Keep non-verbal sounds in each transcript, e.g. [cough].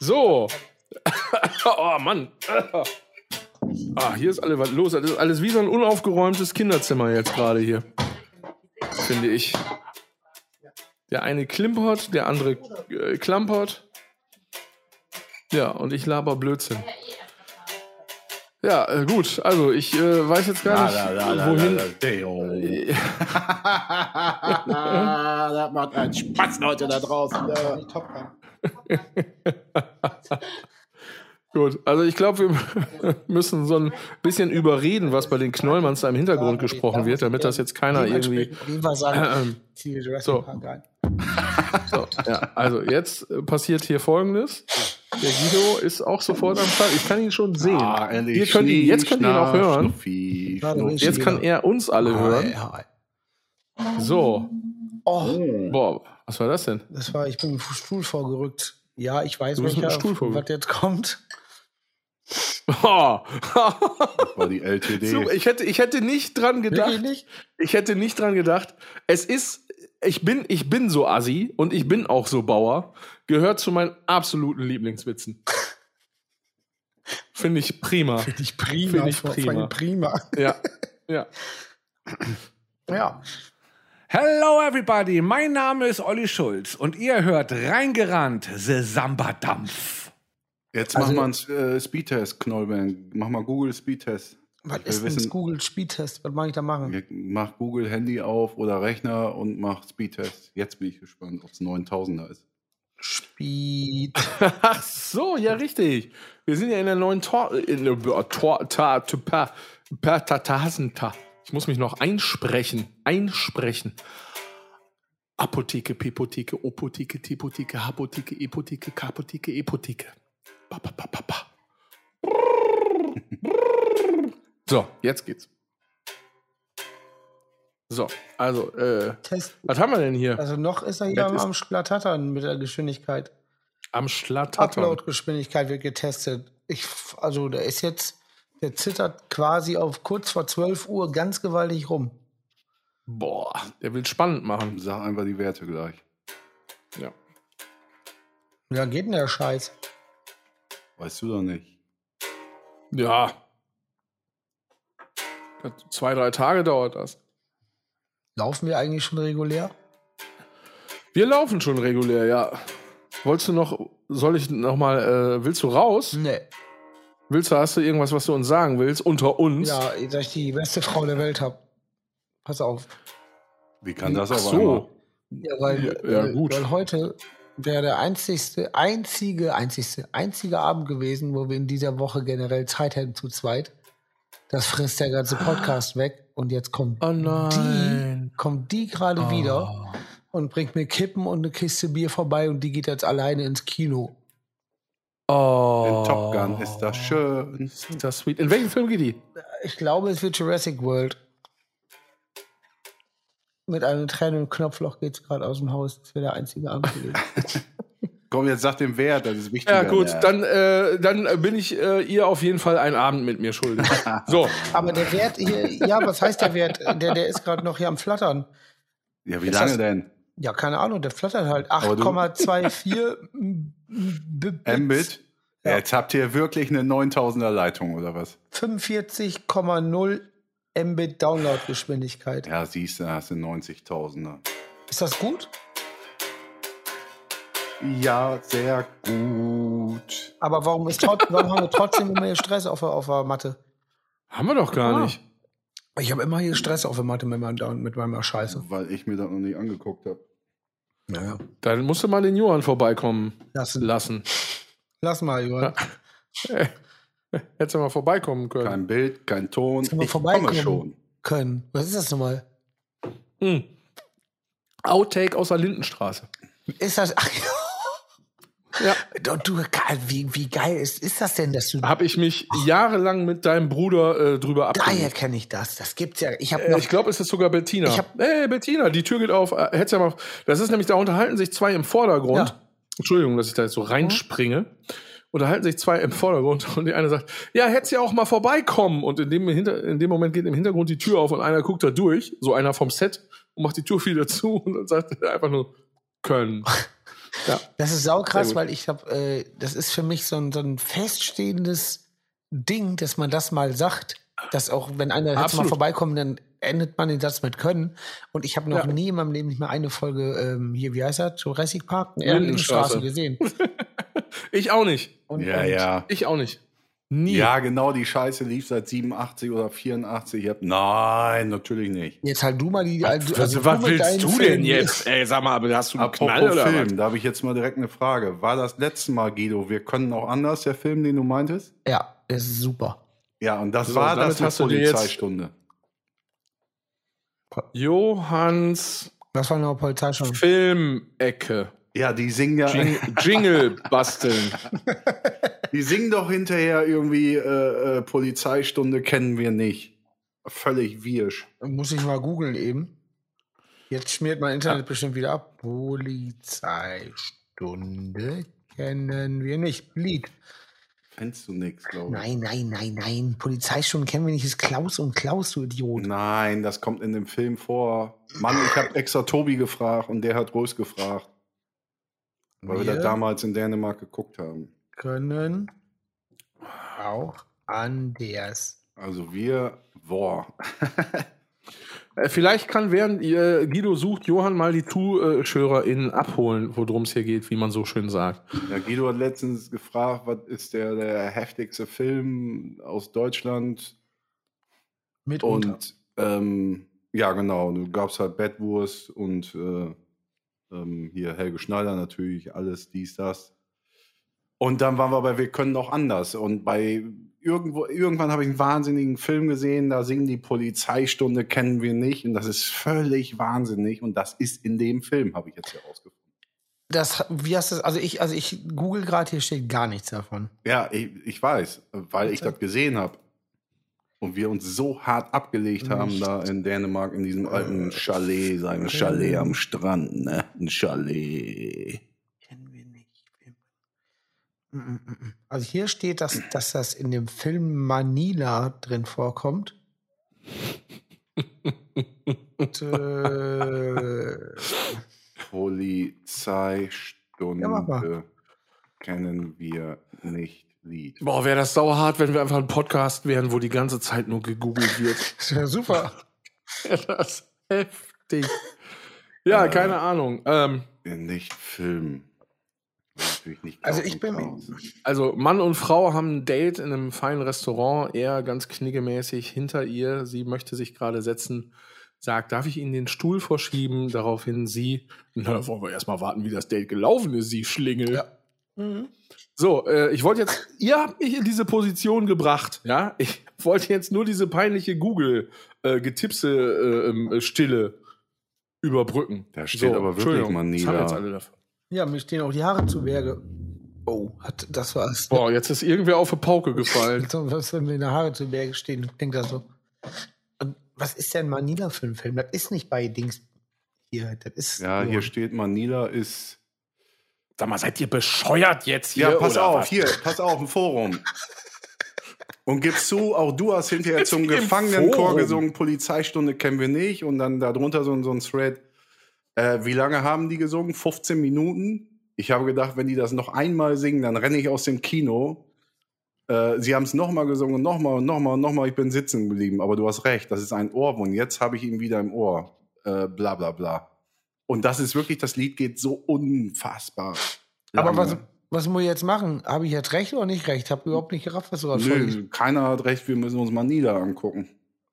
so. [laughs] oh Mann. Ah, hier ist alles los. Das ist alles wie so ein unaufgeräumtes Kinderzimmer jetzt gerade hier. Finde ich. Der eine klimpert, der andere äh, klampert. Ja, und ich laber Blödsinn. Ja, äh, gut. Also, ich äh, weiß jetzt gar nicht, wohin. [laughs] das macht einen Spaß, Leute, da draußen. Ja. [laughs] Gut, also ich glaube, wir [laughs] müssen so ein bisschen überreden, was bei den Knollmanns da im Hintergrund gesprochen wird, damit das jetzt keiner irgendwie. Sagen, äh, so. so, ja, also jetzt passiert hier folgendes. Der Guido ist auch sofort am Start. Ich kann ihn schon sehen. Ah, Ihr könnt ihn, jetzt könnt ihr ihn auch hören. Schnuffi, Schnuffi. Jetzt kann er uns alle hören. So. Oh. Boah, was war das denn? Das war, ich bin mit dem Stuhl vorgerückt. Ja, ich weiß, welcher, was jetzt kommt. Oh. das war die LTD. So, ich, hätte, ich hätte nicht dran gedacht. Nicht? Ich hätte nicht dran gedacht. Es ist, ich bin, ich bin so assi und ich bin auch so Bauer. Gehört zu meinen absoluten Lieblingswitzen. [laughs] Finde ich prima. Finde ich prima. Finde ich prima. prima. Ja. Ja. [laughs] ja. Hello everybody, mein Name ist Olli Schulz und ihr hört reingerannt, The Samba-Dampf. Jetzt also, mach mal einen äh, Speedtest, Knollbang. Mach mal Google Speedtest. Was ist wissen, denn Google Speedtest? Was mag ich da machen? Mach Google Handy auf oder Rechner und mach Speedtest. Jetzt bin ich gespannt, ob es 9000er ist. Speed. [laughs] Ach so, ja, richtig. Wir sind ja in der neuen Tor. In der Tor. Ta, ta, ta, ta, Ich muss mich noch einsprechen. Einsprechen. Apotheke, Pepotheke, Opotheke, Tepotheke, Hapotheke, Epotheke, Kapotheke, Epotheke. Ba, ba, ba, ba, ba. So, jetzt geht's. So, also, äh, Test. was haben wir denn hier? Also noch ist er hier am, am Schlattattern mit der Geschwindigkeit. Am Schlattattern? Upload-Geschwindigkeit wird getestet. Ich, also der ist jetzt, der zittert quasi auf kurz vor 12 Uhr ganz gewaltig rum. Boah, der will spannend machen. Sag einfach die Werte gleich. Ja. Wie lange geht denn der Scheiß? Weißt du doch nicht. Ja. Zwei, drei Tage dauert das. Laufen wir eigentlich schon regulär? Wir laufen schon regulär, ja. Wolltest du noch, soll ich noch mal, äh, willst du raus? Nee. Willst du, hast du irgendwas, was du uns sagen willst, unter uns? Ja, dass ich die beste Frau der Welt habe. Pass auf. Wie kann das aber so. Ja, weil, ja, gut. weil heute wäre der einzigste, einzige, einzigste, einzige Abend gewesen, wo wir in dieser Woche generell Zeit hätten zu zweit. Das frisst der ganze Podcast weg. Und jetzt kommt oh die, kommt die gerade oh. wieder und bringt mir Kippen und eine Kiste Bier vorbei und die geht jetzt alleine ins Kino. Oh. In Top Gun ist das schön. Ist das sweet. In welchem Film geht die? Ich glaube, es wird Jurassic World. Mit einem Tränen im Knopfloch geht es gerade aus dem Haus. Das wäre der einzige Abend. [laughs] Komm, jetzt sag den Wert, das ist wichtig. Ja, gut, ja. dann, äh, dann bin ich äh, ihr auf jeden Fall einen Abend mit mir schuldig. [laughs] so. Aber der Wert hier, ja, was heißt der Wert? Der, der ist gerade noch hier am Flattern. Ja, wie ist lange das, denn? Ja, keine Ahnung, der flattert halt 8,24 [laughs] Mbit. Ja. Jetzt habt ihr wirklich eine 9000er Leitung oder was? 45,0 Mbit Downloadgeschwindigkeit. Ja, siehst du, hast du 90.000er. Ist das gut? Ja, sehr gut. Aber warum, ist trot warum haben wir trotzdem immer hier Stress auf, auf der Matte? Haben wir doch gar ah. nicht. Ich habe immer hier Stress auf der Matte mit, meiner, mit meiner Scheiße. Weil ich mir das noch nicht angeguckt habe. Naja. Dann musst du mal den Johann vorbeikommen lassen. lassen. Lass mal, Johann. Ja. [laughs] Hättest du mal vorbeikommen können. Kein Bild, kein Ton. Hättest ich komme schon. Können. Was ist das nochmal? Hm. Outtake aus der Lindenstraße. Ist das. Ach, ja. Und du, wie, wie geil ist, ist das denn, dass du. Habe ich mich jahrelang mit deinem Bruder äh, drüber abgelegt. Daher kenne ich das. Das gibt's ja. Ich, äh, ich glaube, es ist sogar Bettina. Ich hab, hey, Bettina, die Tür geht auf. Äh, hättest ja mal. Das ist nämlich, da unterhalten sich zwei im Vordergrund. Ja. Entschuldigung, dass ich da jetzt so reinspringe. Mhm. Unterhalten sich zwei im Vordergrund [laughs] und die eine sagt, ja, hättest ja auch mal vorbeikommen. Und in dem, in dem Moment geht im Hintergrund die Tür auf und einer guckt da durch, so einer vom Set, und macht die Tür wieder zu [laughs] und dann sagt er einfach nur, können. Ja. Das ist saukrass, weil ich habe, äh, das ist für mich so ein, so ein feststehendes Ding, dass man das mal sagt, dass auch wenn einer jetzt mal Absolut. vorbeikommt, dann endet man den Satz mit können. Und ich habe noch Ja. nie in meinem Leben nicht mal eine Folge ähm, hier, wie heißt das, Jurassic Park, Lindenstraße. Lindenstraße gesehen. [laughs] Ich auch nicht. Und, Ja, und ja. Ich auch nicht. Nie. Ja, genau, die Scheiße lief seit 87 oder 84. Ich hab, nein, natürlich nicht. Jetzt halt du mal die. Was, also was du mit willst du denn jetzt? Ey, sag mal, aber hast du einen Apropos Knall oder Film, was? da habe ich jetzt mal direkt eine Frage. War das letzte Mal, Guido, wir können auch anders, der Film, den du meintest? Ja, das ist super. Ja, und das So, war das eine hast du dir jetzt- Polizeistunde. Johanns Was war noch Polizei schon? Filmecke. Ja, die singen ja, Jing Jingle basteln. [laughs] die singen doch hinterher irgendwie äh, äh, Polizeistunde kennen wir nicht. Völlig wirsch. Muss ich mal googeln eben. Jetzt schmiert mein Internet bestimmt wieder ab. Polizeistunde kennen wir nicht. Lied. Fändest du nix, glaube ich. Nein, nein, nein, nein. Polizeistunde kennen wir nicht. Ist Klaus und Klaus, du Idiot. Nein, das kommt in dem Film vor. Mann, ich habe extra Tobi gefragt und der hat Rose gefragt. Weil wir, Wir das damals in Dänemark geguckt haben. können auch anders. Also wir, boah. [laughs] Äh, Vielleicht kann, während ihr Guido sucht, Johann mal die ZuschauerInnen abholen, worum es hier geht, wie man so schön sagt. Ja, Guido hat letztens gefragt, was ist der, der heftigste Film aus Deutschland? Mitunter. Und ähm, ja, genau, du gab's halt Bettwurst und äh, ähm, hier Helge Schneider natürlich, alles dies, das. Und dann waren wir bei Wir können auch anders. Und bei irgendwo, irgendwann habe ich einen wahnsinnigen Film gesehen, da singen die Polizeistunde, kennen wir nicht. Und das ist völlig wahnsinnig. Und das ist in dem Film, habe ich jetzt herausgefunden. Das, wie hast du das? Also ich, also ich google gerade, hier steht gar nichts davon. Ja, ich, ich weiß, weil ich das gesehen habe. Und wir uns so hart abgelegt haben Nicht. da in Dänemark in diesem alten Chalet, sein Chalet am Strand, ne? Ein Chalet. Kennen wir nicht. Also hier steht, dass, [clears throat] dass das in dem Film Manila drin vorkommt. Und, [laughs] äh, Polizeistunde Ja, kennen wir nicht Lied. Boah, wäre das sauerhart, wenn wir einfach ein Podcast wären, wo die ganze Zeit nur gegoogelt wird. [laughs] ist ja super. [laughs] das ist heftig. Ja, keine Ahnung. Ähm, Nicht Film. Natürlich nicht Also ich bin- Klaus. also Mann und Frau haben ein Date in einem feinen Restaurant, er ganz kniggemäßig hinter ihr. Sie möchte sich gerade setzen, sagt, darf ich Ihnen den Stuhl vorschieben? Daraufhin sie, na, wollen wir erstmal warten, wie das Date gelaufen ist, Sie Schlingel. Ja. Mhm. So, äh, ich wollte jetzt, ihr habt mich in diese Position gebracht, ja? Ich wollte jetzt nur diese peinliche Google-Getipse äh, ähm, Stille überbrücken. Da steht aber wirklich. Das haben jetzt alle davon. Ja, mir stehen auch die Haare zu Berge. Oh, hat, das war's. Boah, jetzt ist irgendwer auf eine Pauke gefallen. So, was, wenn mir die Haare zu Berge stehen, denkt er so. Und was ist denn Manila für ein Film? Das ist nicht bei Dings hier. Das ist. Ja, nur- hier steht Manila ist. Sag mal, seid ihr bescheuert jetzt hier? Ja, pass auf, was? hier, pass auf, ein Forum. [laughs] Und gibst zu, auch du hast hinterher zum Gefangenenchor gesungen, Polizeistunde kennen wir nicht. Und dann darunter so, ein- so ein Thread. Äh, wie lange haben die gesungen? 15 Minuten. Ich habe gedacht, wenn die das noch einmal singen, dann renne ich aus dem Kino. Äh, sie haben es nochmal gesungen, nochmal und nochmal und nochmal. Ich bin sitzen geblieben. Aber du hast recht, das ist ein Ohrwurm. Jetzt habe ich ihn wieder im Ohr. Äh, bla bla bla. Und das ist wirklich, das Lied geht so unfassbar. Aber lange. was, was muss ich jetzt machen? Habe ich jetzt recht oder nicht recht? Ich habe überhaupt nicht gerafft, was du gerade. Nö, keiner hat recht, wir müssen uns Manila angucken.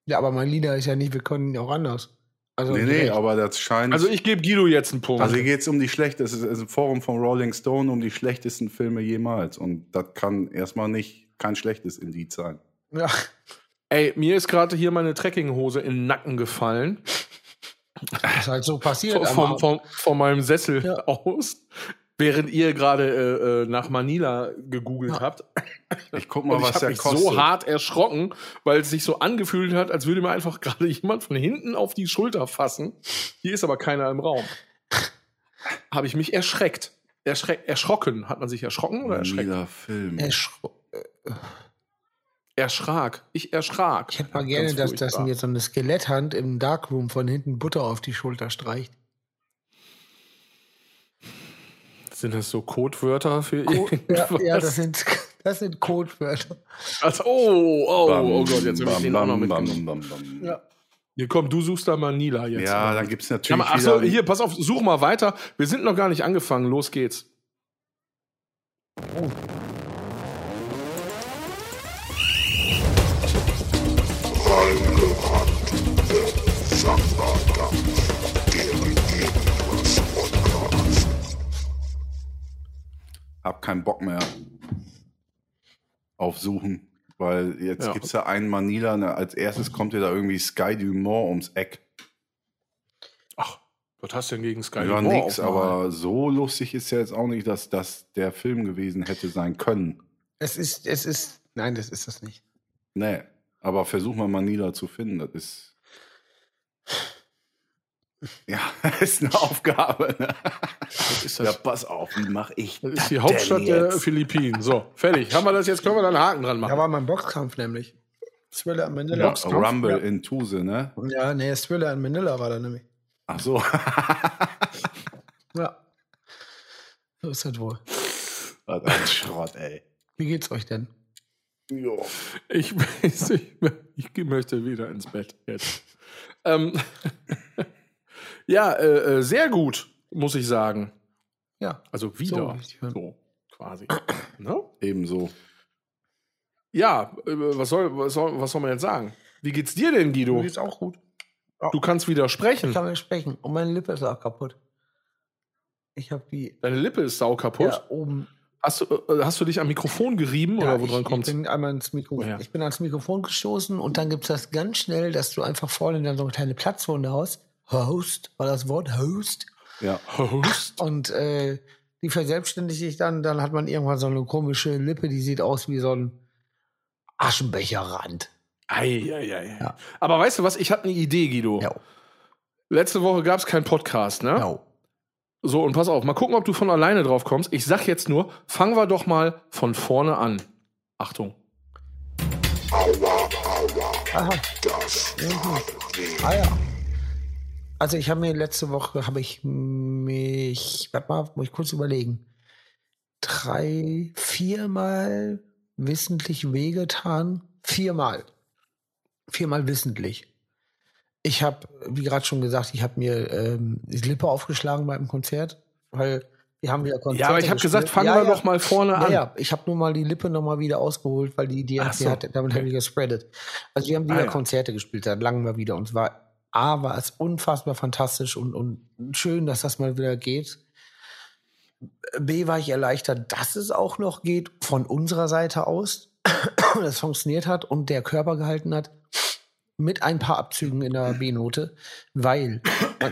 Ja, aber mein Lieder ist ja nicht, wir können auch anders. Also, nee, nee, aber das scheint. Also ich gebe Guido jetzt einen Punkt. also hier geht es um die schlechtesten, es ist ein Forum von Rolling Stone um die schlechtesten Filme jemals. Und das kann erstmal nicht kein schlechtes Indiz sein. ja, Ey, mir ist gerade hier meine Trekkinghose in den Nacken gefallen. Das ist halt so passiert. Von, von, von meinem Sessel Ja. aus. Während ihr gerade äh, äh, nach Manila gegoogelt Ja. habt. Ich guck mal, Und was ich habe der mich kostet. so hart erschrocken, weil es sich so angefühlt hat, als würde mir einfach gerade [laughs] jemand von hinten auf die Schulter fassen. Hier ist aber keiner im Raum. Habe ich mich erschreckt. Erschreck, erschrocken. Hat man sich erschrocken oder erschreckt? Manila Film. Erschro- Erschrak. Ich erschrak. Ich hätte mal gerne, dass, dass mir so eine Skeletthand im Darkroom von hinten Butter auf die Schulter streicht. Sind das so Codewörter für Co ja, irgendwas? ja, das sind, das sind Codewörter. Also, oh, oh, Bam, oh Gott, jetzt habe ich bam, den auch noch bam, bam, mitgenommen. bam, bam. Ja. Hier komm, du suchst da mal Nila jetzt. Ja, dann gibt's Ja, natürlich aber, ach so, wieder... hier, pass auf, such mal weiter. Wir sind noch gar nicht angefangen. Los geht's. Hab keinen Bock mehr auf Suchen. Weil jetzt Ja. gibt's ja einen Manila, ne, als erstes kommt ja da irgendwie Sky Dumont ums Eck. Ach, was hast du denn gegen Sky? Ja, Dumont nix, aufmalen? aber so lustig ist ja jetzt auch nicht, dass das der Film gewesen hätte sein können. Es ist, es ist, nein, das ist das nicht. Nee, aber versuch mal Manila zu finden, das ist. Ja, [laughs] ist eine Aufgabe. Ne? Was ist Ja, das? pass auf, wie mache ich Das das ist die Hauptstadt der? Philippinen. So, fertig. Haben wir das jetzt? Können wir da einen Haken dran Da machen? war mein Boxkampf nämlich. Thriller in Manila. Ja, Rumble Ja. in Tuse, ne? Ja, nee, Thriller in Manila war da nämlich. Ach so. Ja. So ist das wohl. Was ein Schrott, ey. Wie geht's euch denn? Jo. Ich, [laughs] weiß nicht mehr. ich möchte wieder ins Bett jetzt. Ähm, [laughs] ja, äh, äh, sehr gut, muss ich sagen. Ja. Also wieder. schön. So, quasi. [clears throat] ne? Ebenso. Ja, äh, was soll, was, soll, was soll man jetzt sagen? Wie geht's dir denn, Mir Guido? geht's auch gut. Du kannst wieder Ich sprechen. kann nicht sprechen. Und meine Lippe ist auch kaputt. Ich habe die Deine Lippe ist sau kaputt. ja, oben. Hast, du, äh, hast du dich am Mikrofon gerieben Ja, oder woran ich, kommt's? Ich bin einmal ins Mikro, Woher? ich bin ans Mikrofon gestoßen und dann gibt's das ganz schnell, dass du einfach vorne dann so eine kleine Platzwunde hast. Host war das Wort, Host. Ja. Host. Und äh, die verselbstständigt sich dann, dann hat man irgendwann so eine komische Lippe, die sieht aus wie so ein Aschenbecherrand. Ei, ei, ei. Ja. Aber weißt du was? Ich hatte eine Idee, Guido. Ja. Letzte Woche gab es keinen Podcast, ne? Ja. So, und pass auf, mal gucken, ob du von alleine drauf kommst. Ich sag jetzt nur, fangen wir doch mal von vorne an. Achtung. Aha. Mhm. Ah ja. Also ich habe mir letzte Woche, habe ich mich, warte mal, muss ich kurz überlegen, drei, viermal wissentlich wehgetan. Viermal. Viermal wissentlich. Ich habe, wie gerade schon gesagt, ich habe mir ähm, die Lippe aufgeschlagen beim Konzert, weil wir haben wieder Konzerte Ja, aber ich habe gesagt, fangen Ja, wir ja. doch mal vorne an. Naja, ich habe nur mal die Lippe noch mal wieder ausgeholt, weil die, die, Ach die so, hat, damit okay. habe ich gespreadet. Also wir haben wieder Ah, ja. Konzerte gespielt, seit langem mal wieder. Und es war, A, war es unfassbar fantastisch und, und schön, dass das mal wieder geht. B, war ich erleichtert, dass es auch noch geht von unserer Seite aus. [clears throat] dass es funktioniert hat und der Körper gehalten hat. Mit ein paar Abzügen in der B-Note, weil,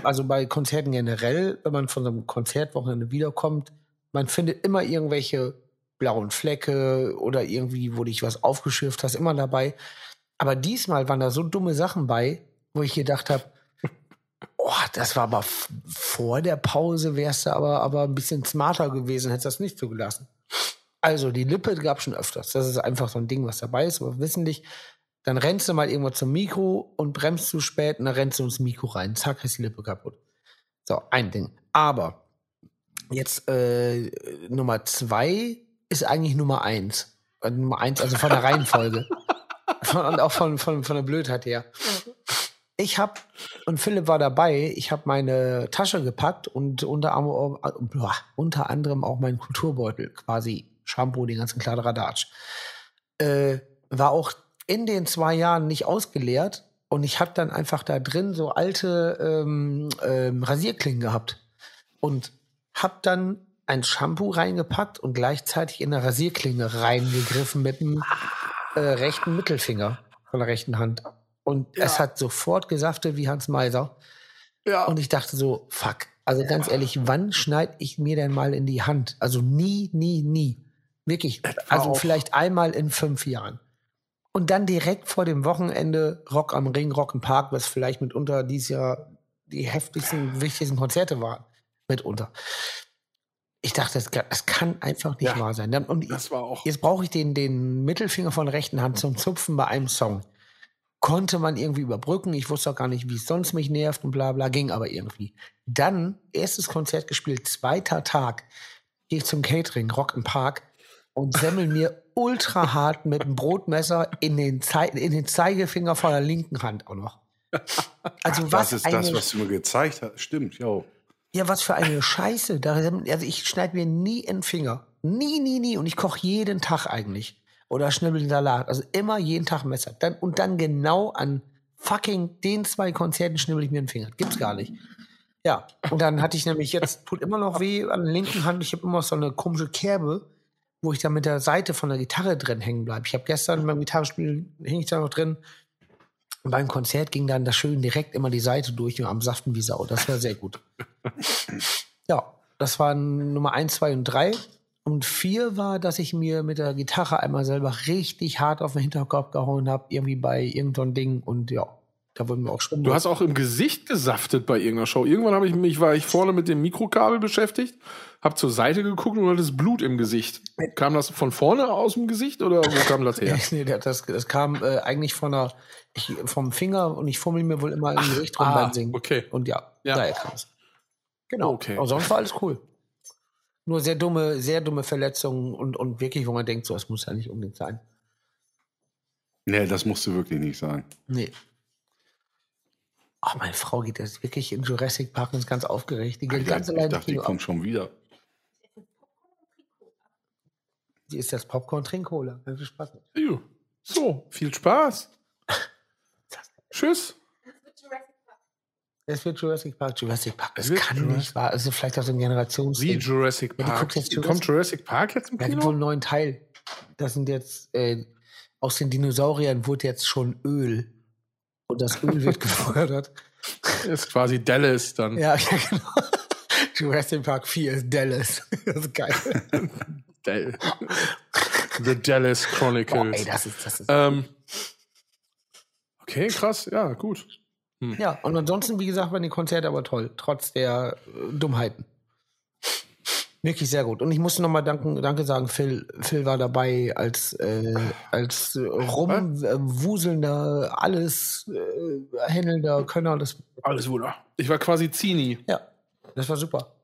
also bei Konzerten generell, wenn man von so einem Konzertwochenende wiederkommt, man findet immer irgendwelche blauen Flecke oder irgendwie, wo dich was aufgeschürft hast, immer dabei. Aber diesmal waren da so dumme Sachen bei, wo ich gedacht habe, oh, das war aber vor der Pause, wärst du aber, aber ein bisschen smarter gewesen, hättest das nicht zugelassen. Also die Lippe gab schon öfters. Das ist einfach so ein Ding, was dabei ist, aber wissentlich. Dann rennst du mal irgendwo zum Mikro und bremst zu spät und dann rennst du ins Mikro rein. Zack, ist die Lippe kaputt. So, ein Ding. Aber jetzt äh, Nummer zwei ist eigentlich Nummer eins. Nummer eins, also von der Reihenfolge. [laughs] von, und auch von, von, von der Blödheit her. Ich habe, und Philipp war dabei, ich habe meine Tasche gepackt und unter, unter anderem auch meinen Kulturbeutel, quasi Shampoo, den ganzen Kladderadatsch. Äh, war auch in den zwei Jahren nicht ausgeleert und ich habe dann einfach da drin so alte ähm, ähm, Rasierklingen gehabt und habe dann ein Shampoo reingepackt und gleichzeitig in eine Rasierklinge reingegriffen mit dem äh, rechten Mittelfinger von der rechten Hand. Und es hat sofort gesaftet wie Hans Meiser. Ja. Und ich dachte so, fuck. Also ganz ehrlich, wann schneide ich mir denn mal in die Hand? Also nie, nie, nie. Wirklich. Also vielleicht einmal in fünf Jahren. Und dann direkt vor dem Wochenende Rock am Ring, Rock im Park, was vielleicht mitunter dieses Jahr die heftigsten, wichtigsten Konzerte waren. Mitunter. Ich dachte, das kann, das kann einfach nicht Ja, wahr sein. Und Das war auch. Jetzt brauche ich den, den Mittelfinger von der rechten Hand zum Zupfen bei einem Song. Konnte man irgendwie überbrücken. Ich wusste auch gar nicht, wie es sonst mich nervt und bla bla, ging aber irgendwie. Dann, erstes Konzert gespielt, zweiter Tag. gehe ich zum Catering, Rock im Park und semmel mir ultra hart mit dem Brotmesser in den, Zei in den Zeigefinger von der linken Hand auch noch. Also was Das ist eine, das, was du mir gezeigt hast. Stimmt, ja. ja, was für eine Scheiße. Also ich schneide mir nie in den Finger. Nie, nie, nie. Und ich koche jeden Tag eigentlich. Oder schnibbel den Salat. Also immer jeden Tag Messer. Dann, und dann genau an fucking den zwei Konzerten schnibbel ich mir den Finger. Gibt's gar nicht. Ja, und dann hatte ich nämlich jetzt, tut immer noch weh an der linken Hand. Ich habe immer so eine komische Kerbe, wo ich dann mit der Seite von der Gitarre drin hängen bleibe. Ich habe gestern beim Gitarrespiel, hing ich da noch drin. Und beim Konzert ging dann das schön direkt immer die Seite durch und am Saften wie Sau. Das war sehr gut. [laughs] ja, das waren Nummer eins, zwei und drei. Und vier war, dass ich mir mit der Gitarre einmal selber richtig hart auf den Hinterkopf gehauen habe, irgendwie bei irgendeinem Ding. Und ja, da wurden wir auch schon. Du hast auch im Gesicht gesaftet bei irgendeiner Show. Irgendwann habe ich mich, war ich vorne mit dem Mikrokabel beschäftigt, habe zur Seite geguckt und hattest Blut im Gesicht. Kam das von vorne aus dem Gesicht oder wo kam das her? [laughs] nee, das, das kam äh, eigentlich von der, ich, vom Finger und ich fummel mir wohl immer im Gesicht rum ah, beim Singen. okay. Und ja, Ja. daher kam es. Genau. Okay. Aber sonst war alles cool. Nur sehr dumme, sehr dumme Verletzungen und, und wirklich, wo man denkt, so, es muss ja nicht unbedingt sein. Nee, das musst du wirklich nicht sagen. Nee. Oh, meine Frau geht jetzt wirklich in Jurassic Park und ist ganz aufgeregt. Die geht Ich ganz ich dachte, die Kino. kommt schon wieder. Sie ist das Popcorn-Trinkcola. Ganz viel Spaß. mit. So, viel Spaß. Tschüss. Es wird Jurassic Park. Jurassic Park. Es kann Jurassic- nicht wahr. Also vielleicht auch so ein Generations. Wie Jurassic Ja, die Park. guckt jetzt Kommt Jurassic- Jurassic Park jetzt im Ja, gibt wohl Kino? einen neuen Teil. Das sind jetzt, äh, aus den Dinosauriern wurde jetzt schon Öl. Und das Öl wird [laughs] gefördert. Ist quasi Dallas dann. Ja, [laughs] ja, genau. Jurassic Park 4 ist Dallas. [laughs] Das ist geil. Dal- The Dallas Chronicles. ey, das ist, das ist. ähm, okay, krass. Ja, gut. Ja, und ansonsten, wie gesagt, waren die Konzerte aber toll, trotz der äh, Dummheiten. Wirklich sehr gut. Und ich musste nochmal danken, danke sagen, Phil, Phil war dabei als, äh, als äh, rumwuselnder, alles äh, händelnder Könner. Das, Alles Wunder. Ich war quasi Zini. ja, das war super.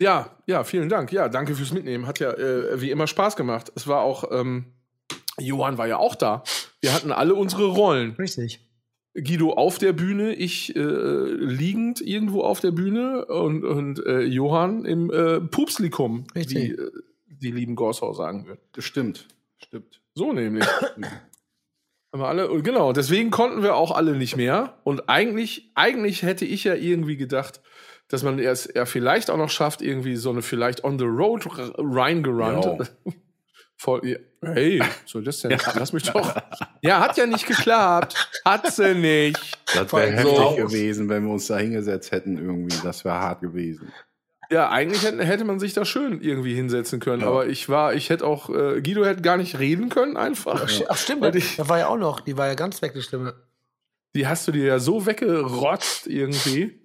Ja, ja, vielen Dank. Ja, danke fürs Mitnehmen. Hat ja äh, wie immer Spaß gemacht. Es war auch, ähm, Johann war ja auch da. Wir hatten alle unsere Rollen. Richtig. Guido auf der Bühne, ich äh, liegend irgendwo auf der Bühne und, und äh, Johann im äh, Pupslikum, Richtig. wie äh, die lieben Gorsau sagen würden. Stimmt. Stimmt. So nämlich. [laughs] Haben wir alle, und genau, deswegen konnten wir auch alle nicht mehr. Und eigentlich, eigentlich hätte ich ja irgendwie gedacht, dass man es er vielleicht auch noch schafft, irgendwie so eine vielleicht on the road reingerannt. Jo. [laughs] Voll, ja. hey, so das denn? Lass mich doch. Ja, hat ja nicht geklappt. Hat sie nicht. Das wäre heftig so- gewesen, wenn wir uns da hingesetzt hätten irgendwie. Das wäre hart gewesen. Ja, eigentlich hätte, hätte man sich da schön irgendwie hinsetzen können. Ja. Aber ich war, ich hätte auch, äh, Guido hätte gar nicht reden können einfach. Ach, stimmt, Weil das, die- das war ja auch noch, die war ja ganz weg, die Stimme. Die hast du dir ja so weggerotzt irgendwie.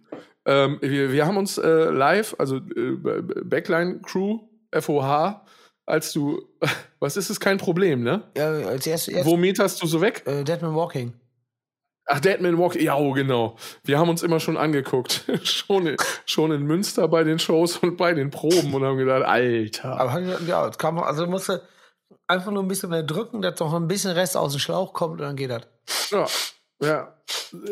Ähm, wir, wir haben uns äh, live, also äh, Backline Crew, FOH, als du, [laughs] was ist es, kein Problem, ne? Ja, als erstes, erst, Wo meterst du so weg? äh, Deadman Walking. Ach, Deadman Walk, ja, oh, genau. Wir haben uns immer schon angeguckt. [laughs] schon, in, schon in Münster bei den Shows und bei den Proben und haben gedacht, Alter. Aber ja, kam, also musste einfach nur ein bisschen mehr drücken, dass noch ein bisschen Rest aus dem Schlauch kommt und dann geht das. Ja, ja.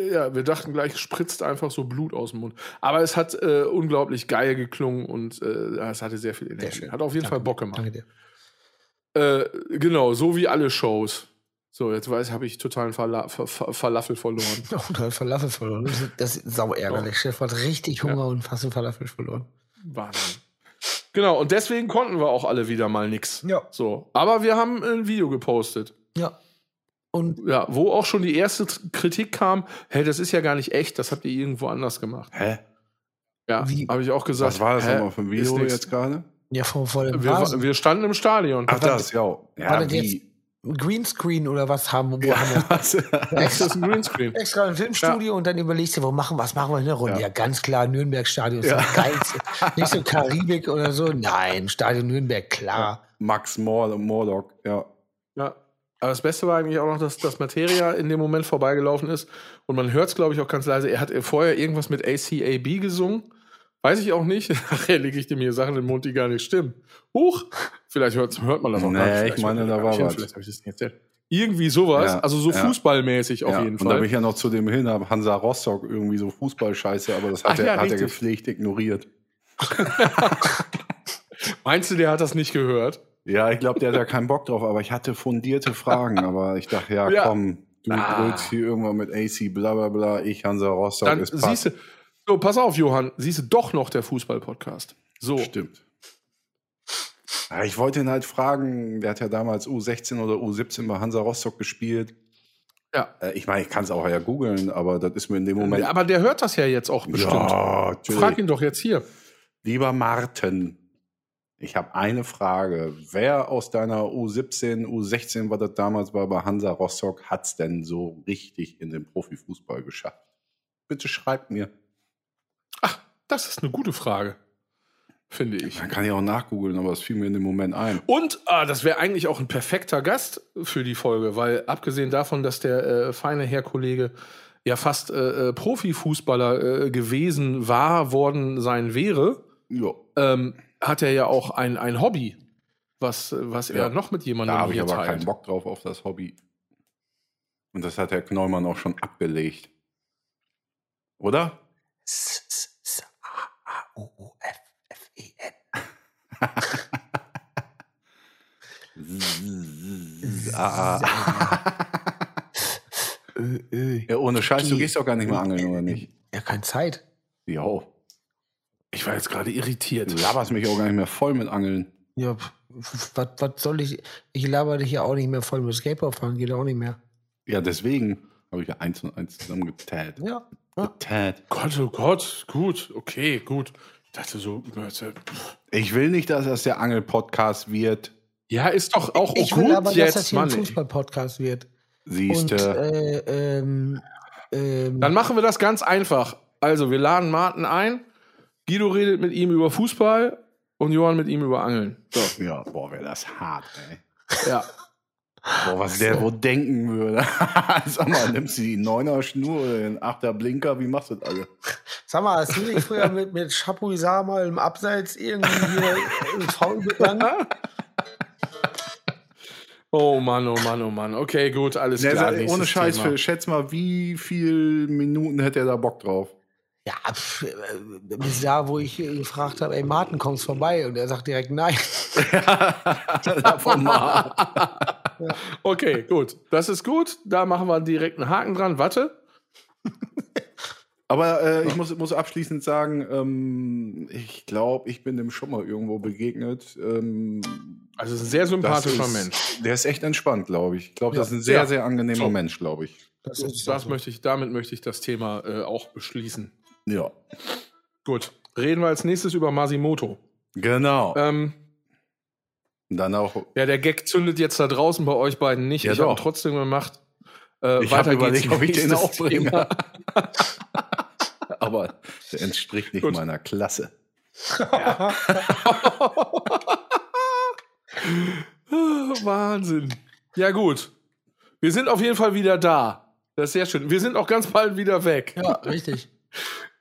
Ja, wir dachten gleich, spritzt einfach so Blut aus dem Mund. Aber es hat äh, unglaublich geil geklungen und äh, ja, es hatte sehr viel Energie. Hat auf jeden Danke. Fall Bock gemacht. Danke dir. Äh, genau, so wie alle Shows. So, jetzt weiß, habe ich totalen Verla Ver Ver Falafel verloren. [laughs] Oh, hat Falafel verloren. Das ist, sau ärgerlich. Chef hat richtig Hunger und fast einen Falafel verloren. Wahnsinn. Genau, und deswegen konnten wir auch alle wieder mal nix. Ja. So, aber wir haben ein Video gepostet. Ja. Und Ja, wo auch schon die erste Kritik kam, hey, das ist ja gar nicht echt, das habt ihr irgendwo anders gemacht. Hä? Ja, habe ich auch gesagt. Was war das nochmal für ein Video jetzt gerade? ja, vor, vor dem Wir, wir standen im Stadion. Ach, das, ja. War Ja, das jetzt Greenscreen oder was haben, wo haben wir [laughs] Was? Das ist ein Greenscreen. extra ein Filmstudio und dann überlegst du, wo machen, was machen wir in der Runde? Ja, Ja. ganz klar, Nürnberg-Stadion ist Ja. das geilste. Nicht so Karibik oder so. Nein, Stadion Nürnberg, klar. Max Mor Mordok, ja. Ja. Aber das Beste war eigentlich auch noch, dass das Materia in dem Moment vorbeigelaufen ist. Und man hört es, glaube ich, auch ganz leise. Er hat vorher irgendwas mit ACAB gesungen. Weiß ich auch nicht. [laughs] Nachher lege ich dem hier Sachen in den Mund, die gar nicht stimmen. Huch! Vielleicht hört, hört man das auch Nee, gar nicht. ich meine, da war was. Vielleicht habe ich das nicht erzählt. Irgendwie sowas, Ja, also so ja. fußballmäßig auf ja, jeden und da bin Fall. ich ja noch zu dem hin, Hansa Rostock irgendwie so Fußballscheiße, aber das hat, Ach er, hat er gepflegt ignoriert. [laughs] Meinst du, der hat das nicht gehört? Ja, ich glaube, der hat da keinen Bock drauf, aber ich hatte fundierte Fragen, [laughs] aber ich dachte, ja, Ja. komm, du Ah. brüllst hier irgendwann mit AC, bla bla bla, ich Hansa Rostock, Dann es siehst du, so, pass auf, Johann, siehst du doch noch der Fußball-Podcast. So. Stimmt. Ja, ich wollte ihn halt fragen, der hat ja damals U16 oder U17 bei Hansa Rostock gespielt. Ja. Äh, Ich meine, ich kann es auch ja googeln, aber das ist mir in dem Moment. Aber der hört das ja jetzt auch bestimmt. Ja, natürlich. Frag ihn doch jetzt hier. Lieber Martin, ich habe eine Frage. Wer aus deiner U17, U16, was das damals war bei Hansa Rostock, hat es denn so richtig in den Profifußball geschafft? Bitte schreibt mir. Ach, das ist eine gute Frage. Finde ich. Dann kann ich auch nachgoogeln, aber es fiel mir in dem Moment ein. Und ah, das wäre eigentlich auch ein perfekter Gast für die Folge, weil abgesehen davon, dass der äh, feine Herr Kollege ja fast äh, äh, Profifußballer äh, gewesen war, worden sein wäre, Ja, ähm, hat er ja auch ein, ein Hobby, was, was Ja. er noch mit jemandem da habe ich aber teilt. keinen Bock drauf auf das Hobby. Und das hat Herr Kneumann auch schon abgelegt. Oder? S- S- S- A- A- U- U- F- F- N. Ö, Ö. Ja, ohne Scheiß, du gehst doch gar nicht mehr angeln, oder nicht? Ja, keine Zeit. Jo. Ich war jetzt gerade irritiert. Du laberst mich auch gar nicht mehr voll mit Angeln. Ja, was soll ich? Ich laber dich ja auch nicht mehr voll mit Skateboard fahren, geht auch nicht mehr. Ja, deswegen habe ich ja eins und eins zusammengetät. Ja. Getät. Gott, oh Gott, gut, okay, gut. Ich dachte so, Ich will nicht, dass das der Angel-Podcast wird. ja, ist doch auch ich gut will aber, dass das hier ein Mann. Fußball-Podcast wird. Und Siehste. äh, ähm, ähm, Dann machen wir das ganz einfach. Also, wir laden Martin ein. Guido redet mit ihm über Fußball und Johann mit ihm über Angeln. So, ja, boah, wäre das hart, ey. ja. Boah, was der wohl denken würde. [laughs] Sag mal, nimmst du die Neuner Schnur oder den Achter Blinker? Wie machst du das alle? Sag mal, hast du dich früher mit, mit Chapuisat mal im Abseits irgendwie hier im Foul begangen? Oh Mann, oh Mann, oh Mann. Okay, gut, alles Ja, klar. sag- ohne Scheiß, Thema. Schätz mal, wie viel Minuten hätte er da Bock drauf? Ja, pf, äh, bis da, wo ich gefragt habe, ey Martin, kommst vorbei? Und er sagt direkt nein. [laughs] [laughs] Davon mal. Okay, gut. Das ist gut. Da machen wir direkt einen Haken dran. Warte. Aber äh, ich muss, muss abschließend sagen, ähm, ich glaube, ich bin dem schon mal irgendwo begegnet. Ähm, Also, es ist ein sehr sympathischer ist, Mensch. Der ist echt entspannt, glaube ich. Ich glaube, das ist ein Ja. sehr, sehr angenehmer So. Mensch, glaube ich. Das Das, das möchte ich, damit möchte ich das Thema äh, auch beschließen. Ja. Gut. Reden wir als nächstes über Masimoto. Genau. Ähm, dann auch. ja, der Gag zündet jetzt da draußen bei euch beiden nicht. Ja, ich habe trotzdem gemacht. Äh, Ich habe überlegt, ob ich den auch bringe. [laughs] Aber der entspricht nicht Gut. meiner Klasse. [laughs] Wahnsinn. Ja, gut. Wir sind auf jeden Fall wieder da. Das ist sehr schön. Wir sind auch ganz bald wieder weg. Ja, richtig.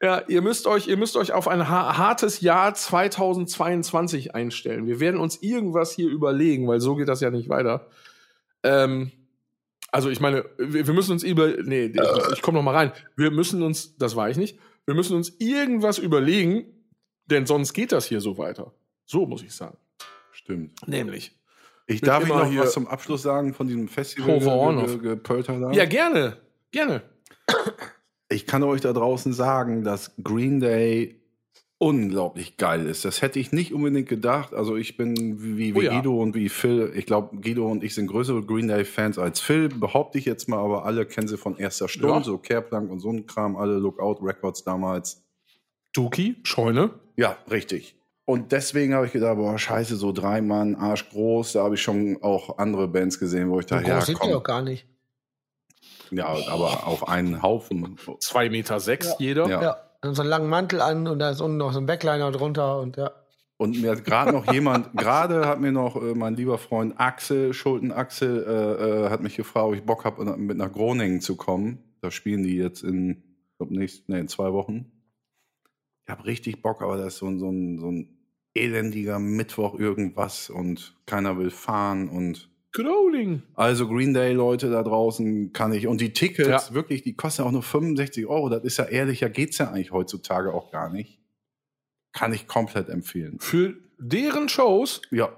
Ja, ihr müsst euch, ihr müsst euch auf ein ha hartes Jahr 2022 einstellen. Wir werden uns irgendwas hier überlegen, weil so geht das ja nicht weiter. Ähm, also ich meine, wir, wir müssen uns über, nee, ich, ich komme noch mal rein. Wir müssen uns, das war ich nicht. Wir müssen uns irgendwas überlegen, denn sonst geht das hier so weiter. So muss ich sagen. Stimmt. Nämlich. Ich darf ich noch hier- was zum Abschluss sagen von diesem Festival ge- ge- Ja, gerne, gerne. Ich kann euch da draußen sagen, dass Green Day unglaublich geil ist. Das hätte ich nicht unbedingt gedacht. Also ich bin wie, wie Oh ja. Guido und wie Phil. Ich glaube, Guido und ich sind größere Green Day-Fans als Phil, behaupte ich jetzt mal, aber alle kennen sie von erster Stunde, Ja. so Careplank und so ein Kram, alle Lookout Records damals. Duki, Scheune. Ja, richtig. Und deswegen habe ich gedacht, boah, scheiße, so drei Mann, Arsch groß. Da habe ich schon auch andere Bands gesehen, wo ich ja, groß sind die auch gar nicht. Ja, aber auf einen Haufen. Zwei Meter sechs jeder. Ja. Ja. Dann so einen langen Mantel an und da ist unten noch so ein Backliner drunter und ja. Und mir hat gerade noch jemand, [laughs] gerade hat mir noch äh, mein lieber Freund Axel, Schulten Axel, äh, äh, hat mich gefragt, ob ich Bock habe, mit nach Groningen zu kommen. Da spielen die jetzt in, ich glaub, nächst, nee, in zwei Wochen. ich habe richtig Bock, aber das ist so, ein- so, ein, so ein elendiger Mittwoch irgendwas und keiner will fahren und Groningen. also Green Day Leute da draußen kann ich und die Tickets Ja. wirklich, die kosten auch nur 65 Euro. Das ist ja ehrlicher geht's ja eigentlich heutzutage auch gar nicht. Kann ich komplett empfehlen. Für deren Shows, Ja,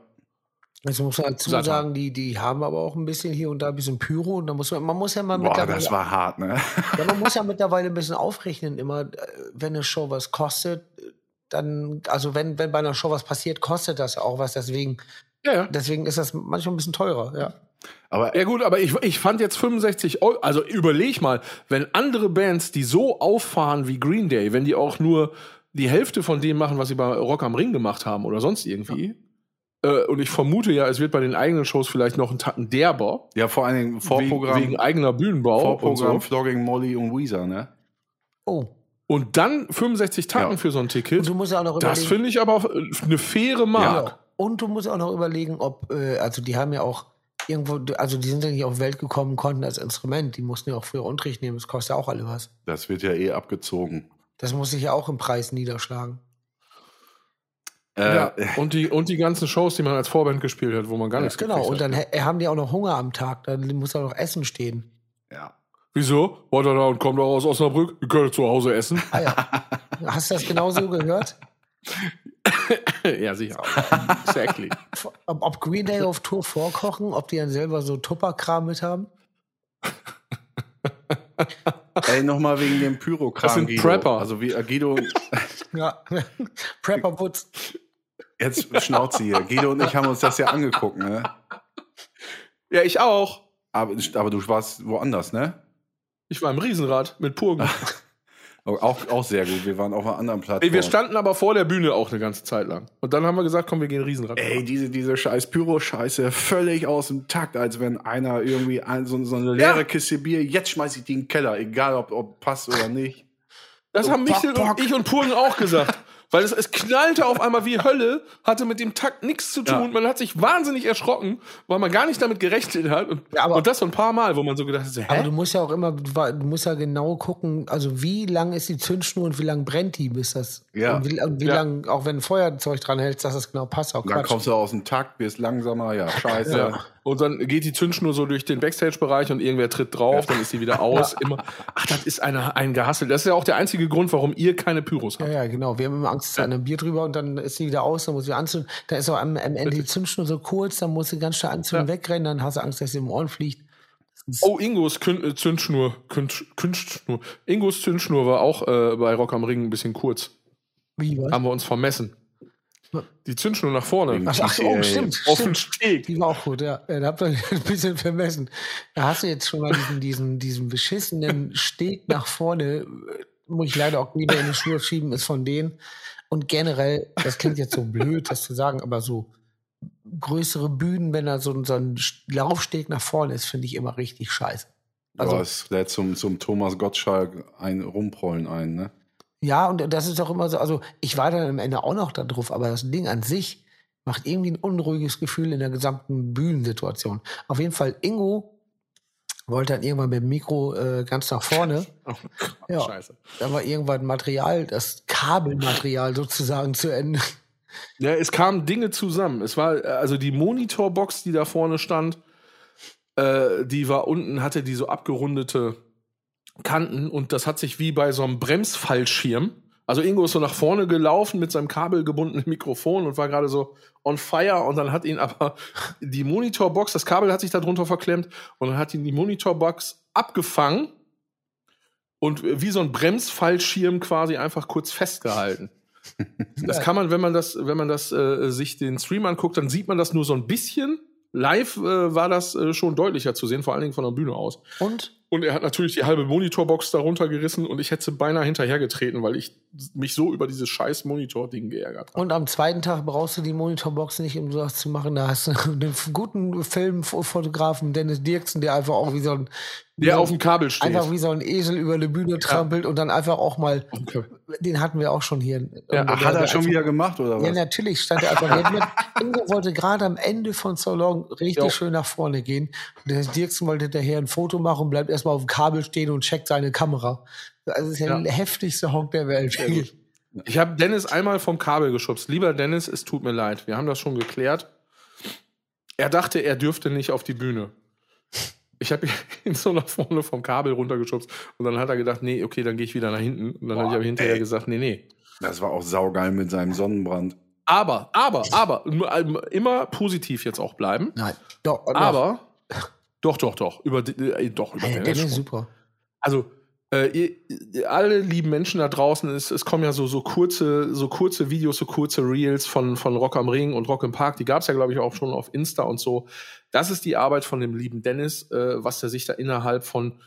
Also muss man dazu mal. sagen, die, die haben aber auch ein bisschen hier und da ein bisschen Pyro und da muss man, man muss ja mal boah, mittlerweile, das war hart, ne? [laughs] ja, man muss ja [laughs] mittlerweile ein bisschen aufrechnen, immer, äh, wenn eine Show was kostet, dann, also wenn, wenn bei einer Show was passiert, kostet das auch was, deswegen, ja, ja. deswegen ist das manchmal ein bisschen teurer, ja. Aber Ja gut, aber ich, ich fand jetzt 65 Euro, also überleg mal, wenn andere Bands, die so auffahren wie Green Day, wenn die auch nur die Hälfte von dem machen, was sie bei Rock am Ring gemacht haben oder sonst irgendwie, äh, und ich vermute ja, es wird bei den eigenen Shows vielleicht noch einen Tacken derber, ja, vor allen Dingen Vorprogramm, wegen, wegen eigener Bühnenbau Vorprogramm und so. Flogging Molly und Weezer, ne? Oh. Und dann 65 Tacken Ja. für so ein Und Ticket, du musst ja auch noch das finde ich aber eine faire Mark. Ja. Und du musst auch noch überlegen, ob, äh, also die haben ja auch irgendwo, also die sind ja nicht auf die Welt gekommen, konnten als Instrument, die mussten ja auch früher Unterricht nehmen, das kostet ja auch alle was. Das wird ja eh abgezogen. Das muss sich ja auch im Preis niederschlagen. Äh, Ja, und die, und die ganzen Shows, die man als Vorband gespielt hat, wo man gar nichts Genau, gekriegt und dann haben die auch noch Hunger am Tag, dann muss auch noch Essen stehen. ja. Wieso? Wart ihr da und kommt doch aus Osnabrück? Ihr könnt zu Hause essen. Ah ja. Hast du das genauso gehört? [laughs] [coughs] ja, sicher. exactly. Ob, ob Green Day auf Tour vorkochen, ob die dann selber so Tupperkram mit haben? Ey, nochmal wegen dem Pyrokram. Das sind Guido. Prepper. Also wie äh, Guido, Ja. [laughs] Prepper Woods. jetzt Schnauze hier. Guido und ich haben uns das ja angeguckt, ne? Ja, ich auch. Aber, aber du warst woanders, ne? Ich war im Riesenrad mit Purgen. [laughs] Auch, auch sehr gut. Wir waren auf einer anderen. Ey, wir standen aber vor der Bühne auch eine ganze Zeit lang. Und dann haben wir gesagt, komm, wir gehen Riesenrad. Ey, diese, diese scheiß Pyro-Scheiße, völlig aus dem Takt, als wenn einer irgendwie ein, so, so eine leere Ja. Kiste Bier, jetzt schmeiß ich die in den Keller, egal ob, ob passt oder nicht. das so haben Michel Bock. und ich und Purgen auch gesagt. Weil es, es knallte auf einmal wie Hölle, hatte mit dem Takt nichts zu tun. Ja. Man hat sich wahnsinnig erschrocken, weil man gar nicht damit gerechnet hat. Und, Ja, aber- und das so ein paar Mal, wo man so gedacht hat, so, Aber hä? du musst ja auch immer, du musst ja genau gucken, also wie lang ist die Zündschnur und wie lang brennt die, bis das, Ja. und wie, wie Ja. lang, auch wenn ein Feuerzeug dran hältst, dass das genau passt, auch Dann Quatsch. kommst du aus dem Takt, wirst langsamer, ja, scheiße. Ja. Und dann geht die Zündschnur so durch den Backstage-Bereich und irgendwer tritt drauf, dann ist sie wieder aus. Immer. Ach, das ist eine, ein Gehassel. Das ist ja auch der einzige Grund, warum ihr keine Pyros Ja, habt. ja, genau. Wir haben immer Angst, es ist ein Bier drüber und dann ist sie wieder aus, dann muss sie anzünden. Dann ist auch am, am Ende die Zündschnur so kurz, dann muss sie ganz schnell anzünden, wegrennen, dann hast du Angst, dass sie im Ohren fliegt. Oh, Ingos Kün äh, Zündschnur. Künst, Künstschnur. Ingos Zündschnur war auch äh, bei Rock am Ring ein bisschen kurz. Wie was? Haben wir uns vermessen. Die Zündschnur nach vorne. Ach, ach, oh, TCA. stimmt. Auf den stimmt. Steg. Die war auch gut, ja. ja da habt ihr [laughs] ein bisschen vermessen. Da hast du jetzt schon mal diesen, diesen, diesen beschissenen Steg nach vorne, äh, muss ich leider auch wieder in die Schuhe schieben, ist von denen. Und generell, das klingt jetzt so blöd, das zu sagen, aber so größere Bühnen, wenn da so, ein- so ein Laufsteg nach vorne ist, finde ich immer richtig scheiße. Also, Also- es lädt zum, zum Thomas Gottschalk ein Rumprollen ein, ne? Ja, und das ist auch immer so, also ich war dann am Ende auch noch da drauf, aber das Ding an sich macht irgendwie ein unruhiges Gefühl in der gesamten Bühnensituation. Auf jeden Fall, Ingo wollte dann irgendwann mit dem Mikro äh, ganz nach vorne. [laughs] Oh Ja. scheiße. Da war irgendwann Material, das Kabelmaterial sozusagen zu Ende. Ja, es kamen Dinge zusammen. Es war, äh, also die Monitorbox, die da vorne stand, äh, die war unten, hatte die so abgerundete Kanten und das hat sich wie bei so einem Bremsfallschirm. Also Ingo ist so nach vorne gelaufen mit seinem kabelgebundenen Mikrofon und war gerade so on fire und dann hat ihn aber [laughs] die Monitorbox, das Kabel hat sich da drunter verklemmt und dann hat ihn die Monitorbox abgefangen und wie so ein Bremsfallschirm quasi einfach kurz festgehalten. [laughs] Das kann man, wenn man das, wenn man das äh, sich den Stream anguckt, dann sieht man das nur so ein bisschen. Live äh, war das äh, schon deutlicher zu sehen, vor allen Dingen von der Bühne aus. Und Und er hat natürlich die halbe Monitorbox darunter gerissen und ich hätte beinahe hinterhergetreten, weil ich mich so über dieses scheiß Monitor-Ding geärgert habe. Und am zweiten Tag brauchst du die Monitorbox nicht, um sowas zu machen. Da hast du [laughs] einen guten Filmfotografen, Dennis Dirksen, der einfach auch wie so ein, Der auf dem Kabel steht. einfach wie so ein Esel über eine Bühne trampelt und dann einfach auch mal, den hatten wir auch schon hier. Ja, Ach, hat er schon wieder gemacht, oder was? Ja, natürlich stand er einfach. [laughs] Ingo wollte gerade am Ende von So Long richtig Ja. schön nach vorne gehen. Und der Dirksen wollte hinterher ein Foto machen und bleibt erstmal auf dem Kabel stehen und checkt seine Kamera. Also das ist ja, Ja. der heftigste Honk der Welt. Ich habe Dennis einmal vom Kabel geschubst. Lieber Dennis, es tut mir leid. Wir haben das schon geklärt. Er dachte, er dürfte nicht auf die Bühne. Ich habe [laughs] ihn so nach vorne vom Kabel runtergeschubst. Und dann hat er gedacht, nee, okay, dann gehe ich wieder nach hinten. Und dann habe ich aber hinterher ey. gesagt, nee, nee. Das war auch saugeil mit seinem Sonnenbrand. Aber, aber, aber, nur- immer positiv jetzt auch bleiben. Nein. Doch, doch. Aber, doch, doch, doch. Über, äh, doch, über Hey. Dennis ist super. Also, äh, ihr, alle lieben Menschen da draußen, es, es kommen ja so, so kurze, so kurze Videos, so kurze Reels von, von Rock am Ring und Rock im Park. Die gab es ja, glaube ich, auch schon auf Insta und so. Das ist die Arbeit von dem lieben Dennis, äh, was er sich da innerhalb von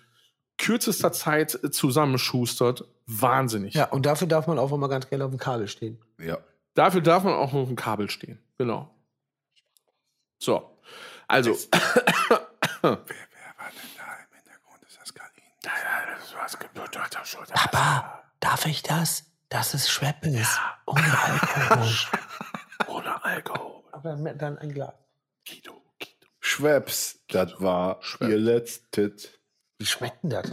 kürzester Zeit äh, zusammenschustert. Wahnsinnig. Ja, und dafür darf man auch mal ganz gerne auf dem Kabel stehen. Ja. Dafür darf man auch auf dem Kabel stehen. Genau. So. Also. Wer war denn da im Hintergrund? Ist das Kalin? Papa, darf ich das? Das ist Schweppes. Ohne Alkohol. [laughs] Ohne Alkohol. Aber dann, dann ein Glas. Guido, Guido. Schweppes, das war Schweppes. ihr letztes. Wie schmeckt denn das?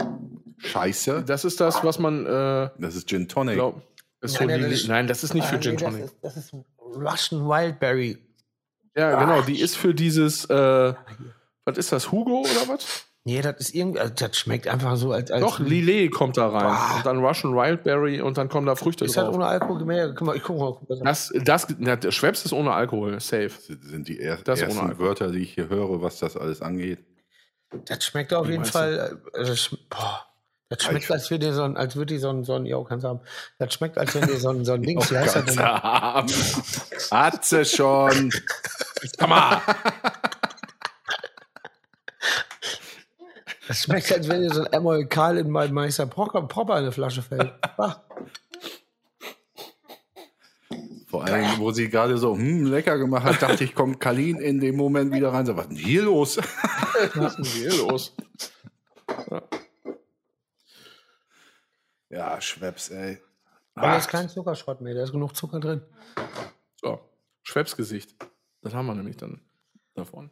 Scheiße. Das ist das, was man äh, Das ist Gin Tonic. glaub, ist so Nein, die, das ist- nein, das ist nicht für Ah, Gin nee, Tonic. Das ist, das ist Russian Wildberry. Ja, genau, die ist für dieses, äh, was ist das, Hugo oder was? Nee, das ist irgendwie, also das schmeckt einfach so als. als Doch, Lillet kommt da rein. Boah. Und dann Russian Wildberry und dann kommen da Früchte Ist das drauf. ohne Alkohol gemäht? Guck mal, ich guck mal. Guck mal. Das, das, na, der Schweppes ist ohne Alkohol, safe. Das sind die er Das ersten. Wörter, die ich hier höre, was das alles angeht. Das schmeckt auf Wie jeden? Fall. äh, sch- boah, das schmeckt, als würde dir so ein, als würde die so ein, so ein, ja, kannst haben. Das schmeckt, als wenn dir so ein, so ein Dings, wie heißt das denn? Hat sie schon. Sag mal. [laughs] Das schmeckt, als wenn dir so ein Emolkal in meinem Meister Proper, Proper in eine Flasche fällt. Ah, Vor allem, wo sie gerade so hm, lecker gemacht hat, dachte ich, kommt Kalin in dem Moment wieder rein. So, was ist denn hier los? [laughs] Was ist denn hier los? Ja, Schweppes, ey. aber da ist kein Zuckerschrott mehr, da ist genug Zucker drin. So, Schweppsgesicht. Das haben wir nämlich dann davon.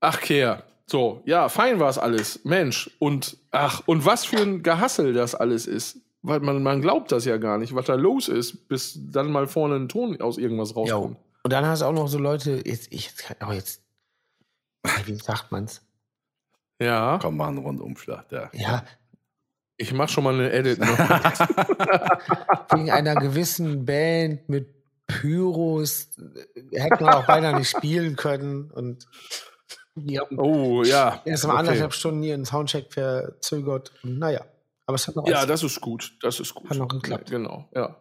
Ach, Kehr. So, ja, fein war es alles. Mensch. Und, ach, und was für ein Gehassel das alles ist. Weil man, man glaubt das ja gar nicht, was da los ist, bis dann mal vorne ein Ton aus irgendwas rauskommt. Und dann hast du auch noch so Leute, jetzt, ich, aber jetzt, wie sagt man's? Ja, Komm mal einen Rundumschlag da. Ja, ich mach schon mal eine Edit. [laughs] Wegen einer gewissen Band mit Pyros äh, hätten wir auch beinahe nicht spielen können und die haben Oh, ja. erst mal Okay. anderthalb Stunden ihren Soundcheck verzögert. Naja, aber es hat noch Ja, das ist gut. Das ist gut. Hat noch geklappt. Ja, genau, ja.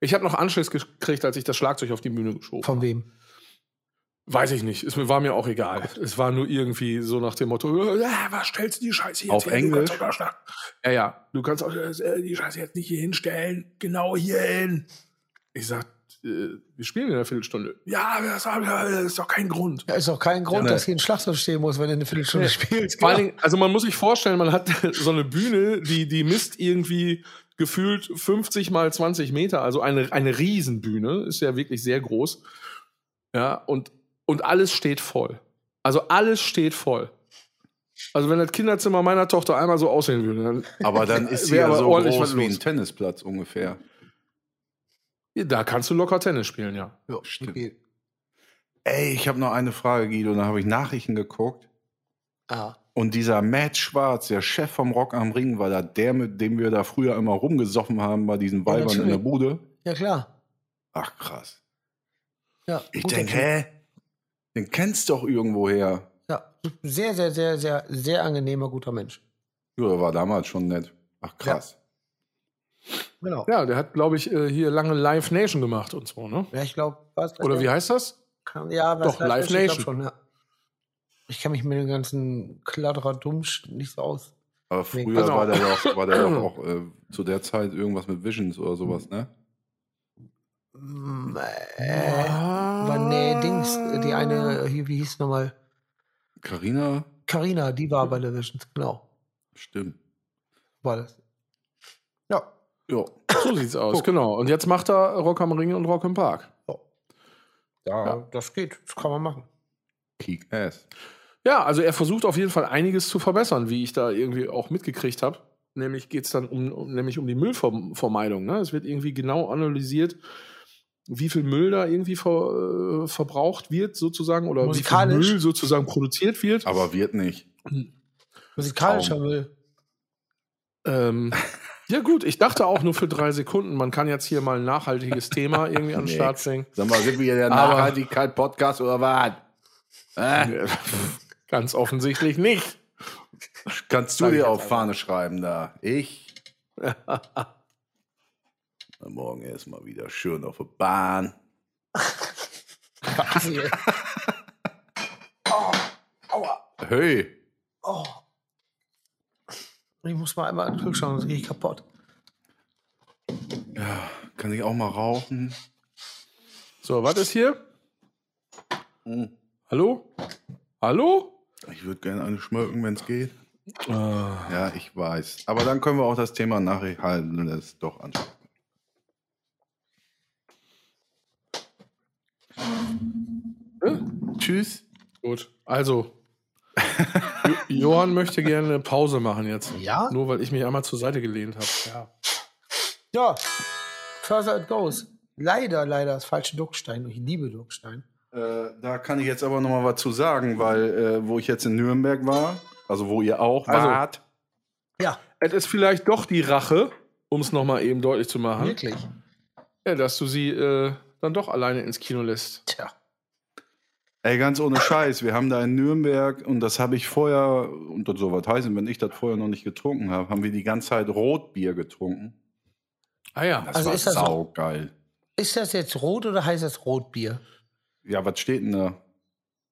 Ich habe noch Anschluss gekriegt, als ich das Schlagzeug auf die Bühne geschoben von wem? Weiß ich nicht. Es war mir auch egal. Es war nur irgendwie so nach dem Motto, äh, was stellst du die Scheiße jetzt Auf hin? Englisch? Ja, ja. Du kannst auch äh, die Scheiße jetzt nicht hier hinstellen. Genau hier hin. Ich sag, äh, wir spielen in einer Viertelstunde. Ja, das, das ist doch kein Grund. Ja, ist auch kein Grund, Ja, dass hier ein Schlagzeug stehen muss, wenn du eine Viertelstunde spielst. Vor allen Dingen, also man muss sich vorstellen, man hat [laughs] so eine Bühne, die, die misst irgendwie gefühlt 50 mal 20 Meter, also eine, eine Riesenbühne, ist ja wirklich sehr groß. Ja, und, und alles steht voll. Also alles steht voll. Also wenn das Kinderzimmer meiner Tochter einmal so aussehen würde, dann Aber dann [laughs] ist sie Wäre ja so groß wie ein Tennisplatz ungefähr. Da kannst du locker Tennis spielen, ja. Ja, Stimmt. okay. Ey, ich habe noch eine Frage, Guido. Da habe ich Nachrichten geguckt. Ah, Und dieser Matt Schwarz, der Chef vom Rock am Ring, war da der, mit dem wir da früher immer rumgesoffen haben bei diesen Weibern in der. Bude. ja klar. Ach, krass. Ja, Ich denke, hä? Den kennst du doch irgendwoher. Ja, sehr, sehr, sehr, sehr, sehr angenehmer, guter Mensch. Ja, der war damals schon nett. Ach, krass. Genau. Ja, der hat, glaube ich, äh, hier lange Live Nation gemacht und so, ne? Ja, ich glaube, was. Oder wie heißt das? Kann, ja, was Doch, Live Ich Nation. Schon, ja. Ich kenne mich mit dem ganzen Kladderadummsch nicht so aus. Aber Nee, früher genau. war der doch, war der doch [clears throat] auch äh, zu der Zeit irgendwas mit Visions oder sowas, ne? Mm, Äh, war, nee, Dings, die eine, hier, wie hieß nochmal? Carina? Carina, die war bei der Visions, genau. Stimmt. War das. Ja. So [coughs] sieht's aus, genau. Und jetzt macht er Rock am Ring und Rock im Park. Ja, Ja. das geht, das kann man machen. Kick Ass. Ja, also er versucht auf jeden Fall einiges zu verbessern, wie ich da irgendwie auch mitgekriegt habe. nämlich geht es dann um, um, nämlich um die Müllvermeidung. Ne? Es wird irgendwie genau analysiert, wie viel Müll da irgendwie ver, äh, verbraucht wird, sozusagen, oder wie viel. Müll sozusagen produziert wird. Aber wird nicht. Musikalischer Traum. Müll. Ähm, [laughs] ja, gut, ich dachte auch nur für drei Sekunden, man kann jetzt hier mal ein nachhaltiges Thema irgendwie an den. [laughs] Start bringen. Sag mal, sind wir hier der Nachhaltigkeit-Podcast oder was? Äh, [laughs] Ganz offensichtlich nicht. kannst du dir auf einfach. Fahne schreiben da? Ich? [laughs] Morgen erstmal wieder schön auf der Bahn. Hey, Oh. Ich muss mal einmal Kühlschrank, sonst gehe ich kaputt. ja, kann ich auch mal rauchen? So, was ist hier? Hm. Hallo? Hallo? Ich würde gerne eine schmöken, wenn es geht. Ah, Ja, ich weiß. Aber dann können wir auch das Thema ist doch anschauen. Tschüss. gut. Also, [laughs] Johann möchte gerne eine Pause machen jetzt. Ja? Nur weil ich mich einmal zur Seite gelehnt habe. Ja. Ja, further it goes. Leider, leider das falsche Duckstein. Ich liebe Duckstein. Äh, da kann ich jetzt aber noch mal was zu sagen, weil äh, wo ich jetzt in Nürnberg war, also wo ihr auch Also- wart, Ja, Es ist vielleicht doch die Rache, um es nochmal eben deutlich zu machen, wirklich. ja, dass du sie äh, dann doch alleine ins Kino lässt. Tja. Ey, ganz ohne Scheiß, wir haben da in Nürnberg, und das habe ich vorher, und das soll was heißen, wenn ich das vorher noch nicht getrunken habe, haben wir die ganze Zeit Rotbier getrunken. Ah ja. Das Also war ist das so- saugeil. Ist das jetzt rot oder heißt das Rotbier? Ja, was steht denn da?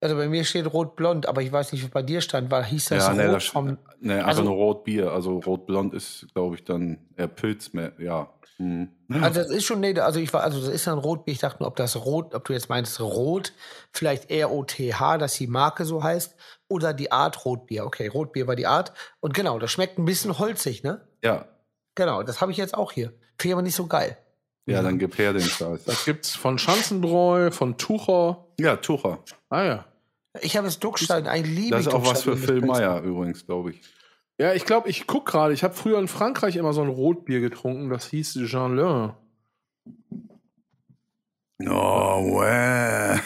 Also bei mir steht rot-blond, aber ich weiß nicht, was bei dir stand, weil hieß das ja, rot nee, das, vom. nee, einfach also- nur Rotbier. Also Rotblond ist, glaube ich, dann eher Pilz mehr. Ja. Hm. Also das ist schon, nee, also ich war, also das ist ein Rotbier. Ich dachte nur, ob das Rot, ob du jetzt meinst Rot, vielleicht R-O-T-H, dass die Marke so heißt, oder die Art Rotbier. Okay, Rotbier war die Art. Und genau, das schmeckt ein bisschen holzig, ne? Ja. Genau, das habe ich jetzt auch hier. Finde ich aber nicht so geil. Ja, dann gib her den Scheiß. Das gibt's von Schanzenbräu, von Tucher. Ja, Tucher. Ah ja. Ich habe jetzt Duckstein, ein liebe Das ist auch was für Phil Meyer übrigens, glaube ich. Ja, ich glaube, ich guck gerade. Ich habe früher in Frankreich immer so ein Rotbier getrunken. Das hieß Jean Le. Oh, ouais.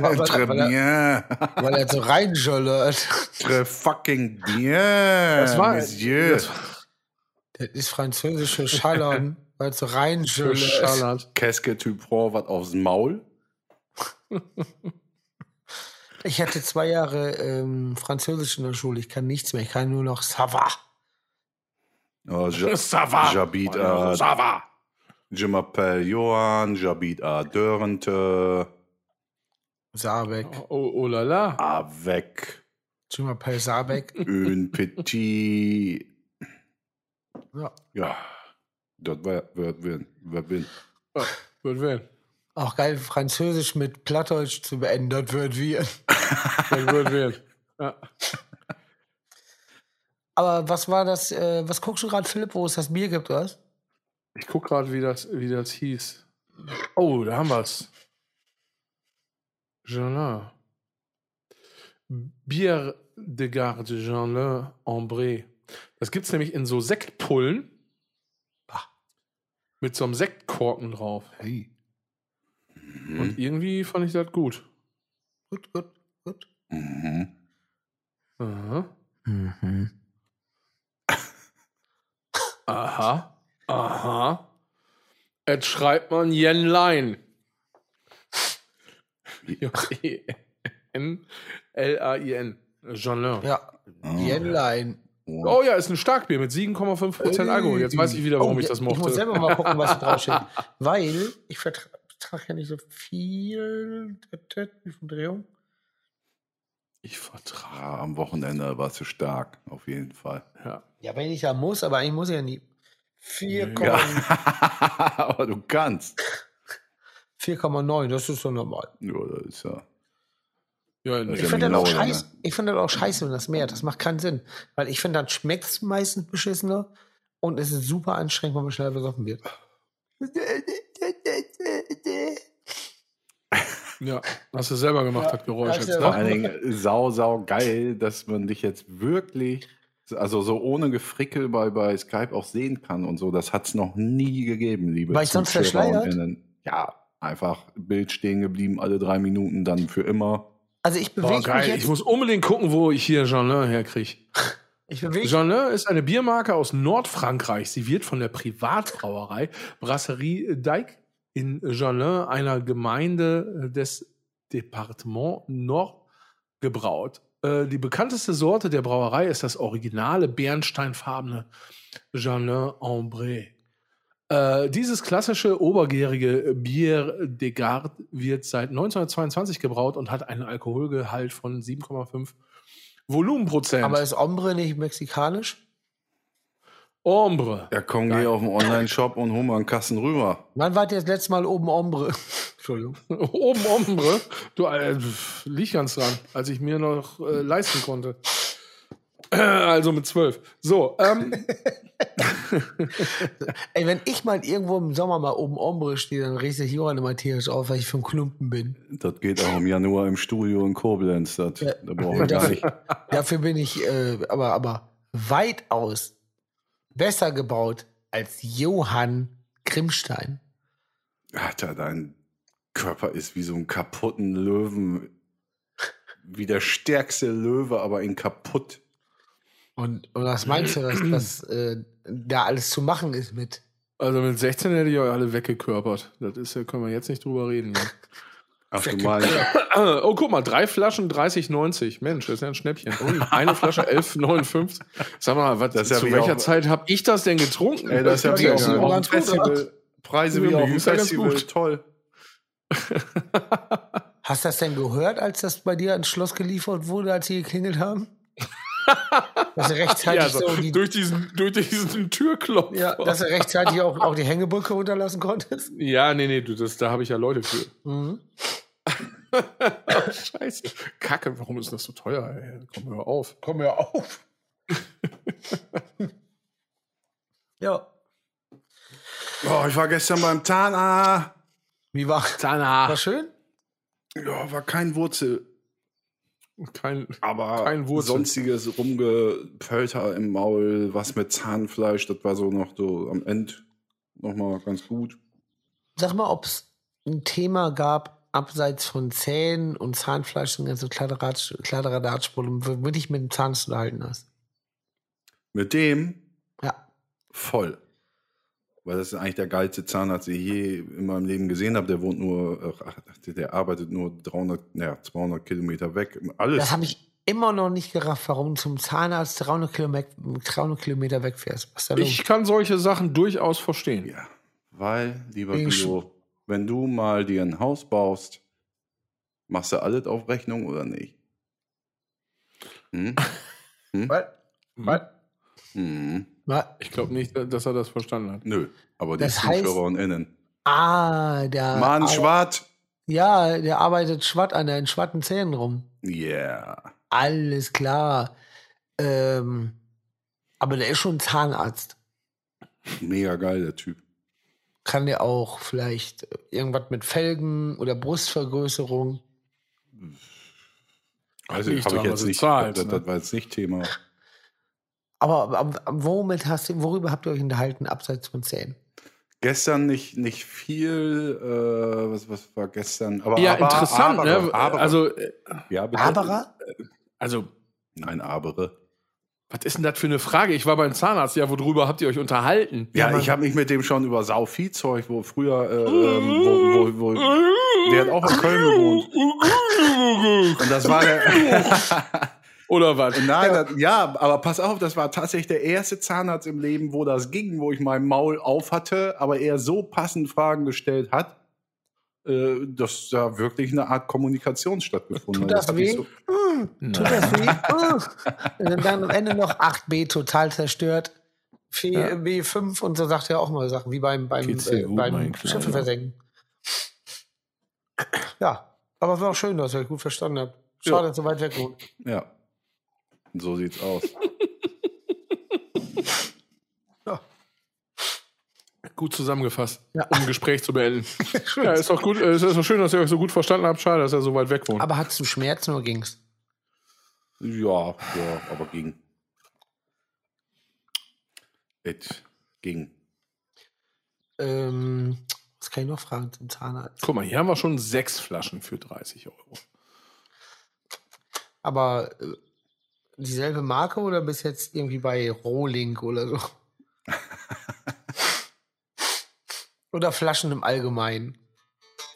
weil- Très weil er- bien. Weil er so reinschöllert. Très fucking bien, Das war, Monsieur. das Das ist französische Schallern, [laughs] weil es so reinschöllert. Que tu prends was aufs Maul? [laughs] Ich hatte zwei Jahre ähm, Französisch in der Schule. Ich kann nichts mehr. Ich kann nur noch Sava. Oh, je, Ça va. J'habite à, Ça va. je m'appelle Johan, j'habite à Dörrente, Saarbeck. Oh, oh la la. avec Tu m'appelles Saarbeck. un petit... Ja. Ja, das wird, wird, wird, wird, wird. Ja, wird werden. Auch geil, Französisch mit Plattdeutsch zu beenden. Das wird wir. [laughs] Das wird. Ja. Aber was war das? Äh, was guckst du gerade, Philipp, wo es das Bier gibt, oder was? Ich guck gerade, wie das, wie das hieß. Oh, da haben wir's. Jean Le. Bière de Garde Jean Le Ambré. Das gibt's nämlich in so Sektpullen. Mit so einem Sektkorken drauf. Hey. Und irgendwie fand ich das gut. Gut, gut, gut. Mhm. Aha. Mhm. [laughs] Aha. Aha. Jetzt schreibt man Jenlein. J-E-N-L-A-I-N. Jean Le. Ja, Ah. Jännlein. Oh ja, ist ein Starkbier mit 7,5% Alkohol. Jetzt weiß ich wieder, warum Oh, ich das Ich muss mochte. selber mal gucken, was da draufsteht. [laughs] Weil ich vertrage ja nicht so viel Drehung. Ich vertrage. Am Wochenende warst du stark, auf jeden Fall. Ja. Ja, wenn ich ja muss, aber eigentlich muss ich ja nie. 4,9, Ja. [laughs] Aber du kannst. 4,9, das ist so normal. Ja, das ist ja. Ja, Das Ich finde das, auch wie Laune, scheiße- ich finde das auch scheiße, wenn das mehr. Das macht keinen Sinn. Weil ich finde, dann schmeckt es meistens beschissener und es ist super anstrengend, wenn man schnell besoffen wird. Ja, hast du selber gemacht, das Geräusch hast jetzt, du Vor ne? allen Dingen sau, sau geil, dass man dich jetzt wirklich also so ohne Gefrickel bei, bei Skype auch sehen kann und so, das hat's noch nie gegeben, liebe War ich sonst ZuschauerInnen. Ja, einfach Bild stehen geblieben, alle drei Minuten, dann für immer. Also ich Boah, bewege mich geil. Ich jetzt. muss unbedingt gucken, wo ich hier Jeanlin herkriege. Ich bewege Jeanlin ist eine Biermarke aus Nordfrankreich. Sie wird von der Privatbrauerei Brasserie Dyke in Jeanlin, einer Gemeinde des Departement Nord, gebraut. Äh, Die bekannteste Sorte der Brauerei ist das originale bernsteinfarbene Jeanlin Ambré. Äh, dieses klassische obergärige Bier de Garde wird seit 1922 gebraut und hat einen Alkoholgehalt von 7,5 Volumenprozent. aber ist Ombre nicht mexikanisch? Ombre. Ja, komm, geh auf den Online-Shop und hol mal einen Kasten rüber. Wann wart ihr das letzte Mal oben Ombre? [laughs] Entschuldigung. [laughs] Oben Ombre. Du, äh, liegt ganz dran, als ich mir noch äh, leisten konnte. [clears throat] Also mit zwölf. So, ähm, [laughs] Ey, wenn ich mal irgendwo im Sommer mal oben Ombre stehe, dann riecht sich Johann immer tierisch auf, weil ich ein Klumpen bin. Das geht auch im Januar im Studio in Koblenz. Das, Ja. Da brauchen wir gar nicht. Dafür bin ich äh, aber, aber weitaus besser gebaut als Johann Grimmstein. Alter, dein Körper ist wie so ein kaputten Löwen. Wie der stärkste Löwe, aber in kaputt. Und, und was meinst du, dass, dass äh, da alles zu machen ist mit? also mit 16 hätte ich euch alle weggekörpert. Das ist, da können wir jetzt nicht drüber reden. Ne? [laughs] Ach du meinst, [coughs] Oh, guck mal, drei Flaschen 30,90. Mensch, das ist ja ein Schnäppchen. Eine Flasche 11,59. Sag mal, was, Das ist ja zu welcher auch- Zeit habe ich das denn getrunken? ey, das ist ja wie ganz gut Festival. Preise wie Ja, auf dem Festival, gut. toll. Hast du das denn gehört, als das bei dir ins Schloss geliefert wurde, als sie geklingelt haben? Dass du rechtzeitig ja, so, so die, durch diesen, durch diesen Türklopf. ja, dass du rechtzeitig auch, auch die Hängebrücke runterlassen konntest. Ja, nee, nee, du, das, da habe ich ja Leute für. Mhm. [laughs] Scheiße. Kacke, warum ist das so teuer? Ey? Komm, hör auf. Komm [laughs] ja auf. ja. Oh, ich war gestern beim Zahnarzt. Wie war? Zana. War schön? Ja, war kein Wurzel. Kein, Aber Kein Wurzel. sonstiges Rumgepölter im Maul, was mit Zahnfleisch, das war so noch so am Ende nochmal ganz gut. Sag mal, ob es ein Thema gab, abseits von Zähnen und Zahnfleisch und ganze Kladderadatsch, Kladderadatschproblem, womit dich mit dem Zahnarzt unterhalten hast. Mit dem Ja. voll. Weil das ist eigentlich der geilste Zahnarzt, den ich je in meinem Leben gesehen habe. Der wohnt nur, ach, der- arbeitet nur 300, ja, 200 Kilometer weg. Alles. Das habe ich immer noch nicht gerafft, warum du zum Zahnarzt 300 Kilometer, 300 Kilometer wegfährst. Was ist da los? ich kann solche Sachen durchaus verstehen. Ja, weil, lieber Guido, wenn du mal dir ein Haus baust, machst du alles auf Rechnung oder nicht? Hm? Was? [laughs] Was? Hm. Was? Ich glaube nicht, dass er das verstanden hat. Nö, aber die Das heißt- Zuschauer und Innen. Ah, der. Mann, Schwart. Ja, der arbeitet schwatt an deinen schwatten Zähnen rum. Yeah. Alles klar. Ähm, aber der ist schon Zahnarzt. Mega geil, der Typ. Kann der auch vielleicht irgendwas mit Felgen oder Brustvergrößerung? Also, habe ich jetzt was nicht. du zahlst, das, ne? das war jetzt nicht Thema. Aber, aber womit hast du, worüber habt ihr euch unterhalten, abseits von Zähnen? Gestern nicht, nicht viel. Äh, was, was war gestern? Aber Ja, aber, interessant, aber, ne? Aber, Also, äh, ja, bitte. Also, Nein, aber. was ist denn das für eine Frage? Ich war beim Zahnarzt, ja, worüber habt ihr euch unterhalten? Ja, Mann. ich habe mich mit dem schon über Sauviehzeug, wo früher, äh, ähm, wo, wo, wo, der hat auch in Köln gewohnt. [laughs] Und das war der. [laughs] [laughs] Oder was? Nein, das, ja, aber pass auf, das war tatsächlich der erste Zahnarzt im Leben, wo das ging, wo ich mein Maul auf hatte, aber er so passend Fragen gestellt hat, äh, dass da wirklich eine Art Kommunikation stattgefunden Tut das hat. ich weh? so- Tut das weh? Uh. Und dann am Ende noch 8b total zerstört. 4b 5 und so sagt er auch mal Sachen, wie beim, beim, äh, beim Kleiner? Schiffe versenken. Ja, aber es war auch schön, dass ihr gut verstanden habt. Schade, dass ihr so weit weg wohnt. Ja, so sieht's aus. [laughs] Ja. Gut zusammengefasst, Ja. um ein Gespräch zu beenden. [laughs] ja, ist doch gut. Es ist doch schön, dass ihr euch so gut verstanden habt. Schade, dass er so weit weg wohnt. Aber hattest du Schmerzen oder ging's? Ja, ja, aber ging. Es ging. Ähm, was kann ich noch fragen zum Zahnarzt? Guck mal, hier haben wir schon sechs Flaschen für 30 Euro. Aber äh, dieselbe Marke oder bis jetzt irgendwie bei Rohlink oder so? [laughs] oder Flaschen im Allgemeinen?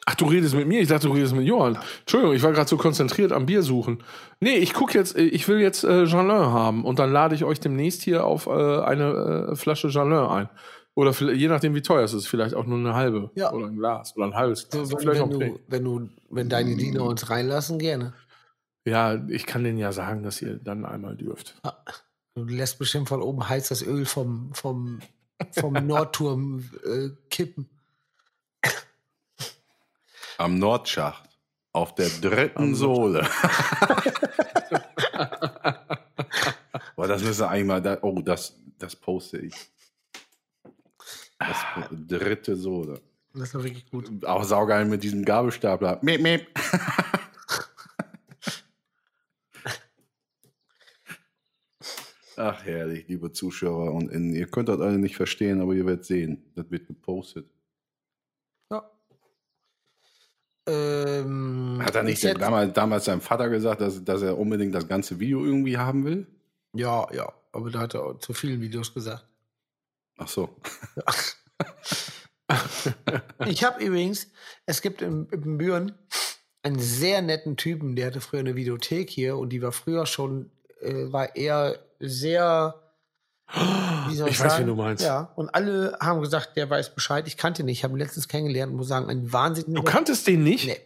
Ach, du redest mit mir? Ich dachte, du redest mit Johann. Entschuldigung, ich war gerade so konzentriert am Bier suchen. Nee, ich guck jetzt, äh, ich will jetzt äh, Jalin haben und dann lade ich euch demnächst hier auf äh, eine äh, Flasche Jalin ein. Oder je nachdem, wie teuer es ist, vielleicht auch nur eine halbe Ja. oder ein Glas oder ein halbes So, Glas. wenn, vielleicht wenn, auch du, wenn du, wenn deine Diener uns reinlassen, gerne. Ja, ich kann denen ja sagen, dass ihr dann einmal dürft. Du lässt bestimmt von oben heiß das Öl vom, vom, vom [laughs] Nordturm äh, kippen. Am Nordschacht. Auf der dritten Sohle. [laughs] Boah, das müsste eigentlich mal. Da, oh, das, das poste ich. Das dritte Sohle. Das ist doch wirklich gut. Auch saugeil mit diesem Gabelstapler. Miep, miep. Ach, herrlich, liebe Zuschauer und Innen. Ihr könnt das alle nicht verstehen, aber ihr werdet sehen. Das wird gepostet. Ja. Ähm, Hat er nicht jetzt- damals, damals seinem Vater gesagt, dass, dass er unbedingt das ganze Video irgendwie haben will? Ja, ja. Aber da hat er zu vielen Videos gesagt. Ach so. Ich habe übrigens, es gibt im, im Büren einen sehr netten Typen, der hatte früher eine Videothek hier und die war früher schon, äh, war eher sehr. Wie soll Ich ich, weiß, sagen? wen du meinst. Ja, und alle haben gesagt, der weiß Bescheid. Ich kannte ihn nicht. Ich habe ihn letztens kennengelernt und muss sagen, ein wahnsinnig Du kanntest den nicht? Nee.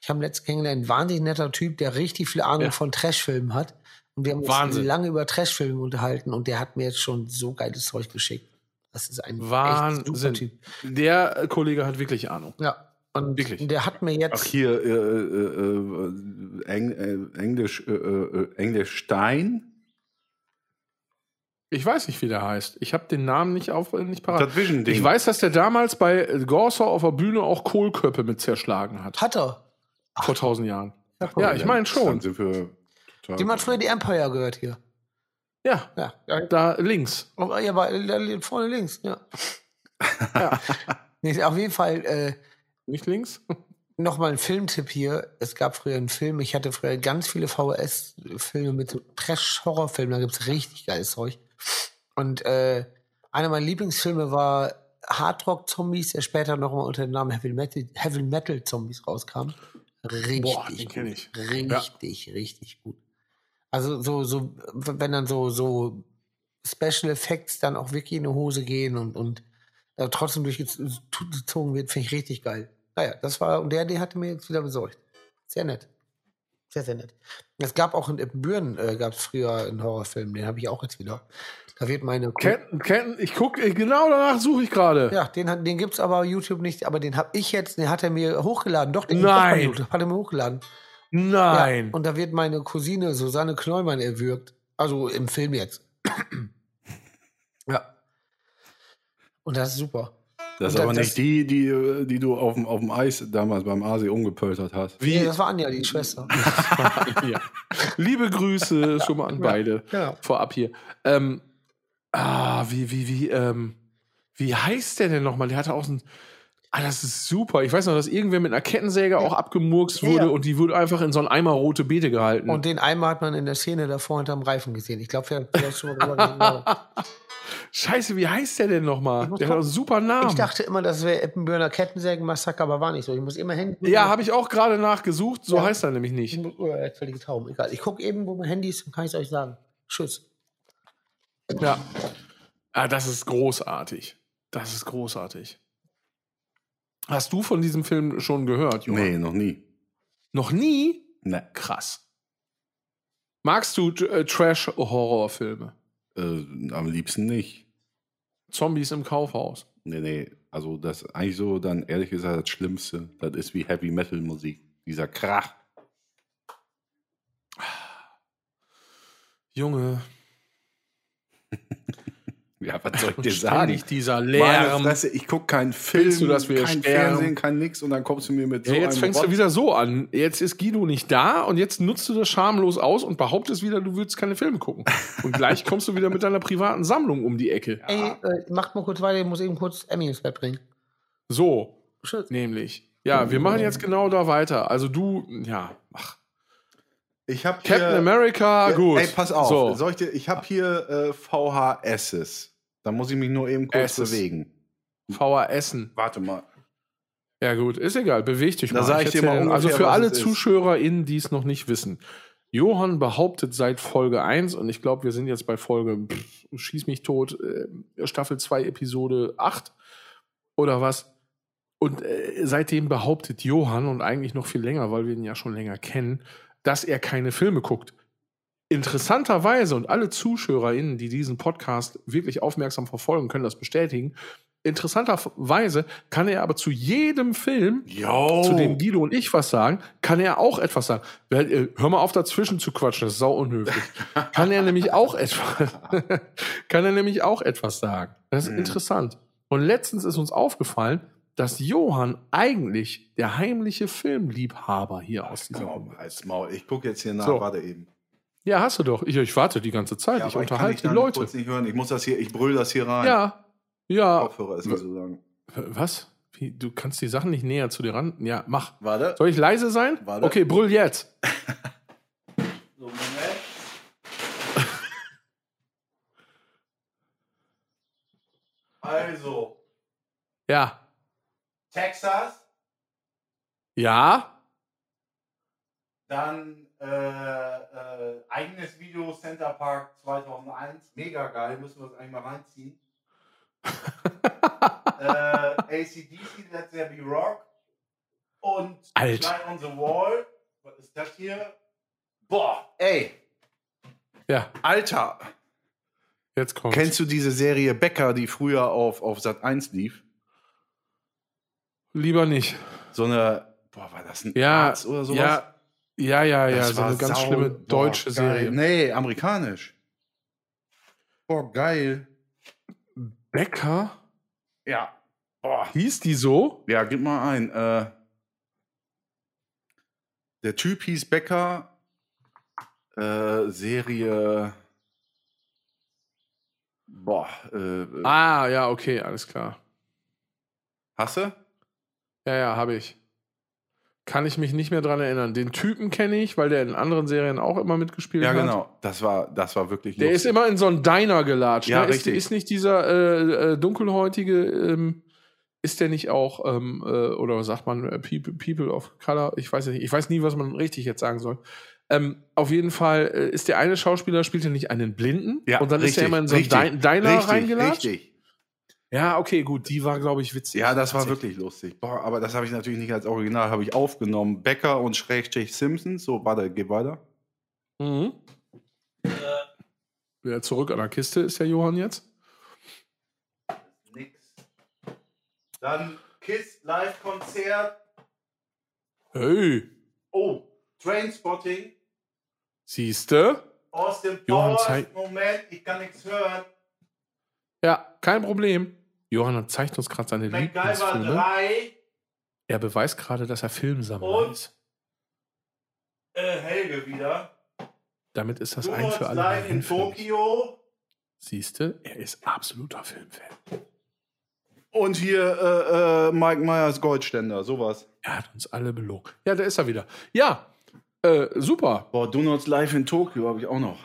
Ich habe letztens kennengelernt, ein wahnsinnig netter Typ, der richtig viel Ahnung Ja. von Trashfilmen hat. Und wir haben uns Wahnsinn. lange über Trashfilme unterhalten und der hat mir jetzt schon so geiles Zeug geschickt. Das ist ein echt super Wahnsinn. Typ. Der äh, Kollege hat wirklich Ahnung. Ja. Und Wirklich? der hat mir jetzt. Ach, hier, äh, äh, äh, Eng, äh, Englisch, äh, äh, Englisch Stein. Ich weiß nicht, wie der heißt. Ich habe den Namen nicht auf, nicht parat. Das Vision-Ding. Ich weiß, dass der damals bei Gorser auf der Bühne auch Kohlköppe mit zerschlagen hat. Hat er. Vor tausend Jahren. Ja, Ja, ich meine schon. Dem hat früher die Empire gehört hier. Ja, Ja. ja. da links. Aber ja, aber äh, vorne links, ja. [laughs] Nee, auf jeden Fall äh, Nicht links? [laughs] nochmal ein Filmtipp hier. Es gab früher einen Film, ich hatte früher ganz viele VHS-Filme mit so Trash-Horrorfilmen, da gibt's richtig geiles Zeug. Und äh, einer meiner Lieblingsfilme war Hardrock Zombies, der später nochmal unter dem Namen Heavy Metal, Heavy Metal Zombies rauskam. Richtig, Boah, den gut. kenn ich. richtig, richtig gut. Also so, so, wenn dann so, so Special Effects dann auch wirklich in die Hose gehen und, und äh, trotzdem durchgezogen wird, finde ich richtig geil. Naja, das war, und der, der hatte mir jetzt wieder besorgt. Sehr nett. Sehr, sehr nett. Es gab auch in Büren, äh, gab es früher einen Horrorfilm, den habe ich auch jetzt wieder. Da wird meine. Ken, Ken, ich gucke, genau danach suche ich gerade. Ja, den, hat- den gibt's aber auf YouTube nicht, aber den habe ich jetzt, den hat er mir hochgeladen. Doch, den Nein. YouTube, hat er mir hochgeladen. Nein. Ja, und da wird meine Cousine Susanne Knollmann erwürgt. Also im Film jetzt. [clears throat] ja. Und das ist super. Das ist aber das- nicht die, die, äh, die du auf dem, auf dem Eis damals beim Asi umgepöltert hast. Wie? Nee, das war Anja, die Schwester. [laughs] ja. Liebe Grüße schon mal an beide. genau. Vorab hier. Ähm, ah, wie, wie, wie, ähm, wie heißt der denn nochmal? Der hatte auch so ein. Ah, das ist super. Ich weiß noch, dass irgendwer mit einer Kettensäge auch abgemurkst wurde ja. und die wurde einfach in so einen Eimer rote Beete gehalten. Und den Eimer hat man in der Szene davor hinterm Reifen gesehen. Ich glaube, wir haben vielleicht schon mal drüber gesehen. [laughs] Scheiße, wie heißt der denn nochmal? Der hat einen super Namen. Ich dachte immer, das wäre Eppenbürner Kettensägenmassaker, aber war nicht so. Ich muss immer Handy. ja, habe ich auch gerade nachgesucht. So Ja. heißt er nämlich Ich nicht. muss- oh, völlige Tauben. Egal. Ich gucke eben, wo mein Handy ist, dann kann ich es euch sagen. Tschüss. Ja. Ah, das ist großartig. Das ist großartig. Hast du von diesem Film schon gehört, Johann? Nee, noch nie. Noch nie? Nee. Krass. Magst du äh, Trash-Horrorfilme? Äh, am liebsten nicht. Zombies im Kaufhaus. Nee, nee. Also das ist eigentlich so dann ehrlich gesagt das Schlimmste. Das ist wie Heavy Metal Musik. Dieser Krach. Junge. Ja, was soll ich dir Ständig dieser Meine Lärm. Fresse, ich gucke keinen Film, Willst du, dass wir kein sterben? Fernsehen, kein nix und dann kommst du mir mit so Ja, jetzt fängst du Rotz. wieder so an. Jetzt ist Guido nicht da und jetzt nutzt du das schamlos aus und behauptest wieder, du würdest keine Filme gucken. Und gleich [laughs] kommst du wieder mit deiner privaten Sammlung um die Ecke. Ey, äh, macht mal kurz weiter, ich muss eben kurz Emmy ins Bett bringen. So, Tschüss. nämlich. Ja, wir machen jetzt genau da weiter. Also du, ja. Ich habe Captain hier, America, Ja, gut. Ey, pass auf. So. Soll ich ich habe hier äh, VHSs. Da muss ich mich nur eben kurz S's. bewegen. VA Essen. Warte mal. Ja, gut, ist egal. Beweg dich Da mal. sag ich dir mal Also für alle. ZuschauerInnen, die es noch nicht wissen. Johann behauptet seit Folge 1, und ich glaube, wir sind jetzt bei Folge, pff, schieß mich tot, äh, Staffel 2, Episode 8 oder was. Und äh, seitdem behauptet Johann, und eigentlich noch viel länger, weil wir ihn ja schon länger kennen, dass er keine Filme guckt. Interessanterweise, und alle ZuschauerInnen, die diesen Podcast wirklich aufmerksam verfolgen, können das bestätigen. Interessanterweise kann er aber zu jedem Film Jo. zu dem Guido und ich was sagen, kann er auch etwas sagen. Äh, Hör mal auf, dazwischen zu quatschen, das ist sau unhöflich. [laughs] kann er nämlich auch etwas, [laughs] kann er nämlich auch etwas sagen. Das ist Mhm. interessant. Und letztens ist uns aufgefallen, dass Johann eigentlich der heimliche Filmliebhaber hier aus dieser Komm, als Maul. Ich gucke jetzt hier nach. So. Warte eben. Ja, hast du doch. Ich, ich warte die ganze Zeit. ich aber unterhalte die Leute. kurz nicht hören. Ich muss das hier, ich brüll das hier rein. Ja. Ja. Kopfhörer ist so lang. Was? Wie, du kannst die Sachen nicht näher zu dir ran? Ja, mach. Warte. Soll ich leise sein? Warte. Okay, brüll jetzt. [laughs] So, Moment. [laughs] Also, Ja. Texas, Ja. dann äh, äh, eigenes Video Center Park 2001, mega geil, müssen wir das eigentlich mal reinziehen. [laughs] äh, ACDC, Let There Be Rock und Alt. Fly on the Wall. Was ist das hier? Boah, ey, Ja, Alter. jetzt kommt. Kennst du diese Serie Becker, die früher auf, auf Sat 1 lief? Lieber nicht. So eine, boah, war das ein Ja, Arzt oder sowas? ja, ja, ja, ja, so eine ganz schlimme boah, deutsche geil. Serie. Nee, amerikanisch. Boah, geil. Becker? Ja. Boah. Hieß die so? Ja, gib mal ein. Äh, der Typ hieß Becker. Äh, Serie. Boah. Äh, Ah, ja, okay, alles klar. Hast du? Ja, ja, habe ich. Kann ich mich nicht mehr dran erinnern. Den Typen kenne ich, weil der in anderen Serien auch immer mitgespielt Ja, hat. genau. Das war, das war wirklich Der ist immer in so einen Diner gelatscht. Ja, ne? ist, richtig. ist nicht dieser äh, äh, dunkelhäutige, ähm, ist der nicht auch, ähm, äh, oder sagt man, äh, People, People of Color? Ich weiß nicht. Ich weiß nie, was man richtig jetzt sagen soll. Ähm, auf jeden Fall äh, ist der eine Schauspieler, spielt ja nicht einen Blinden. Ja, und dann ist richtig, er immer in so einen Diner richtig, reingelatscht. Richtig. Ja, okay, gut. Die war, glaube ich, witzig. Ja, das war wirklich lustig. Boah, aber das habe ich natürlich nicht als Original, habe ich aufgenommen. Becker und Schrägstrich Simpsons. So, warte, geh weiter. Mhm. Wieder zurück an der Kiste ist der Johann jetzt. Nix. Dann Kiss Live-Konzert. Hey, Oh, Trainspotting. siehste? Johann, Powers. zeig- Moment, ich kann nichts hören. Ja, kein Problem. Johann zeigt uns gerade seine Lieblingsfilme. 3. Er beweist gerade, dass er Filmsammler Und? ist. Äh, Helge wieder. Damit ist das Du ein für alle Mal live in. Tokio. Siehste, er ist absoluter Filmfan. Und hier äh, äh, Mike Myers Goldständer, sowas. Er hat uns alle belogen. Ja, da ist er wieder. Ja, äh, super. Boah, Donuts live in Tokio habe ich auch noch.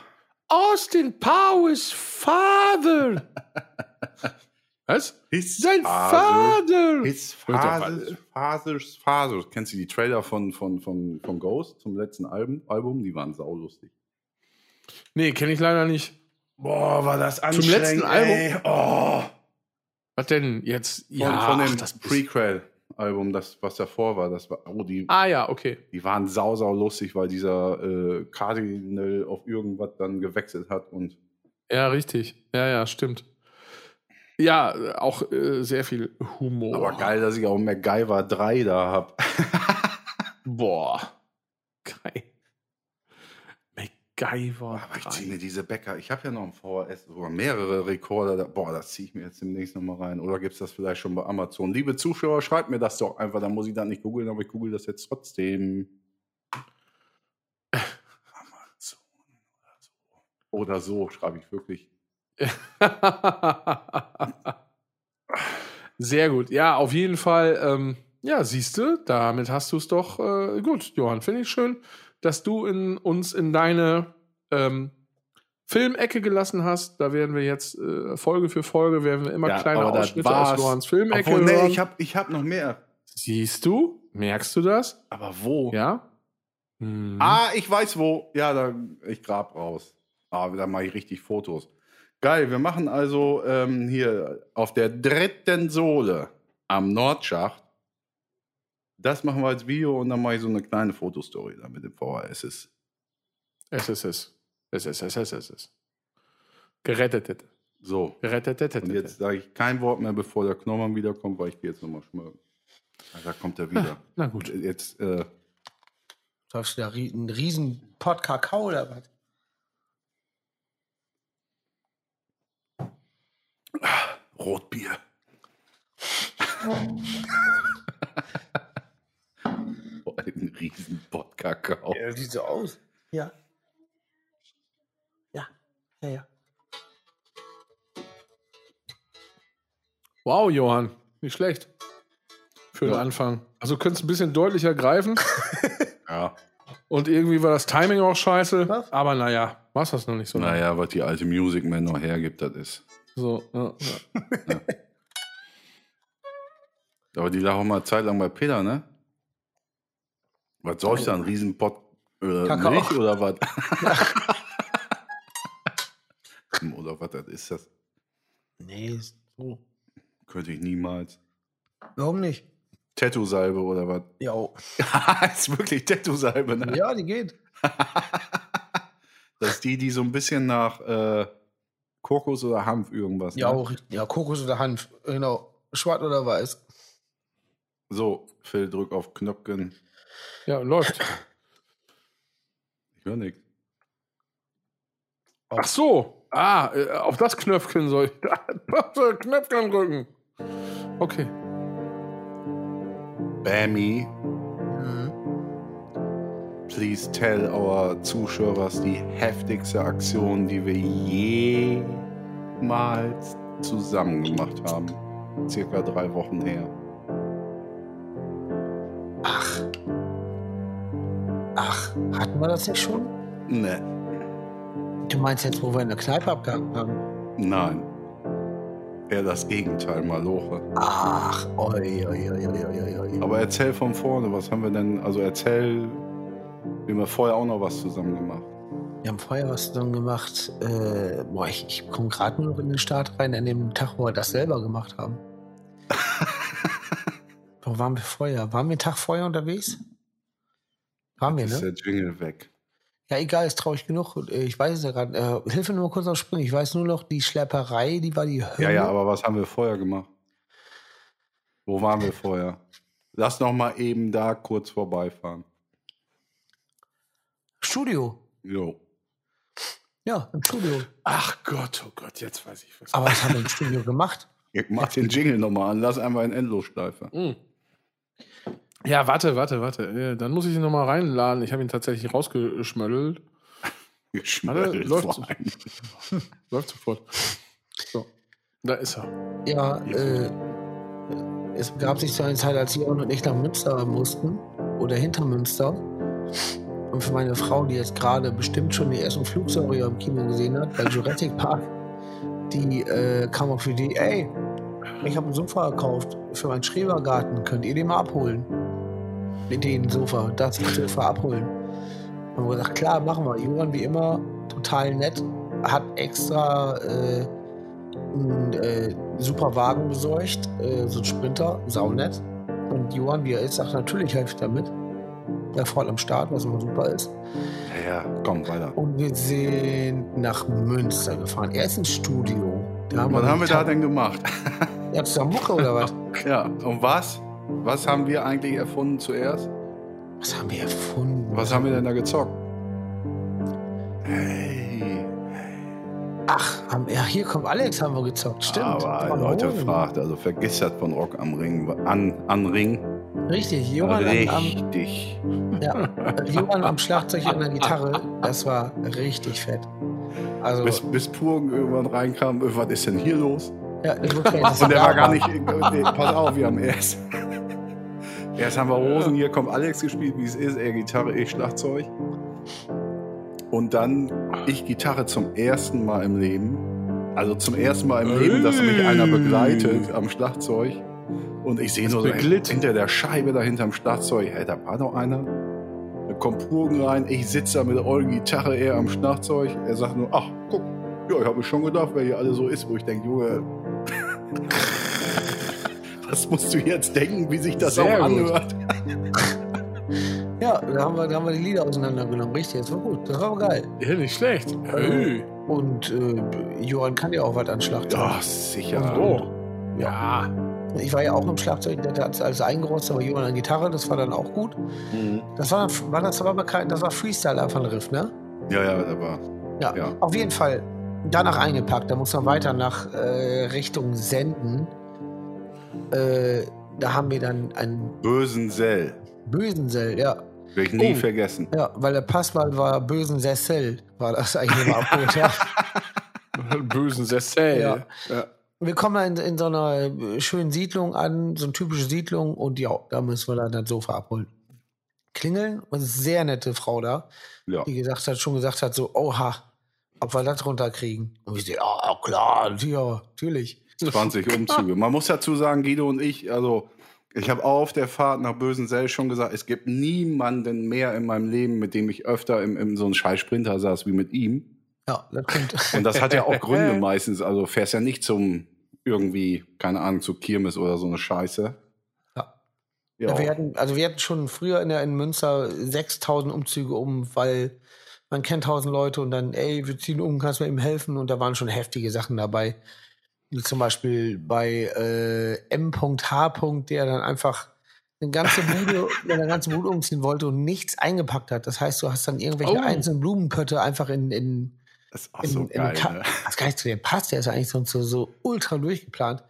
Austin Powers Father. [laughs] Was? His Sein Vater. His Fathers, Fathers, Fathers. Kennst du die Trailer von, von, von, von Ghost zum letzten Album? Album? Die waren saulustig. Nee, kenne ich leider nicht. Boah, war das Zum letzten ey. Oh. Was denn jetzt? Von, Ja, von dem ach, Prequel-Album, das, was davor war. Das war oh, die, Ah ja, okay. die waren sau, sau lustig, weil dieser äh, Cardinal auf irgendwas dann gewechselt hat und Ja, richtig. Ja, ja, stimmt. Ja, auch äh, sehr viel Humor. aber geil, dass ich auch MacGyver 3 da habe. [laughs] Boah. Geil. MacGyver. Aber ich 3. ziehe mir diese Bäcker. Ich habe ja noch einen VHS, sogar mehrere Rekorder. Da. Boah, das ziehe ich mir jetzt demnächst nochmal rein. Oder gibt es das vielleicht schon bei Amazon? Liebe Zuschauer, schreibt mir das doch einfach. Dann muss ich dann nicht googeln, aber ich google das jetzt trotzdem. Amazon oder so. Oder so schreibe ich wirklich. [laughs] Sehr gut. Ja, auf jeden Fall. Ähm, ja, siehst du, damit hast du es doch äh, gut, Johann. Finde ich schön, dass du in, uns in deine ähm, Filmecke gelassen hast. Da werden wir jetzt äh, Folge für Folge werden wir immer Ja, kleine Ausschnitte aus war's. Johanns Filmecke Obwohl, nee, hören. ich habe ich hab noch mehr. Siehst du? Merkst du das? Aber wo? Ja. Hm. Ah, ich weiß wo. Ja, da, ich grab raus. Ah, da mache ich richtig Fotos. Geil, wir machen also ähm, hier auf der dritten Sohle am Nordschacht. Das machen wir als Video und dann mache ich so eine kleine Fotostory da mit dem VHS. Es ist es. Es ist es. Ist. Gerettet. So. Gerettet. Und jetzt sage ich kein Wort mehr, bevor der Knormann wiederkommt, weil ich gehe jetzt nochmal schmögen. Ah, Da kommt er wieder. Na gut. Jetzt, äh, Läufst du da einen riesen Pot Kakao oder was? Rotbier. Boah, ein riesen Pott Kakao. Ja, sieht so aus. Ja. Ja. Ja, ja. Wow, Johann. Nicht schlecht. Für den Ja. Anfang. Also könntest ein bisschen deutlicher greifen. [laughs] Ja. Und irgendwie war das Timing auch scheiße. Was? Aber naja, war das noch nicht so. lange. Naja, was die alte Music Man noch hergibt, das ist. So, ja, ja. Aber die lag auch mal eine Zeit lang bei Peter, ne? Was soll ich da? Ein Riesenpott äh, Kakao. Milch oder was? [laughs] oder was das ist das? Nee, so. Könnte ich niemals. Warum nicht? Tattoo-Salbe oder was? Ja. [laughs] ist wirklich Tattoo-Salbe, ne? Ja, die geht. [laughs] Das ist die, die so ein bisschen nach äh, Kokos oder Hanf irgendwas. Ja, ne? auch, ja, Kokos oder Hanf. Genau. Schwarz oder weiß. So, Phil, drück auf Knöpfchen. Ja, läuft. Ich höre nichts. Ach so. Ah, äh, auf das Knöpfchen soll ich. [laughs] Knöpfchen drücken. Okay. Bammy, Mhm. please tell our Zuschauers die heftigste Aktion, die wir jemals zusammen gemacht haben. Circa drei Wochen her. Ach. Ach, hatten wir das nicht schon? Ne, Du meinst jetzt, wo wir in der Kneipe abgehangen haben? nein. Eher das Gegenteil, Maloche. Ach, oi, oi, oi, oi, oi. Aber erzähl von vorne, was haben wir denn, also erzähl, wir haben ja vorher auch noch was zusammen gemacht. Wir haben vorher was zusammen gemacht. Äh, boah, ich, ich komme gerade nur noch in den Start rein, an dem Tag, wo wir das selber gemacht haben. [laughs] wo waren wir vorher? Waren wir einen Tag vorher unterwegs? Waren wir, Ist ne? der Jingle weg. Ja, egal, ist traurig genug. Ich weiß es ja gerade. Äh, hilf mir nur kurz auf Springen. Ich weiß nur noch, die Schlepperei, die war die Hölle. Ja, ja, aber was haben wir vorher gemacht? Wo waren wir vorher? Lass noch mal eben da kurz vorbeifahren. Studio. Jo. Ja, im Studio. Ach Gott, oh Gott, jetzt weiß ich was. Aber was haben wir im [laughs] Studio gemacht? Ich mach den Jingle noch mal an. Lass einmal in Endlosschleife. Mm. Ja, warte, warte, warte. Dann muss ich ihn nochmal reinladen. Ich habe ihn tatsächlich rausgeschmöddelt. Geschmödelt läuft. [laughs] Läuft sofort. So, da ist er. Ja, äh, es begab sich zu einer Zeit, als Jon und ich nach Münster mussten oder hinter Münster. Und für meine Frau, die jetzt gerade bestimmt schon die ersten Flugsaurier im Kino gesehen hat, bei Jurassic Park, die äh, kam auf die Idee, ey, ich habe ein Sofa gekauft für meinen Schrebergarten, könnt ihr den mal abholen? Den Sofa, das Sofa abholen. Haben wir gesagt, klar, machen wir. Johann wie immer, total nett, hat extra äh, einen äh, super Wagen besorgt, äh, so ein Sprinter, saunett. Und Johann, wie er ist, sagt natürlich helfe ich damit. Der voll am Start, was immer super ist. Ja, ja, komm, weiter. Und wir sind nach Münster gefahren. Er ist ins Studio. Da Was haben wir da denn gemacht? Ja, zusammen Mucke oder was? [laughs] Ja, und was? Was haben wir eigentlich erfunden zuerst? Was haben wir erfunden? Was haben wir denn da gezockt? Haben, ja, hier kommt Alex, haben wir gezockt. Stimmt. Aber Leute Hohen. fragt, also vergiss das von Rock am Ring, an, an Ring. Richtig, Johann am, am, Richtig. ja, Johann am Schlagzeug und der Gitarre, das war richtig fett. Also, Bis, bis Purgen irgendwann reinkam, was ist denn hier los? Ja, Und der war gar nicht. Nee, pass auf, wir haben erst. [laughs] Erst haben wir Rosen, hier kommt Alex gespielt, wie es ist, er Gitarre, ich Schlagzeug. Und dann ich Gitarre zum ersten Mal im Leben. Also zum ersten Mal im Leben, dass mich einer begleitet am Schlagzeug. Und ich sehe nur so beglitt. hinter der Scheibe da hinterm Schlagzeug, hey, da war noch einer. Da kommt Purgen rein, ich sitze da mit der ollen Gitarre, er am Schlagzeug. Er sagt nur, ach, guck, ja, ich habe mir schon gedacht, wer hier alle so ist, wo ich denke, Junge, [laughs] was musst du jetzt denken, wie sich das Sehr auch anhört? [laughs] Ja, da haben, wir, da haben wir die Lieder auseinandergenommen. Richtig, das war gut. Das war geil. Ja, nicht schlecht. Hey. Und äh, Johann kann ja auch was an Schlagzeug. Ja, sicher. So. Ja. Ich war ja auch im Schlagzeug, der hat alles eingerostet, aber Johann an Gitarre, das war dann auch gut. Mhm. Das war, war das kein, das war Freestyle einfach ein Riff, ne? Ja, ja, aber Ja. Ja. Auf jeden Fall danach eingepackt. Da muss man weiter nach äh, Richtung Senden. Äh, da haben wir dann einen Bösensell. Bösensell, ja. Will ich nie Oh. vergessen. Ja, weil der Passwahl war Bösensessel, war das eigentlich immer abgeholt, ja. [laughs] Bösen Sessel. Ja. Ja. Wir kommen in, in so einer äh, schönen Siedlung an, so eine typische Siedlung und ja, da müssen wir dann das Sofa abholen. Klingeln und eine sehr nette Frau da, ja. die gesagt hat, schon gesagt hat, so, oha, ob wir das runterkriegen. Und ich so, ja, klar, ja, natürlich. 20 [laughs] Umzüge. Man muss dazu sagen, Guido und ich, also ich habe auf der Fahrt nach Bösensell schon gesagt, es gibt niemanden mehr in meinem Leben, mit dem ich öfter im, im so einem scheiß Sprinter saß wie mit ihm. Ja, das kommt. [laughs] Und das hat ja auch Gründe [laughs] meistens. Also fährst ja nicht zum irgendwie, keine Ahnung, zu Kirmes oder so eine Scheiße. Ja. Ja. Wir hatten, also wir hatten schon früher in, der, in Münster 6000 Umzüge um, weil man kennt 1000 Leute und dann, ey, wir ziehen um, kannst du mir ihm helfen? Und da waren schon heftige Sachen dabei. Wie zum Beispiel bei äh, M.H. der dann einfach eine ganze [laughs] Bude, eine ganze Bude umziehen wollte und nichts eingepackt hat. Das heißt, du hast dann irgendwelche Oh. einzelnen Blumenpötte einfach in, in, Das ist auch in, so in geil. Ka- Ne? [laughs] Das gar nicht zu dem passt, der ist eigentlich sonst so, so ultra durchgeplant.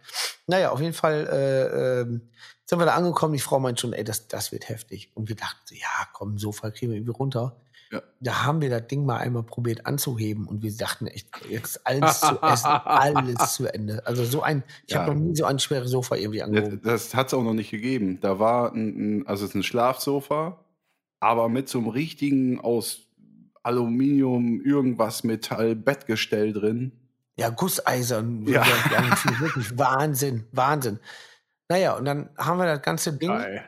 Naja, auf jeden Fall äh, ähm, sind wir da angekommen. Die Frau meint schon, ey, das, das wird heftig. Und wir dachten, so, ja, komm, Sofa kriegen wir irgendwie runter. Ja. Da haben wir das Ding mal einmal probiert anzuheben und wir dachten echt, jetzt alles zu essen, [laughs] alles zu Ende. Also so ein, ich Ja. habe noch nie so ein schweres Sofa irgendwie Das, angehoben. das hat es auch noch nicht gegeben. Da war ein, ein, also es ist ein Schlafsofa, aber mit so einem richtigen aus Aluminium, irgendwas Metall, Bettgestell drin. Ja, Gusseisern. Ja. Ja. Wirklich Wahnsinn, Wahnsinn. Naja, und dann haben wir das ganze Ding. Geil.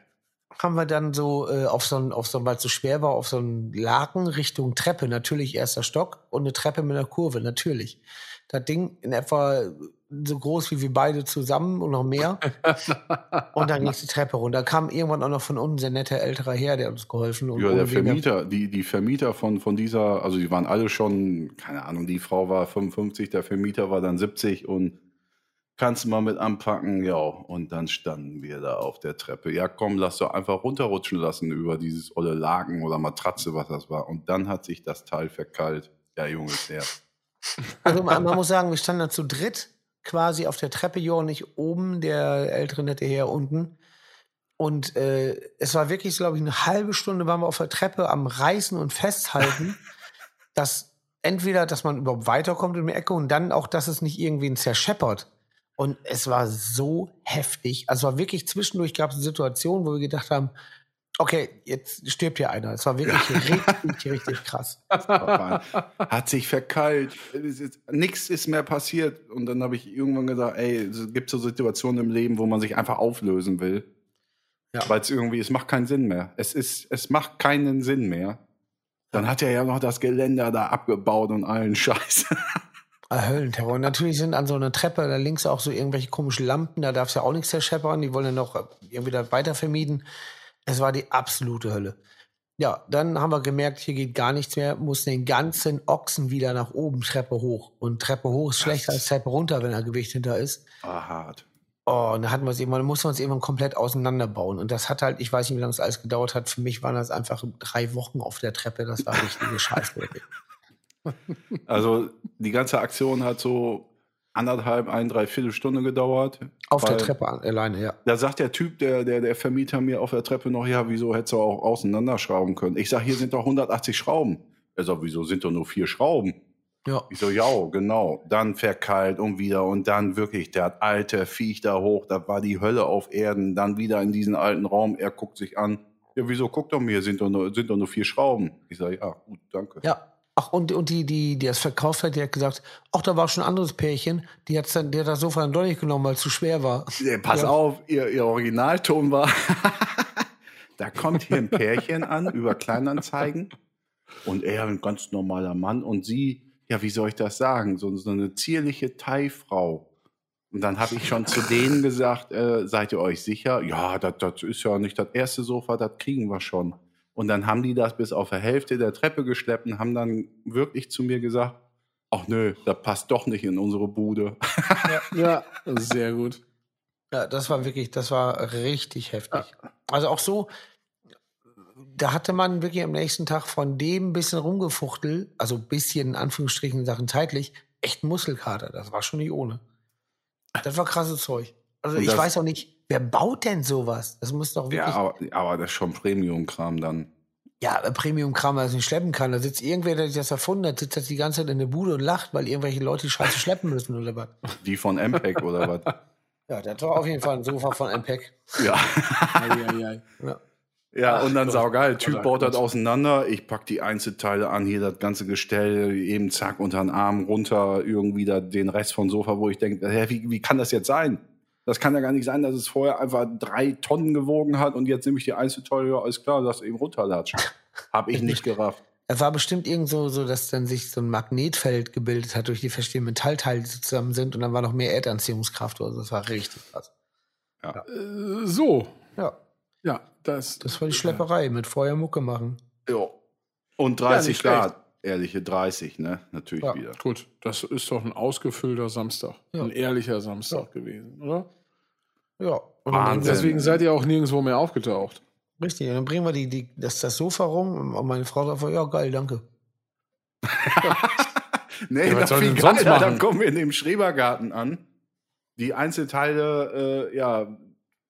Haben wir dann so äh, auf so ein, auf so, weil es so schwer war, auf so einen Laken Richtung Treppe, natürlich erster Stock und eine Treppe mit einer Kurve, natürlich. Das Ding in etwa so groß wie wir beide zusammen und noch mehr. [laughs] und dann ging die Treppe runter. Da kam irgendwann auch noch von unten ein sehr netter älterer Herr, der hat uns geholfen. Und Ja, der Vermieter, die, die Vermieter von, von dieser, also die waren alle schon, keine Ahnung, die Frau war 55, der Vermieter war dann 70 und kannst du mal mit anpacken, ja. Und dann standen wir da auf der Treppe. Ja, komm, lass doch einfach runterrutschen lassen über dieses olle Laken oder Matratze, was das war. Und dann hat sich das Teil verkeilt. Ja, Junge, der. Also man, man muss sagen, wir standen da zu dritt quasi auf der Treppe, Jo und ich oben, der ältere nette Herr unten. Und äh, es war wirklich, glaube ich, eine halbe Stunde waren wir auf der Treppe am Reißen und Festhalten, [laughs] dass entweder, dass man überhaupt weiterkommt in die Ecke und dann auch, dass es nicht irgendwen zerscheppert. Und es war so heftig. Also es war wirklich zwischendurch gab es eine Situation, wo wir gedacht haben, okay, jetzt stirbt hier einer. Es war wirklich richtig, richtig krass. [laughs] hat sich verkeilt. Nix ist mehr passiert. Und dann habe ich irgendwann gesagt, ey, es gibt so Situationen im Leben, wo man sich einfach auflösen will. Ja. Weil es irgendwie, es macht keinen Sinn mehr. Es ist, es macht keinen Sinn mehr. Dann hat er ja noch das Geländer da abgebaut und allen [laughs] Scheiß. Ah, Höllenterror. Und natürlich sind an so einer Treppe da links auch so irgendwelche komischen Lampen, da darf es ja auch nichts zerscheppern, die wollen ja noch irgendwie das weiter vermieden. Es war die absolute Hölle. Ja, dann haben wir gemerkt, hier geht gar nichts mehr, mussten den ganzen Ochsen wieder nach oben, Treppe hoch. Und Treppe hoch ist schlechter als Treppe runter, wenn da Gewicht hinter ist. Ah, hart. Oh, und da hatten wir es irgendwann, mussten wir uns irgendwann komplett auseinanderbauen. Und das hat halt, ich weiß nicht, wie lange es alles gedauert hat. Für mich waren das einfach drei Wochen auf der Treppe. Das war richtige Scheiße. [laughs] Also die ganze Aktion hat so anderthalb, ein, dreiviertel Stunde gedauert. Auf der Treppe alleine, ja. Da sagt der Typ, der, der, der Vermieter mir auf der Treppe noch, ja, wieso hättest du auch auseinanderschrauben können? Ich sag, hier sind doch 180 Schrauben. Er sagt, wieso sind doch nur vier Schrauben? Ja. Ich so, ja, genau. Dann verkeilt und wieder und dann wirklich, der alte Viech da hoch, da war die Hölle auf Erden, dann wieder in diesen alten Raum, er guckt sich an. Ja, wieso guckt doch mir, sind doch nur, sind doch nur vier Schrauben. Ich sage, ja, gut, danke. Ja. Ach, und, und die, die, die das verkauft hat, die hat gesagt, ach, da war schon ein anderes Pärchen, die hat's dann, der hat das Sofa dann doch nicht genommen, weil es zu schwer war. Ja, pass Ja. auf, ihr, ihr Originalton war, [laughs] da kommt hier ein Pärchen an über Kleinanzeigen und er ein ganz normaler Mann und sie, ja, wie soll ich das sagen, so, so eine zierliche Thai-Frau. Und dann habe ich schon zu denen gesagt, äh, seid ihr euch sicher? Ja, das, das ist ja nicht das erste Sofa, das kriegen wir schon. Und dann haben die das bis auf der Hälfte der Treppe geschleppt und haben dann wirklich zu mir gesagt, ach nö, das passt doch nicht in unsere Bude. Ja, [laughs] sehr gut. Ja, das war wirklich, das war richtig heftig. Also auch so, da hatte man wirklich am nächsten Tag von dem bisschen rumgefuchtelt, also bisschen in Anführungsstrichen Sachen zeitlich, echt Muskelkater. Das war schon nicht ohne. Das war krasses Zeug. Also Und ich weiß auch nicht, wer baut denn sowas? Das muss doch Ja, wirklich, aber, aber das ist schon Premium-Kram dann. ja, Premium-Kram, der das nicht schleppen kann. Da sitzt irgendwer, der sich das erfunden hat, sitzt das die ganze Zeit in der Bude und lacht, weil irgendwelche Leute die Scheiße schleppen müssen oder was. Die von MPEG oder was? [laughs] Ja, das war auf jeden Fall ein Sofa von MPEG. Ja. Ja. Ja, und dann saugeil. Typ Oder- baut das auseinander. Ich pack die Einzelteile an, hier das ganze Gestell, eben zack, unter den Arm runter, irgendwie da den Rest vom Sofa, wo ich denke, hä, wie, wie kann das jetzt sein? Das kann ja gar nicht sein, dass es vorher einfach drei Tonnen gewogen hat und jetzt nehme ich die Einzelteile, ja, alles klar, das eben runterlatschen. [laughs] Hab ich nicht gerafft. Es war bestimmt irgend so, so, dass dann sich so ein Magnetfeld gebildet hat durch die verschiedenen Metallteile, die zusammen sind und dann war noch mehr Erdanziehungskraft oder so. Das war richtig krass. Äh, so. Ja, Ja, das. das war die Schlepperei mit Feuer Mucke machen. Ja. Und Ja, 30 nicht schlecht. Grad. Ehrliche 30, ne? Natürlich Ja. wieder. Gut, das ist doch ein ausgefüllter Samstag. Ja. Ein ehrlicher Samstag gewesen, oder? Ja, und Wahnsinn. Deswegen seid ihr auch nirgendwo mehr aufgetaucht. richtig, und dann bringen wir die, die, das, das Sofa rum und meine Frau sagt, ja geil, danke. [laughs] Nee, Ja, das viel geiler. Dann kommen wir in dem Schrebergarten an. Die Einzelteile, äh, ja,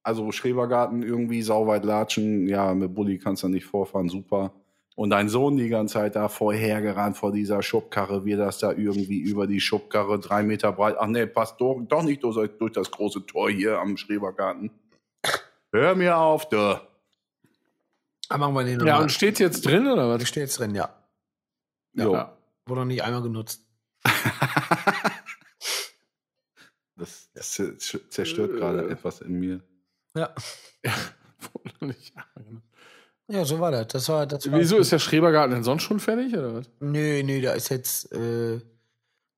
also Schrebergarten irgendwie sauweit latschen. Ja, mit Bulli kannst du nicht vorfahren, super. Und dein Sohn die ganze Zeit da vorhergerannt vor dieser Schubkarre, wir das da irgendwie über die Schubkarre drei Meter breit. Ach nee, passt doch, doch nicht durch, durch das große Tor hier am Schrebergarten. Hör mir auf, du. Ah, machen wir den Ja, nochmal. und steht jetzt drin, oder was? Die steht jetzt drin, ja. Jo. Ja. Wurde noch nicht einmal genutzt. [laughs] Das, das zerstört gerade Äh. etwas in mir. Ja. [laughs] Nicht. Ja, so war das. Das war, das war Wieso ist der Schrebergarten denn sonst schon fertig, oder was? Nö, nö, da ist jetzt äh,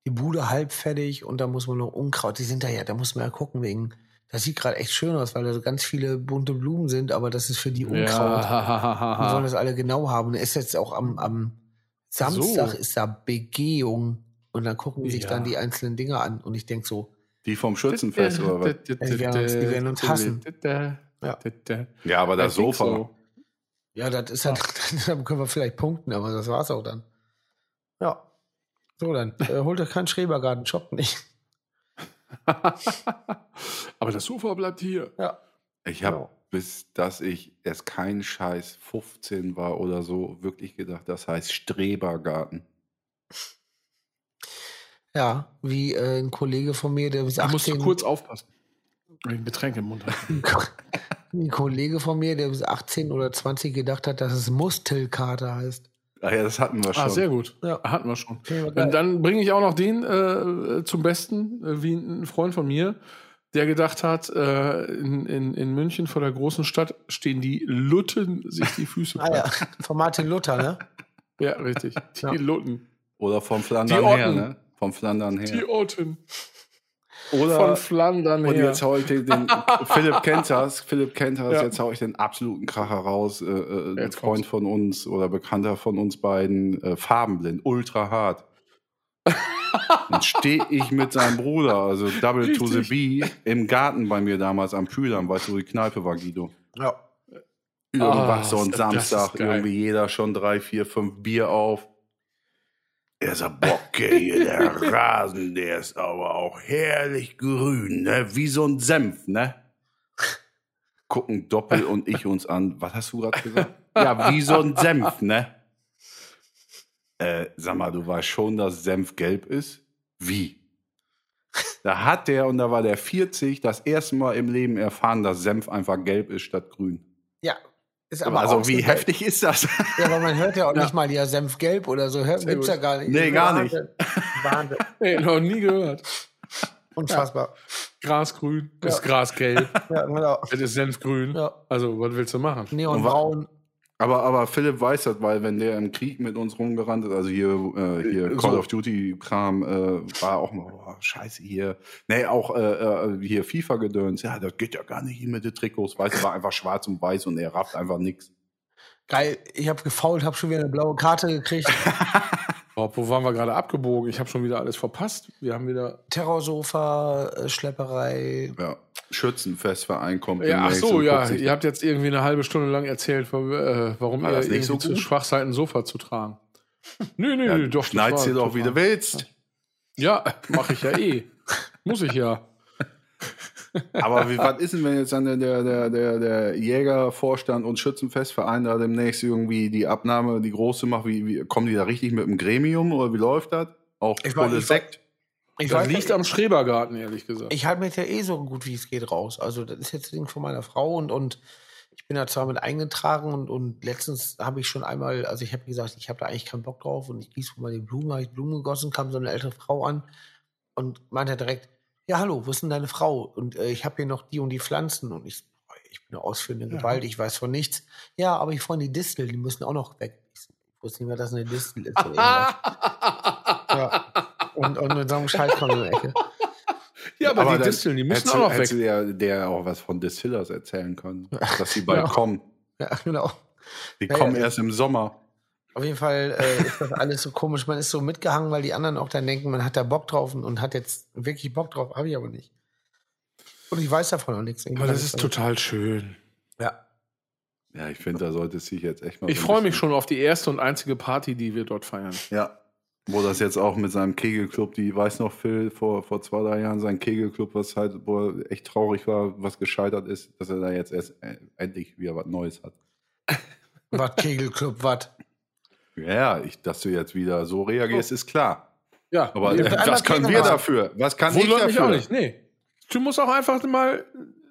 die Bude halb fertig und da muss man noch Unkraut. Die sind da ja, da muss man ja gucken wegen. Das sieht gerade echt schön aus, weil da so ganz viele bunte Blumen sind, aber das ist für die Unkraut. Die wollen das alle genau haben. Und ist jetzt auch am, am Samstag So. ist da Begehung und dann gucken die sich Ja. dann die einzelnen Dinge an und ich denk so, Die vom Schützenfest oder was? Die werden uns- hassen. Ja. Ja, aber das Sofa. so. Ja, das ist halt, [laughs] dann können wir vielleicht punkten, aber das war's auch dann. Ja. So dann, äh, [laughs] holt euch keinen Schrebergarten, shoppt nicht. [laughs] Aber das Sofa bleibt hier. Ja. Ich habe, Genau. bis dass ich erst kein Scheiß 15 war oder so, wirklich gedacht, das heißt Strebergarten. Ja, wie äh, ein Kollege von mir, der bis Da musst du 18, kurz aufpassen. Ein Getränk im Mund. Ein Kollege von mir, der bis 18 oder 20 gedacht hat, dass es Mustelkater heißt. Ach ja, das hatten wir schon. Ah, sehr gut. Ja. Hatten wir schon. Geil. Und dann bringe ich auch noch den äh, zum Besten, äh, wie ein Freund von mir, der gedacht hat, äh, in, in, in München vor der großen Stadt stehen die Lutten sich die Füße Ah ja, von Martin Luther, ne? [laughs] ja. richtig. Die Ja. Lutten. Oder vom Flandern Die her, ne? Vom Flandern Die her. Oder Von Flandern und her. jetzt hau ich den, den [laughs] Philipp kennt das, Philipp kennt das, Ja. jetzt hau ich den absoluten Kracher raus. Äh, äh, ein Freund von uns oder Bekannter von uns beiden, äh, farbenblind, ultra hart. Dann stehe ich mit seinem Bruder, also Double to the B, im Garten bei mir damals am Kühlern, weißt du, wo die Kneipe war, Guido. Ja. Irgendwas Ah, so ein Samstag, irgendwie jeder schon drei, vier, fünf Bier auf. Er sagt, okay, hier, der [laughs] Rasen, der ist aber auch herrlich grün, ne? Wie so ein Senf, ne? Gucken Doppel und ich uns an. Was hast du gerade gesagt? Ja, wie so ein Senf, ne? Äh, sag mal, du weißt schon, dass Senf gelb ist? Wie? Da hat der, und da war der 40, das erste Mal im Leben erfahren, dass Senf einfach gelb ist statt grün. Ja. Ist aber also, wie so heftig ist das? Ja, aber man hört ja auch [laughs] nicht mal ja Senfgelb oder so. Hört, gibt's gut. ja gar nicht. Nee, gar nicht. Wahnsinn. [laughs] Wahnsinn. Nee, noch nie gehört. Unfassbar. Grasgrün ist grasgelb. Ja, genau. Es ist Senfgrün. Ja. Also, was willst du machen? Neonbraun. Aber, aber Philipp weiß das, weil wenn der im Krieg mit uns rumgerannt ist, also hier, äh, hier Äh, Call so. of Duty Kram, äh, war auch mal, boah, scheiße hier. Nee, auch äh, äh, hier FIFA-Gedöns, ja, das geht ja gar nicht hier mit den Trikots, weißt du, war einfach schwarz und weiß und er rafft einfach nix. Geil. Ich habe gefault, habe schon wieder eine blaue Karte gekriegt. [laughs] Oh, wo waren wir gerade abgebogen? Ich habe schon wieder alles verpasst. Wir haben wieder. Terrorsofa, äh, Schlepperei. Ja. Schützenfestverein kommt Ja, ach so, ja. Ihr habt jetzt irgendwie eine halbe Stunde lang erzählt, äh, warum War ihr das nicht so zu schwach seid, ein Sofa zu tragen. [laughs] Nö, nö, ja, nö, doch. Schneid's dir doch, wie du willst. Ja, mache ich ja eh. Muss ich ja. [laughs] Aber wie, was ist denn, wenn jetzt dann der, der, der, der, Jägervorstand und Schützenfestverein da demnächst irgendwie die Abnahme, die große macht? Wie, wie, kommen die da richtig mit dem Gremium oder wie läuft das? Auch Ich weiß- Sekt? Ich Das weiß liegt ja, am Schrebergarten, ehrlich gesagt. ich halte mich ja eh so gut wie es geht raus. Also das ist jetzt das Ding von meiner Frau und, und ich bin da zwar mit eingetragen und, und letztens habe ich schon einmal, also ich habe gesagt, ich habe da eigentlich keinen Bock drauf und ich gieße mal die Blumen, habe ich Blumen gegossen, kam so eine ältere Frau an und meinte direkt, ja hallo, wo ist denn deine Frau? Und äh, ich habe hier noch die und die Pflanzen und ich, ich bin eine ausführende Gewalt, ich weiß von nichts. Ja, aber ich freue die Distel, die müssen auch noch weg. Ich, wusste nicht mehr, dass eine Distel ist. [laughs] Ja. Und, und mit so einem Scheiß kommt in die Ecke. [laughs] ja, aber, die dann Disteln, die müssen auch noch weg. hättest du Der, der auch was von Distillers erzählen können, [laughs] dass sie bald Ja. kommen. Ja, genau. Die Ja, kommen ja. erst im Sommer. Auf jeden Fall äh, ist das alles so komisch. Man ist so mitgehangen, weil die anderen auch dann denken, man hat da Bock drauf und, und hat jetzt wirklich Bock drauf. Habe ich aber nicht. Und ich weiß davon auch nichts. Aber das ist total schön. Ja. Ja, ich finde, da sollte es sich jetzt echt mal. Ich freue mich schon auf die erste und einzige Party, die wir dort feiern. Ja. Wo das jetzt auch mit seinem Kegelclub, die weiß noch, Phil, vor, vor zwei, drei Jahren, sein Kegelclub, was halt, wo er echt traurig war, was gescheitert ist, dass er da jetzt erst äh, endlich wieder was Neues hat. [laughs] Was Kegelclub, was? Ja, ich, dass du jetzt wieder so reagierst, ist klar. Ja, Aber äh, was können wir dafür? Was kann ich wundert mich dafür? auch nicht. Nee. Du musst auch einfach mal,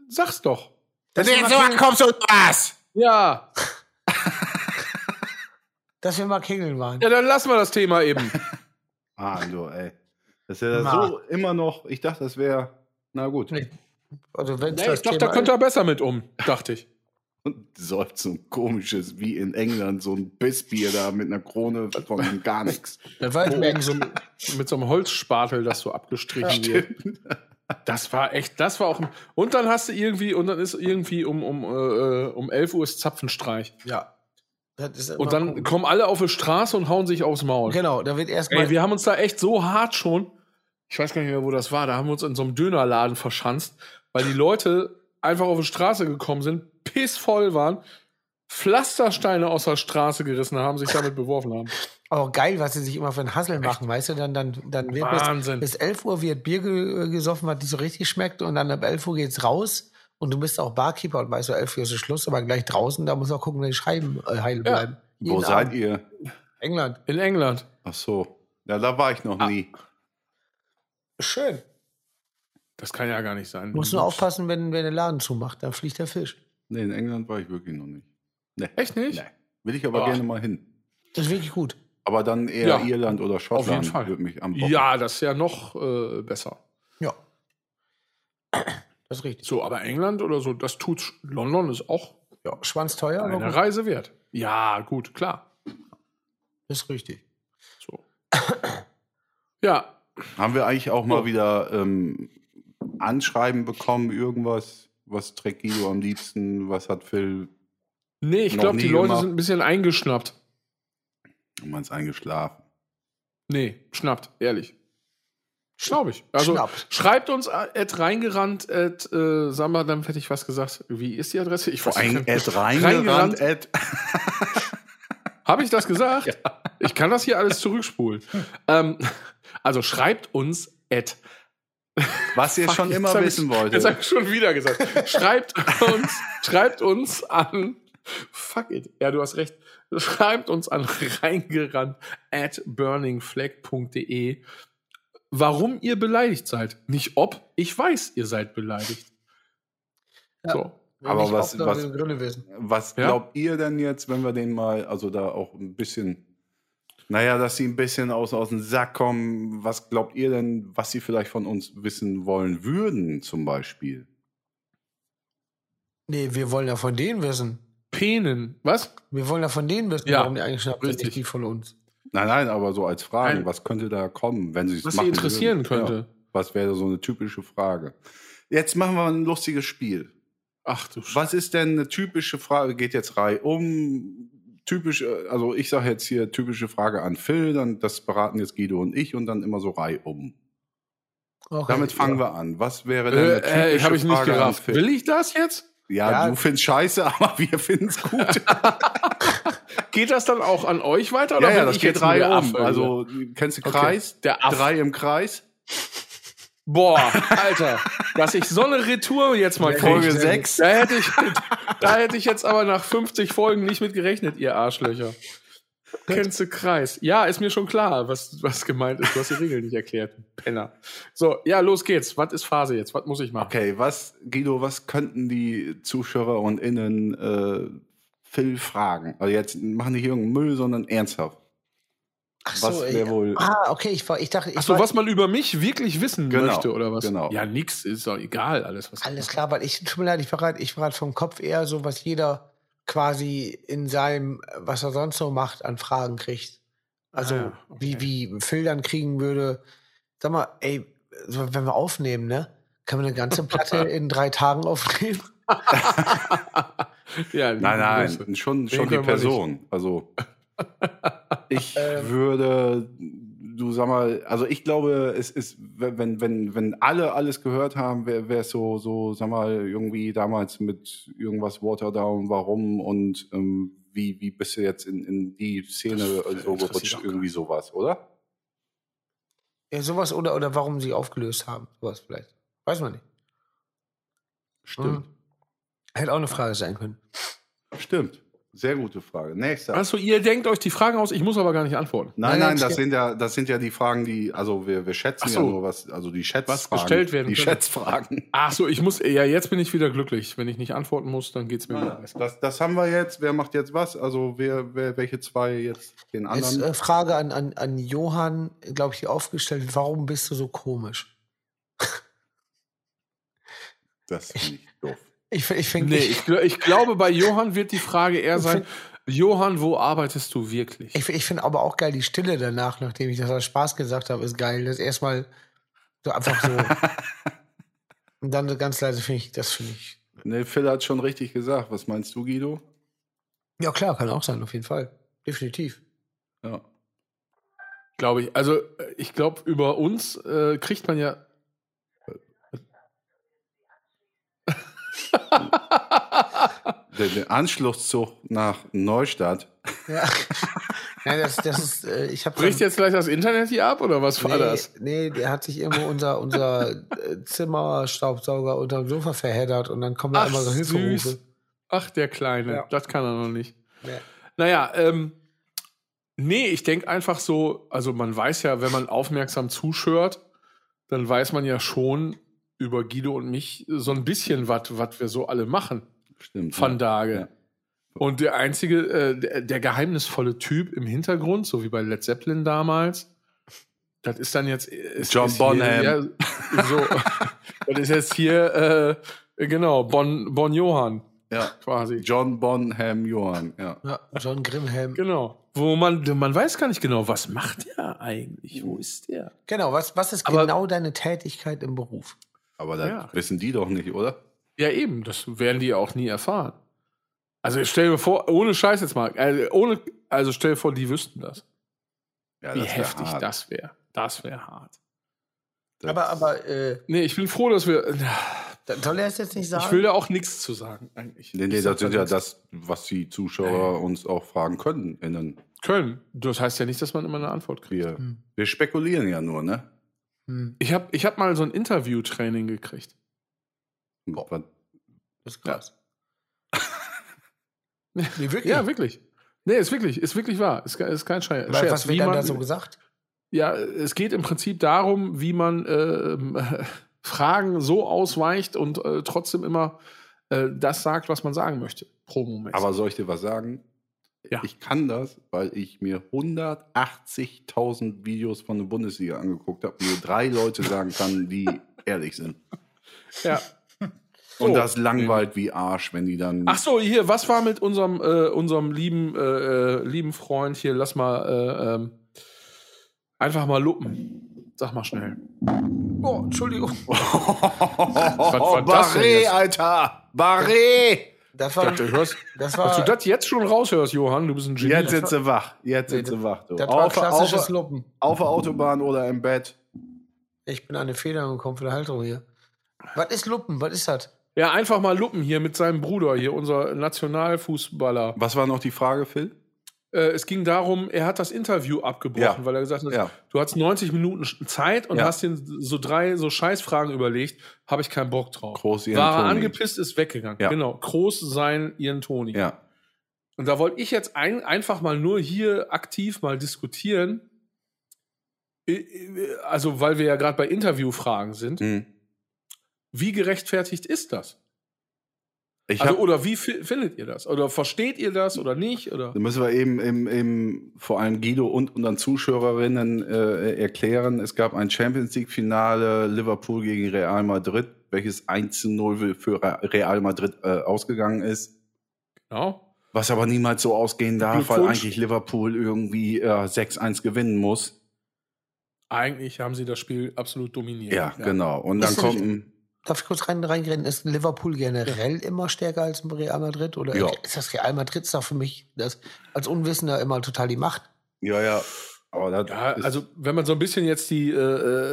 sag's doch. Dass wir, mal kegeln, kommst du was? Ja, dass wir mal kegeln waren. ja, dann lassen wir das Thema eben. [laughs] Ah, du, ey. Das ist ja Ma. so immer noch, ich dachte, das wäre, na gut. Nee. Also wenn Nee, ich dachte, da könnte er besser mit um, dachte ich. Und säuft so ein komisches, wie in England, so ein Bissbier da mit einer Krone von gar nichts. Das war jetzt mehr so ein Mit so einem Holzspatel, das so abgestrichen wird. Das war echt, das war auch. Und dann hast du irgendwie, und dann ist irgendwie um, um, äh, um 11 Uhr ist Zapfenstreich. Ja. Und dann komisch. kommen alle auf die Straße und hauen sich aufs Maul. Genau, da wird erstmal. Ey, wir haben uns da echt so hart schon, ich weiß gar nicht mehr, wo das war, da haben wir uns in so einem Dönerladen verschanzt, weil die Leute einfach auf die Straße gekommen sind, pissvoll waren, Pflastersteine aus der Straße gerissen haben, sich damit beworfen haben. Aber geil, was sie sich immer für einen Hassel machen, weißt du? Dann, dann, dann wird bis, Wahnsinn. bis 11 Uhr wird Bier ge gesoffen, was nicht so richtig schmeckt. Und dann ab 11 Uhr geht's raus. Und du bist auch Barkeeper und weißt du, 11 Uhr ist Schluss, aber gleich draußen, da muss auch gucken, dass die Scheiben äh, heil Ja. bleiben. Wo Jeden seid ihr? England. In England. Ach so. Ja, da war ich noch Ah. nie. Schön. Das kann ja gar nicht sein. Musst nur aufpassen, wenn, wenn der Laden zumacht, dann fliegt der Fisch. Nee, in England war ich wirklich noch nicht. Nee. Echt nicht? Nee. Will ich aber Oh. gerne mal hin. Das ist wirklich gut. Aber dann eher Ja. Irland oder Schottland. jeden Fall. Würde mich am. Ja, das ist ja noch äh, besser. Ja. Das ist richtig. So, aber England oder so, das tut. London ist auch Ja, schwanzteuer, eine. Reise wert. Ja, gut, klar. Das ist richtig. So. Ja, Haben wir eigentlich auch mal wieder ähm, Anschreiben bekommen, irgendwas? Was trägt Guido am liebsten? Was hat Phil? nee, ich glaube, die Leute gemacht. sind ein bisschen eingeschnappt. Man ist eingeschlafen. Nee, schnappt, ehrlich. Glaube ich. Also Schnappt. schreibt uns at reingerannt at äh, sag mal, dann hätte ich was gesagt. Wie ist die Adresse? Ich Vor weiß nicht. Ad reingerannt, Ad. [laughs] Habe ich das gesagt? Ich kann das hier alles zurückspulen. ähm, also schreibt uns at Was ihr [laughs] Fuck, schon immer wissen wolltet. Jetzt habe ich schon wieder gesagt. Schreibt uns, schreibt uns an. Fuck it. Ja, du hast recht. Schreibt uns an reingerannt at burningflag.de, warum ihr beleidigt seid. Nicht ob, ich weiß, ihr seid beleidigt. Ja. So. Aber was- was-. Was Ja? glaubt ihr denn jetzt, wenn wir den mal, also da auch ein bisschen, naja, dass sie ein bisschen aus, aus dem Sack kommen, was glaubt ihr denn, was sie vielleicht von uns wissen wollen würden, zum Beispiel? Nee, wir wollen ja von denen wissen. Penen. Was? Wir wollen ja von denen wissen, Ja, warum die richtig. nicht die von uns. Nein, nein, aber so als Frage, Nein. was könnte da kommen, wenn sie es Was sie machen interessieren würden? könnte. Ja, was wäre so eine typische Frage? Jetzt machen wir ein lustiges Spiel. Ach du Sch Was ist denn eine typische Frage? Geht jetzt Reihe um. Typisch, äh, also ich sage jetzt hier typische Frage an Phil, dann das beraten jetzt Guido und ich und dann immer so Reihe um. Okay, Damit fangen wir an. Was wäre denn eine Äh, äh, typische habe ich nicht Frage an gerafft. Phil? Will ich das jetzt? Ja, Ja. du findest scheiße, [laughs] aber wir finden es gut. [laughs] Geht das dann auch an euch weiter? ja, bin ja, das ich geht der um. Affe hier? Also, kennst du Okay. Kreis? Der Affe. Drei im Kreis. Boah, Alter, dass ich so eine Retour jetzt mal Folge kriege. sechs. Da hätte, ich, da hätte ich jetzt aber nach 50 Folgen nicht mit gerechnet, ihr Arschlöcher. Kennst du Kreis? Ja, ist mir schon klar, was, was gemeint ist. Du hast die Regeln nicht erklärt, Penner. So, ja, los geht's. Was ist Phase jetzt? Was muss ich machen? Okay, was, Guido, was könnten die Zuschauer und Innen äh, Phil fragen? Also jetzt machen die hier irgendeinen Müll, sondern ernsthaft. Ach was ey. wär wohl- Ah, okay, ich, war, ich dachte, ich Ach so, war, was man über mich wirklich wissen Genau, möchte, oder was? genau. Ja, nix, ist doch egal, alles, was Alles klar, weil ich, tut mir leid, ich war war grad vom Kopf eher so, was jeder quasi in seinem, was er sonst so macht, an Fragen kriegt. Also, Ah, okay. wie, wie Phil dann kriegen würde. Sag mal, ey, so, wenn wir aufnehmen, ne? Kann man eine ganze Platte [laughs] in drei Tagen aufnehmen? [laughs] ja, Nein, Grüße. nein, schon, schon die. Person. Also [laughs] ich Ähm. würde, du sag mal, also ich glaube, es ist, wenn, wenn, wenn alle alles gehört haben, wäre es so, so, sag mal, irgendwie damals mit irgendwas Waterdown, warum und ähm, wie, wie bist du jetzt in, in die Szene Das so gerutscht, irgendwie sowas, oder? Ja, sowas oder, oder warum sie aufgelöst haben. Sowas vielleicht. Weiß man nicht. Stimmt, Mhm. Hätte auch eine Frage sein können. stimmt. Sehr gute Frage. Nächster. Achso, ihr denkt euch die Fragen aus, ich muss aber gar nicht antworten. Nein, Nein, nein, das sind ja, das sind ja die Fragen, die, also wir, wir schätzen Ach ja so. nur was, also die Schätzfragen. Was gestellt werden Die könnte. Schätzfragen. Ach so, ich muss, ja, jetzt bin ich wieder glücklich. Wenn ich nicht antworten muss, dann geht's mir wieder besser. Das, das haben wir jetzt. Wer macht jetzt was? Also wer, wer welche zwei jetzt den Jetzt anderen? äh, Frage an, an, an Johann, glaube ich, hier aufgestellt. Warum bist du so komisch? das finde ich doof. Ich, ich finde, Nee, ich, ich, gl- ich glaube, bei Johann wird die Frage eher sein, Johann, wo arbeitest du wirklich? ich, ich finde aber auch geil die Stille danach, nachdem ich das aus Spaß gesagt habe, ist geil. Das erstmal so einfach so. [laughs] Und dann so ganz leise finde ich, das finde ich. Nee, Phil hat schon richtig gesagt. Was meinst du, Guido? Ja, klar, kann auch sein, auf jeden Fall. Definitiv. Ja. Glaube ich. Also, äh, ich glaube, über uns äh, kriegt man ja. Der, der Anschlusszug nach Neustadt. Ja. Nein, das, das ist, äh, ich habe Bricht jetzt gleich das Internet hier ab oder was war nee, das? Nee, der hat sich irgendwo unser, unser äh, Zimmerstaubsauger unter dem Sofa verheddert und dann kommen da Ach, immer so Hilferufe. süß. Ach, der Kleine. Ja. Das kann er noch nicht. Ja. Naja, ähm, nee, ich denke einfach so, also man weiß ja, wenn man aufmerksam zuschört, dann weiß man ja schon über Guido und mich so ein bisschen, was wir so alle machen. Stimmt. Van ja. Dage. Ja. Und der einzige, äh, der, der geheimnisvolle Typ im Hintergrund, so wie bei Led Zeppelin damals, das ist dann jetzt ist, John ist hier, Bonham. Ja, so, [laughs] das ist jetzt hier, äh, genau, Bon, bon Johann Ja. quasi. John Bonham Johann. Ja. Ja, John Grimhelm. Genau. Wo man, man weiß gar nicht genau, was macht der eigentlich? Wo ist der? Genau, was, was ist Aber- genau deine Tätigkeit im Beruf? Aber das Ja. wissen die doch nicht, oder? Ja, eben, das werden die auch nie erfahren. Also stell dir vor, ohne Scheiß jetzt mal, also, ohne, also stell dir vor, die wüssten das. Ja, Wie das heftig hart. das wäre. Das wäre hart. Das- Aber, aber, äh, Nee, ich bin froh, dass wir. soll er es jetzt nicht sagen? Ich will da auch nichts zu sagen, eigentlich. Nee, nee, das sind da ja das, was die Zuschauer uns auch fragen können. Können. Das heißt ja nicht, dass man immer eine Antwort kriegt. Wir, Hm. wir spekulieren ja nur, ne? Hm. Ich habe ich hab mal so ein Interview-Training gekriegt. Was- Das ist krass. Nee, [laughs] wirklich? Ja, wirklich. Nee, ist wirklich, ist wirklich wahr. Ist, ist kein Weil, Scherz. was Wie wird dann man- da so gesagt? Ja, es geht im Prinzip darum, wie man ähm, [laughs] Fragen so ausweicht und äh, trotzdem immer äh, das sagt, was man sagen möchte. Promomäßig. Aber soll ich dir was sagen? Ja. Ich kann das, weil ich mir 180.000 Videos von der Bundesliga angeguckt habe, wo drei Leute sagen kann, die [laughs] ehrlich sind. ja. Und das langweilt wie Arsch, wenn die dann. Ach so, hier, was war mit unserem, äh, unserem lieben, äh, äh, lieben Freund hier? Lass mal äh, ähm, einfach mal luppen. Sag mal schnell. Oh, Entschuldigung. [laughs] denn Barré? Alter! Barré! Das war, Du hörst, das dass du war, das jetzt schon raushörst, Johann, du bist ein Genie. Jetzt sind sie wach. Jetzt sind sie wach. Du. das war Auf, klassisches auf, Luppen. auf der Autobahn oder im Bett. Ich bin an eine Feder gekommen für die Halterung hier. Was ist Luppen? Was ist das? Ja, einfach mal luppen hier mit seinem Bruder hier, unser Nationalfußballer. Was war noch die Frage, Phil? Äh, es ging darum, er hat das Interview abgebrochen, Ja. weil er gesagt hat, Ja. du hast 90 Minuten Zeit und Ja. hast dir so drei so Scheißfragen überlegt, habe ich keinen Bock drauf. Groß ihren War Toni. angepisst, ist weggegangen. Genau. Groß sein, ihren Toni. Ja. Und da wollte ich jetzt ein, einfach mal nur hier aktiv mal diskutieren. Also, weil wir ja gerade bei Interviewfragen sind. Hm. Wie gerechtfertigt ist das? Ich Also, hab, oder wie fi- findet ihr das? Oder versteht ihr das oder nicht? Oder? Da müssen wir eben im, im, vor allem Guido und unseren Zuschauerinnen äh, erklären. Es gab ein Champions League-Finale Liverpool gegen Real Madrid, welches 1 zu 0 für Re- Real Madrid äh, ausgegangen ist. Genau. Was aber niemals so ausgehen darf, weil eigentlich Liverpool irgendwie äh, 6-1 gewinnen muss. Eigentlich haben sie das Spiel absolut dominiert. Ja, genau. Und dann kommt ein, Darf ich kurz rein, reingehen? Ist Liverpool generell immer stärker als Real Madrid? Oder Ja. ist das Real Madrid doch für mich das, als Unwissender immer total die Macht? ja, ja. Ja, also wenn man so ein bisschen jetzt die äh,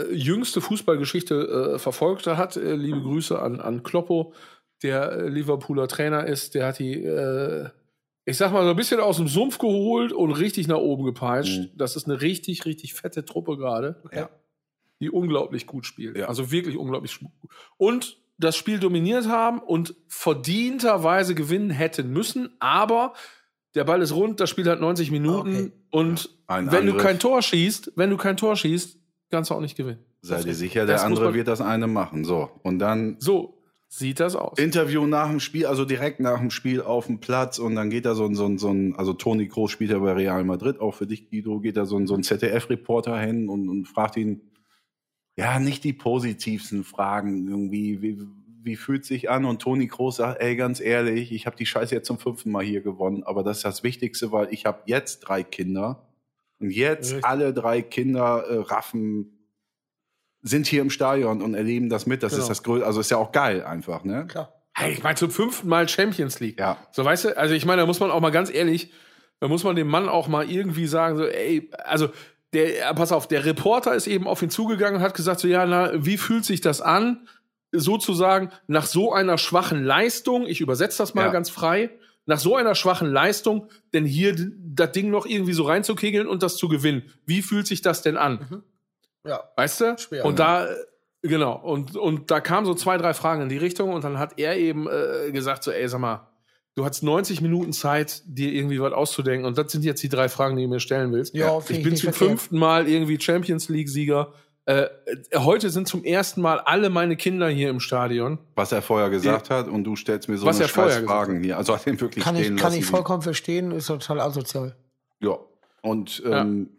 äh, jüngste Fußballgeschichte äh, verfolgt hat, äh, liebe Grüße an, an Kloppo, der äh, Liverpooler Trainer ist, der hat die, äh, ich sag mal, so ein bisschen aus dem Sumpf geholt und richtig nach oben gepeitscht. Mhm. Das ist eine richtig, richtig fette Truppe gerade, Ja. Die unglaublich gut spielt. Ja. Also wirklich unglaublich gut. Und das Spiel dominiert haben und verdienterweise gewinnen hätten müssen, aber der Ball ist rund, das Spiel hat 90 Minuten Okay. und Ein wenn du Angriff. kein Tor schießt, wenn du kein Tor schießt, kannst du auch nicht gewinnen. Sei dir sicher, der andere wird das eine machen. So. Und dann So sieht das aus. Interview nach dem Spiel, also direkt nach dem Spiel auf dem Platz und dann geht da so ein, so ein, so ein also Toni Kroos spielt ja bei Real Madrid, auch für dich, Guido, geht da so ein, so ein ZDF-Reporter hin und, und fragt ihn, ja, nicht die positivsten Fragen irgendwie, wie, wie fühlt sich an? Und Toni Kroos sagt, ey, ganz ehrlich, ich habe die Scheiße jetzt zum fünften Mal hier gewonnen, aber das ist das Wichtigste, weil ich habe jetzt drei Kinder und jetzt Richtig. alle drei Kinder äh, raffen sind hier im Stadion und erleben das mit. Das Genau. ist das Größte, also ist ja auch geil einfach, ne? Klar. Hey, ich meine, zum fünften Mal Champions League. Ja. So, weißt du, also ich meine, da muss man auch mal ganz ehrlich, da muss man dem Mann auch mal irgendwie sagen, so, ey, also, der, ja, pass auf, der Reporter ist eben auf ihn zugegangen und hat gesagt, so, ja, na, wie fühlt sich das an, sozusagen, nach so einer schwachen Leistung, ich übersetze das mal Ja. ganz frei, nach so einer schwachen Leistung, denn hier das Ding noch irgendwie so reinzukegeln und das zu gewinnen. Wie fühlt sich das denn an? Ja. Weißt du? Schwer, und ne? da, äh, genau, und, und da kamen so zwei, drei Fragen in die Richtung und dann hat er eben äh, gesagt, so, ey, sag mal, du hast 90 Minuten Zeit, dir irgendwie was auszudenken und das sind jetzt die drei Fragen, die du mir stellen willst. Ja, ich finde ich bin zum verkehrt. fünften Mal irgendwie Champions League-Sieger. Äh, heute sind zum ersten Mal alle meine Kinder hier im Stadion. Was er vorher gesagt hat und du stellst mir so Was eine er vorher scheiß Fragen hier. Also hat ihn wirklich Kann ich, kann lassen. ich vollkommen verstehen, ist total asozial. Ja. Und ähm,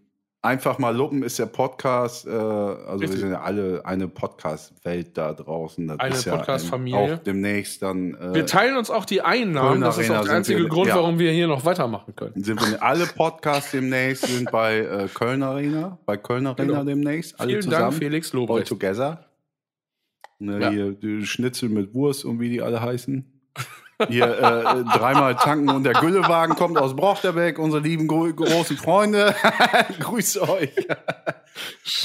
einfach mal lupen ist der Podcast. Äh, also Richtig. wir sind ja alle eine Podcast-Welt da draußen. Das Eine ist ja, Podcast-Familie. Auch demnächst dann. Äh, Wir teilen uns auch die Einnahmen. Das ist auch der einzige wir- Grund, ja. warum wir hier noch weitermachen können. sind wir alle Podcasts demnächst sind bei äh, Köln Arena, bei Köln Arena Genau. demnächst. Alle Vielen zusammen. Dank, Felix All Lobrecht. together. Ne, Ja. Hier die Schnitzel mit Wurst und wie die alle heißen. [laughs] Hier äh, dreimal tanken und der Güllewagen kommt aus Brochterbeck, unsere lieben gro großen Freunde. [laughs] Grüße euch.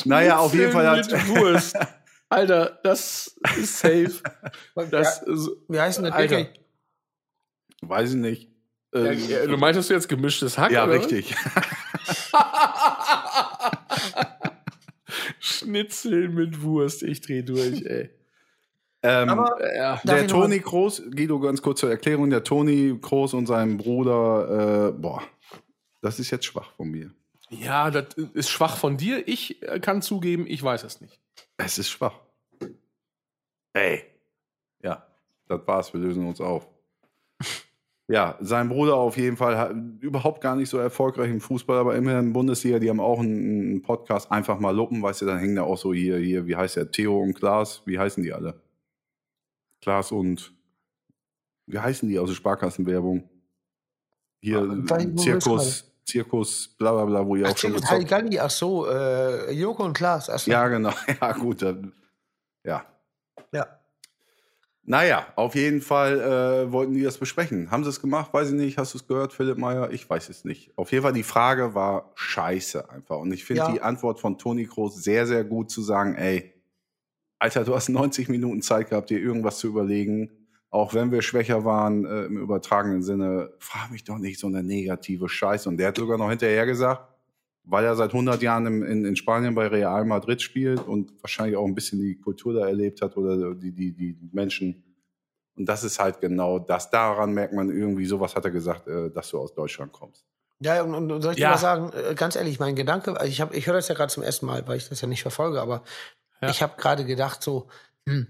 naja, auf jeden Fall hat, Mit Wurst. Alter, das ist safe. Das, ja, wie heißt denn das Alter. weiß ich nicht. Ja, Äh, du meintest jetzt gemischtes Hack? ja, oder richtig. [laughs] Schnitzel mit Wurst, ich dreh durch, ey. Ähm, Aber. Darf der Toni Kroos, Guido, ganz kurz zur Erklärung, der Toni Kroos und sein Bruder, äh, boah, das ist jetzt schwach von mir. ja, das ist schwach von dir. Ich äh, kann zugeben, ich weiß es nicht. Es ist schwach. Ey. Ja, das war's, wir lösen uns auf. [laughs] Ja, sein Bruder auf jeden Fall hat, überhaupt gar nicht so erfolgreich im Fußball, aber immerhin Bundesliga, die haben auch einen, einen Podcast, einfach mal luppen, weißt du, dann hängen da auch so hier, hier, wie heißt der, Theo und Klaas, wie heißen die alle? Klaas und, wie heißen die aus der Sparkassenwerbung? Hier, Ah, weil- wo Zirkus, Zirkus, bla bla bla, wo ihr Ach, auch schon gezockt Halligalli, ach so, äh, Joko und Klaas. Ach so. Ja, genau, [laughs] ja, gut, dann, ja. ja. Naja, auf jeden Fall äh, wollten die das besprechen. Haben sie es gemacht? Weiß ich nicht. Hast du es gehört, Philipp Meyer? Ich weiß es nicht. Auf jeden Fall, die Frage war scheiße einfach. Und ich finde Ja. die Antwort von Toni Kroos sehr, sehr gut zu sagen, ey, Alter, du hast 90 Minuten Zeit gehabt, dir irgendwas zu überlegen. Auch wenn wir schwächer waren äh, im übertragenen Sinne, frag mich doch nicht so eine negative Scheiße. Und der hat sogar noch hinterher gesagt, weil er seit 100 Jahren im, in, in Spanien bei Real Madrid spielt und wahrscheinlich auch ein bisschen die Kultur da erlebt hat oder die, die, die Menschen. Und das ist halt genau das. Daran merkt man irgendwie, sowas hat er gesagt, äh, dass du aus Deutschland kommst. Ja, und, und, soll ich Ja. dir mal sagen, äh, ganz ehrlich, mein Gedanke, also ich, hab, ich höre das ja gerade zum ersten Mal, weil ich das ja nicht verfolge, aber Ja. ich habe gerade gedacht, so, hm,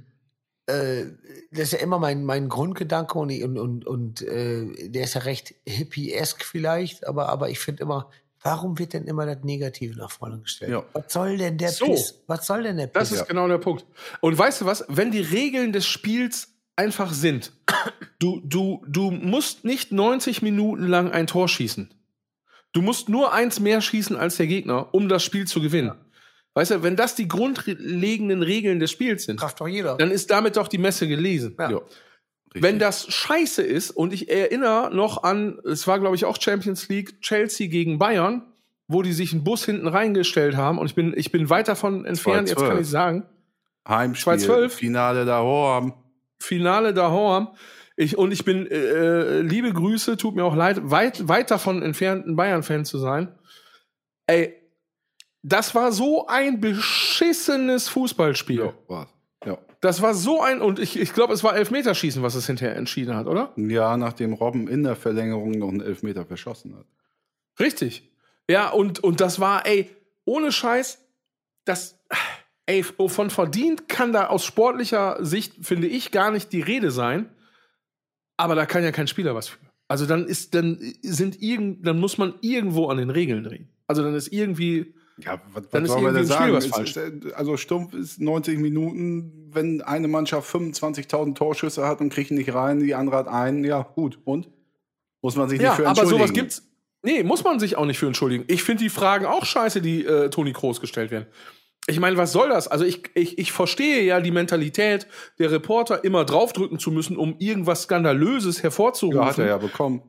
äh, das ist ja immer mein, mein Grundgedanke und, und, und, und äh, der ist ja recht hippie-esk vielleicht, aber, aber ich finde immer, warum wird denn immer das Negative nach vorne gestellt? Ja. Was soll denn der So. Piss? Was soll denn der Piss? Das ist genau der Punkt. Und weißt du was? Wenn die Regeln des Spiels einfach sind, du, du, du musst nicht 90 Minuten lang ein Tor schießen. Du musst nur eins mehr schießen als der Gegner, um das Spiel zu gewinnen. Weißt du, wenn das die grundlegenden Regeln des Spiels sind, Kraft doch jeder. dann ist damit doch die Messe gelesen. Ja. Ja. Wenn das scheiße ist, und ich erinnere noch an, es war, glaube ich, auch Champions League, Chelsea gegen Bayern, wo die sich einen Bus hinten reingestellt haben, und ich bin, ich bin weit davon entfernt, jetzt kann 2-12. ich sagen, Heimspiel, 2-12. Finale da Horm. Finale daheim. Ich, und ich bin, äh, liebe Grüße, tut mir auch leid, weit, weit davon entfernt, ein Bayern-Fan zu sein. Ey, das war so ein beschissenes Fußballspiel. Ja. Ja. Das war so ein, und ich, ich glaube, es war Elfmeterschießen, was es hinterher entschieden hat, oder? ja, nachdem Robben in der Verlängerung noch einen Elfmeter verschossen hat. Richtig. Ja, und, und das war, ey, ohne Scheiß, das, ey, von verdient kann da aus sportlicher Sicht, finde ich, gar nicht die Rede sein. Aber da kann ja kein Spieler was für. Also dann ist, dann sind irgend, dann muss man irgendwo an den Regeln drehen. Also dann ist irgendwie, Ja, was, Dann was wir irgendwie denn sagen? was Es falsch. ist, äh, also stumpf ist 90 Minuten, wenn eine Mannschaft 25.000 Torschüsse hat und kriegt nicht rein, die andere hat einen, ja gut. Und? Muss man sich ja, nicht für aber entschuldigen. sowas gibt's. Nee, muss man sich auch nicht für entschuldigen. Ich finde die Fragen auch scheiße, die äh, Toni Kroos gestellt werden. Ich meine, was soll das? Also ich, ich, ich verstehe ja die Mentalität der Reporter, immer draufdrücken zu müssen, um irgendwas Skandalöses hervorzurufen. Ja, hat er ja bekommen.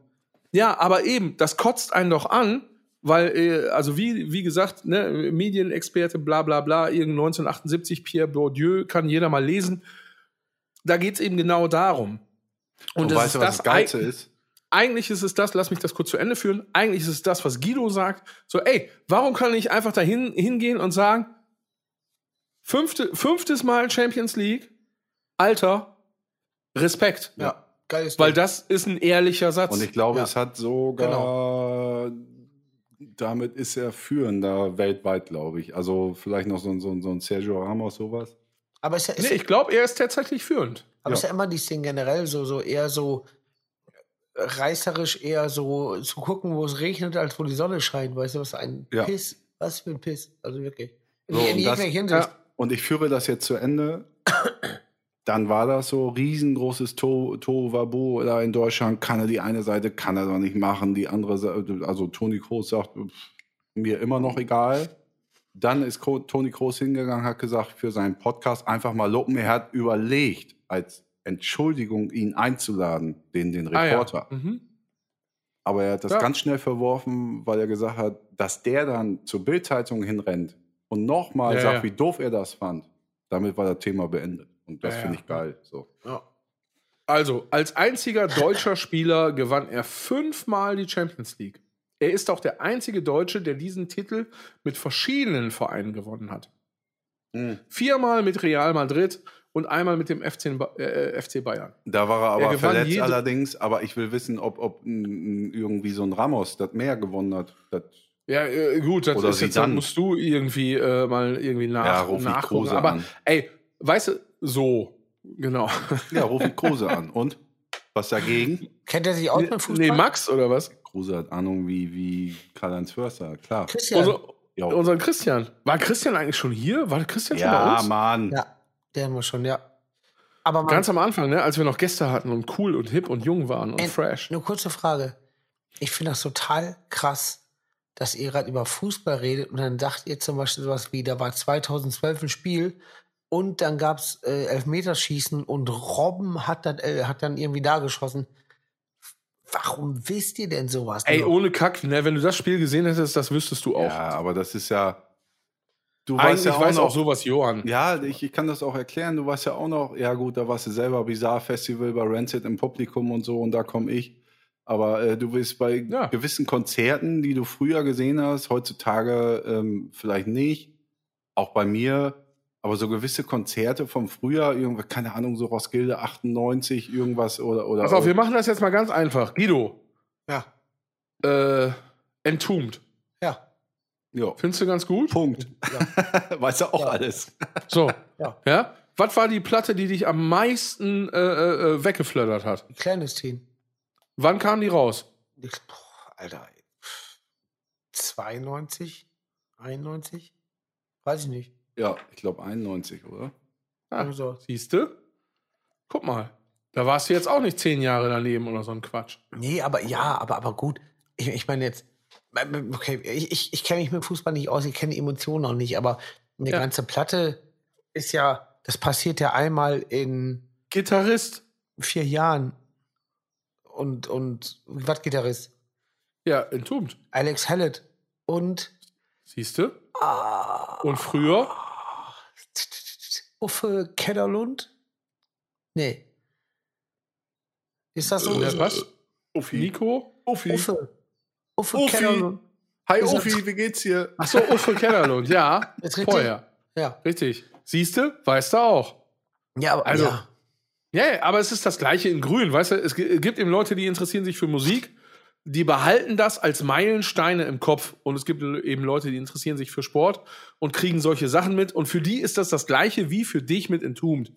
Ja, aber eben, das kotzt einen doch an, weil, äh, also wie, wie gesagt, ne, Medienexperte, bla bla bla, irgend 1978, Pierre Bourdieu, kann jeder mal lesen. Da geht's eben genau darum. Und, das weißt ist du, was das das Geilste ist? Eigentlich ist es das, lass mich das kurz zu Ende führen, eigentlich ist es das, was Guido sagt, so, ey, warum kann ich einfach dahin hingehen und sagen, fünfte, fünftes Mal Champions League, Alter, Respekt. ja, geiles Weil das ist ein ehrlicher Satz. Und ich glaube, Ja. es hat sogar, damit ist er führender weltweit, glaube ich. Also vielleicht noch so, ein- so, so ein Sergio Ramos, sowas. aber ist, ja- ist, Nee, ich glaube, er ist tatsächlich führend. Aber Ja. es ist ja immer dieses Ding generell so, so eher so reißerisch, eher so zu gucken, wo es regnet, als wo die Sonne scheint. Weißt du, was ein Ja. Piss, was für ein Piss. Also wirklich. In, So, in und das- jeglicher Hinsicht. Ja. Und ich führe das jetzt zu Ende. [coughs] Dann war das so riesengroßes To- Tohuwabohu da in Deutschland. Kann er die eine Seite, kann er doch nicht machen. Die andere Seite, also Toni Kroos sagt, pff, mir immer noch egal. Dann ist Toni Kroos hingegangen, hat gesagt, für seinen Podcast einfach mal loben. Er hat überlegt, als Entschuldigung, ihn einzuladen, den, den Ah, Reporter. ja. Mhm. Aber er hat das Ja. ganz schnell verworfen, weil er gesagt hat, dass der dann zur Bildzeitung hinrennt und nochmal Ja, sagt, wie doof er das fand. Damit war das Thema beendet. Und das Ja, finde ich geil. So. Ja. Also, als einziger deutscher Spieler [laughs] gewann er fünfmal die Champions League. Er ist auch der einzige Deutsche, der diesen Titel mit verschiedenen Vereinen gewonnen hat. Hm. Viermal mit Real Madrid und einmal mit dem FC, Ba- äh, FC Bayern. Da war er Er aber gewann verletzt allerdings. Aber ich will wissen, ob, ob irgendwie so ein Ramos das mehr gewonnen hat. Das, Ja, äh, gut, das Oder ist jetzt, dann musst du irgendwie äh, mal irgendwie nach, Ja, nachgucken. Aber an. ey, weißt du, so, genau. [laughs] ja, ruf ich Kruse an. Und? Was dagegen? Kennt er sich aus mit Fußball? Nee, Max oder was? Kruse hat Ahnung wie, wie Karl-Heinz Förster, klar. Christian. Unser, Ja, unser Christian. War Christian eigentlich schon hier? War Christian schon bei ja uns? Mann. ja, der haben wir schon, ja. Aber Ganz am Anfang, ne, als wir noch Gäste hatten und cool und hip und jung waren und Ey, fresh. Eine kurze Frage. Ich finde das total krass, dass ihr gerade über Fußball redet und dann sagt ihr zum Beispiel sowas wie, da war 2012 ein Spiel und dann gab es äh, Elfmeterschießen und Robben hat dann, äh, hat dann irgendwie da geschossen. Warum wisst ihr denn sowas? Ey, noch? ohne Kack, ne, wenn du das Spiel gesehen hättest, das wüsstest du auch. Ja, aber das ist ja. Du Eigentlich weißt ja auch weiß noch, auch sowas Johann. Ja, ich, ich kann das auch erklären. Du warst ja auch noch, ja gut, da warst du selber Bizarre Festival bei Rancid im Publikum und so und da komme ich. Aber äh, du bist bei Ja. gewissen Konzerten, die du früher gesehen hast, heutzutage ähm, vielleicht nicht. Auch bei mir. Aber so gewisse Konzerte vom Frühjahr, irgendwie, keine Ahnung, so Roskilde 98, irgendwas oder. oder Pass auf, wir machen das jetzt mal ganz einfach. Guido, Ja, äh, Entombed. ja, ja, Findest du ganz gut? Punkt. [laughs] weißt du auch Ja. alles. So. Ja. Ja? Was war die Platte, die dich am meisten äh, äh, äh, weggeflattert hat? Clandestine. Wann kam die raus? Ich, boah, Alter, ey. 92? 91? Weiß ich nicht. Ja, ich glaube 91, oder? Ah, Also, Siehst du? Guck mal. Da warst du jetzt auch nicht zehn Jahre daneben oder so ein Quatsch. Nee, aber ja, aber, aber gut. Ich, ich meine jetzt, okay, ich, ich, ich kenne mich mit Fußball nicht aus, ich kenne die Emotionen auch nicht, aber eine Ja. ganze Platte ist ja, das passiert ja einmal in Gitarrist. vier Jahren. Und, und was Gitarrist? Ja, Entombed. Alex Hallett. Und Siehst du? Und früher? Uffe Kedderlund? Nee. Ist das so? Äh, was? Uffi. Nico? Uffi. Uffe. Uffe Uffi. Kedderlund. Hi Ist Uffi, wie geht's dir? Ach so, Uffe Kellerlund. Ja, [laughs] vorher. Ja. Richtig. Siehst du? Weißt du auch. Ja, aber Also- ja. Ja, aber es ist das Gleiche in Grün. Weißt du, es gi- gibt eben Leute, die interessieren sich für Musik, die behalten das als Meilensteine im Kopf. Und es gibt eben Leute, die interessieren sich für Sport und kriegen solche Sachen mit. Und für die ist das das Gleiche wie für dich mit Entombed.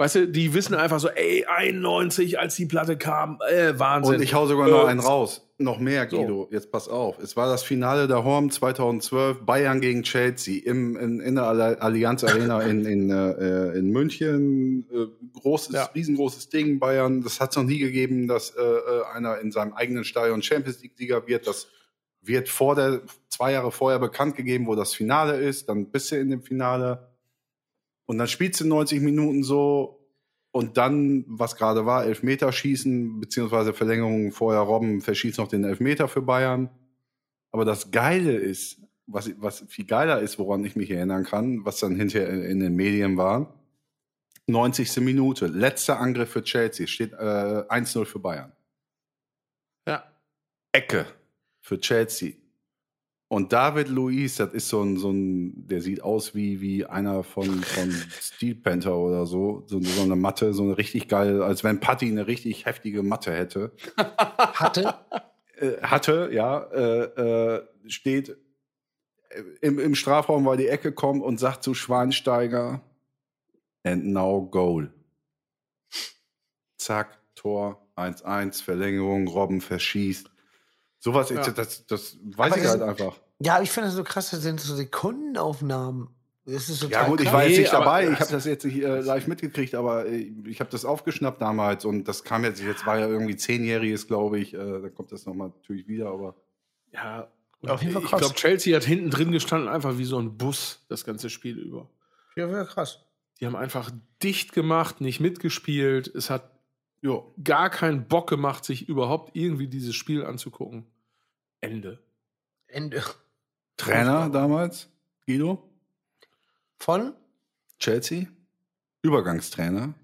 Weißt du, die wissen einfach so, ey, 91, als die Platte kam, äh, Wahnsinn. Und ich hau sogar noch einen raus. Noch mehr, Guido. Jetzt pass auf. Es war das Finale der Horm 2012, Bayern gegen Chelsea im, in, in der Alli- Allianz Arena [laughs] in, in, äh, in München. Äh, großes, Ja. riesengroßes Ding. Bayern, das hat es noch nie gegeben, dass äh, äh, einer in seinem eigenen Stadion Champions League-Sieger wird. Das wird vor der, zwei Jahre vorher bekannt gegeben, wo das Finale ist. Dann bist du in dem Finale. Und dann spielst du 90 Minuten so und dann, was gerade war, Elfmeterschießen, beziehungsweise Verlängerung vorher, Robben verschießt noch den Elfmeter für Bayern. Aber das Geile ist, was, was viel geiler ist, woran ich mich erinnern kann, was dann hinterher in, den Medien war, 90. Minute, letzter Angriff für Chelsea, steht äh, 1-0 für Bayern. ja. Ecke für Chelsea. Und David Luiz, das ist so ein, so ein, der sieht aus wie, wie einer von, von Steel Panther oder so. so. So eine Matte, so eine richtig geile, als wenn Patty eine richtig heftige Matte hätte. [laughs] Hatte. Äh, hatte, ja, äh, äh, steht im, im Strafraum, weil die Ecke kommt und sagt zu Schweinsteiger, and now goal. Zack, Tor, 1-1, Verlängerung, Robben verschießt. Sowas, Ja. das, das weiß Aber ich halt einfach. Ja, aber ich finde das so krass, das sind so Sekundenaufnahmen. Das ist Ja total gut, ich war jetzt Nee, nicht dabei, ich habe das jetzt nicht äh, live mitgekriegt, aber äh, ich habe das aufgeschnappt damals und das kam jetzt, jetzt war ja irgendwie zehnjähriges, glaube ich, äh, da kommt das nochmal natürlich wieder, aber Ja. Auf jeden Fall ich krass. glaube, Chelsea hat hinten drin gestanden, einfach wie so ein Bus, das ganze Spiel über. Ja, wäre krass. Die haben einfach dicht gemacht, nicht mitgespielt. Es hat ja, gar keinen Bock gemacht, sich überhaupt irgendwie dieses Spiel anzugucken. Ende. Ende. Trainer damals, Guido, Von? Chelsea, Übergangstrainer.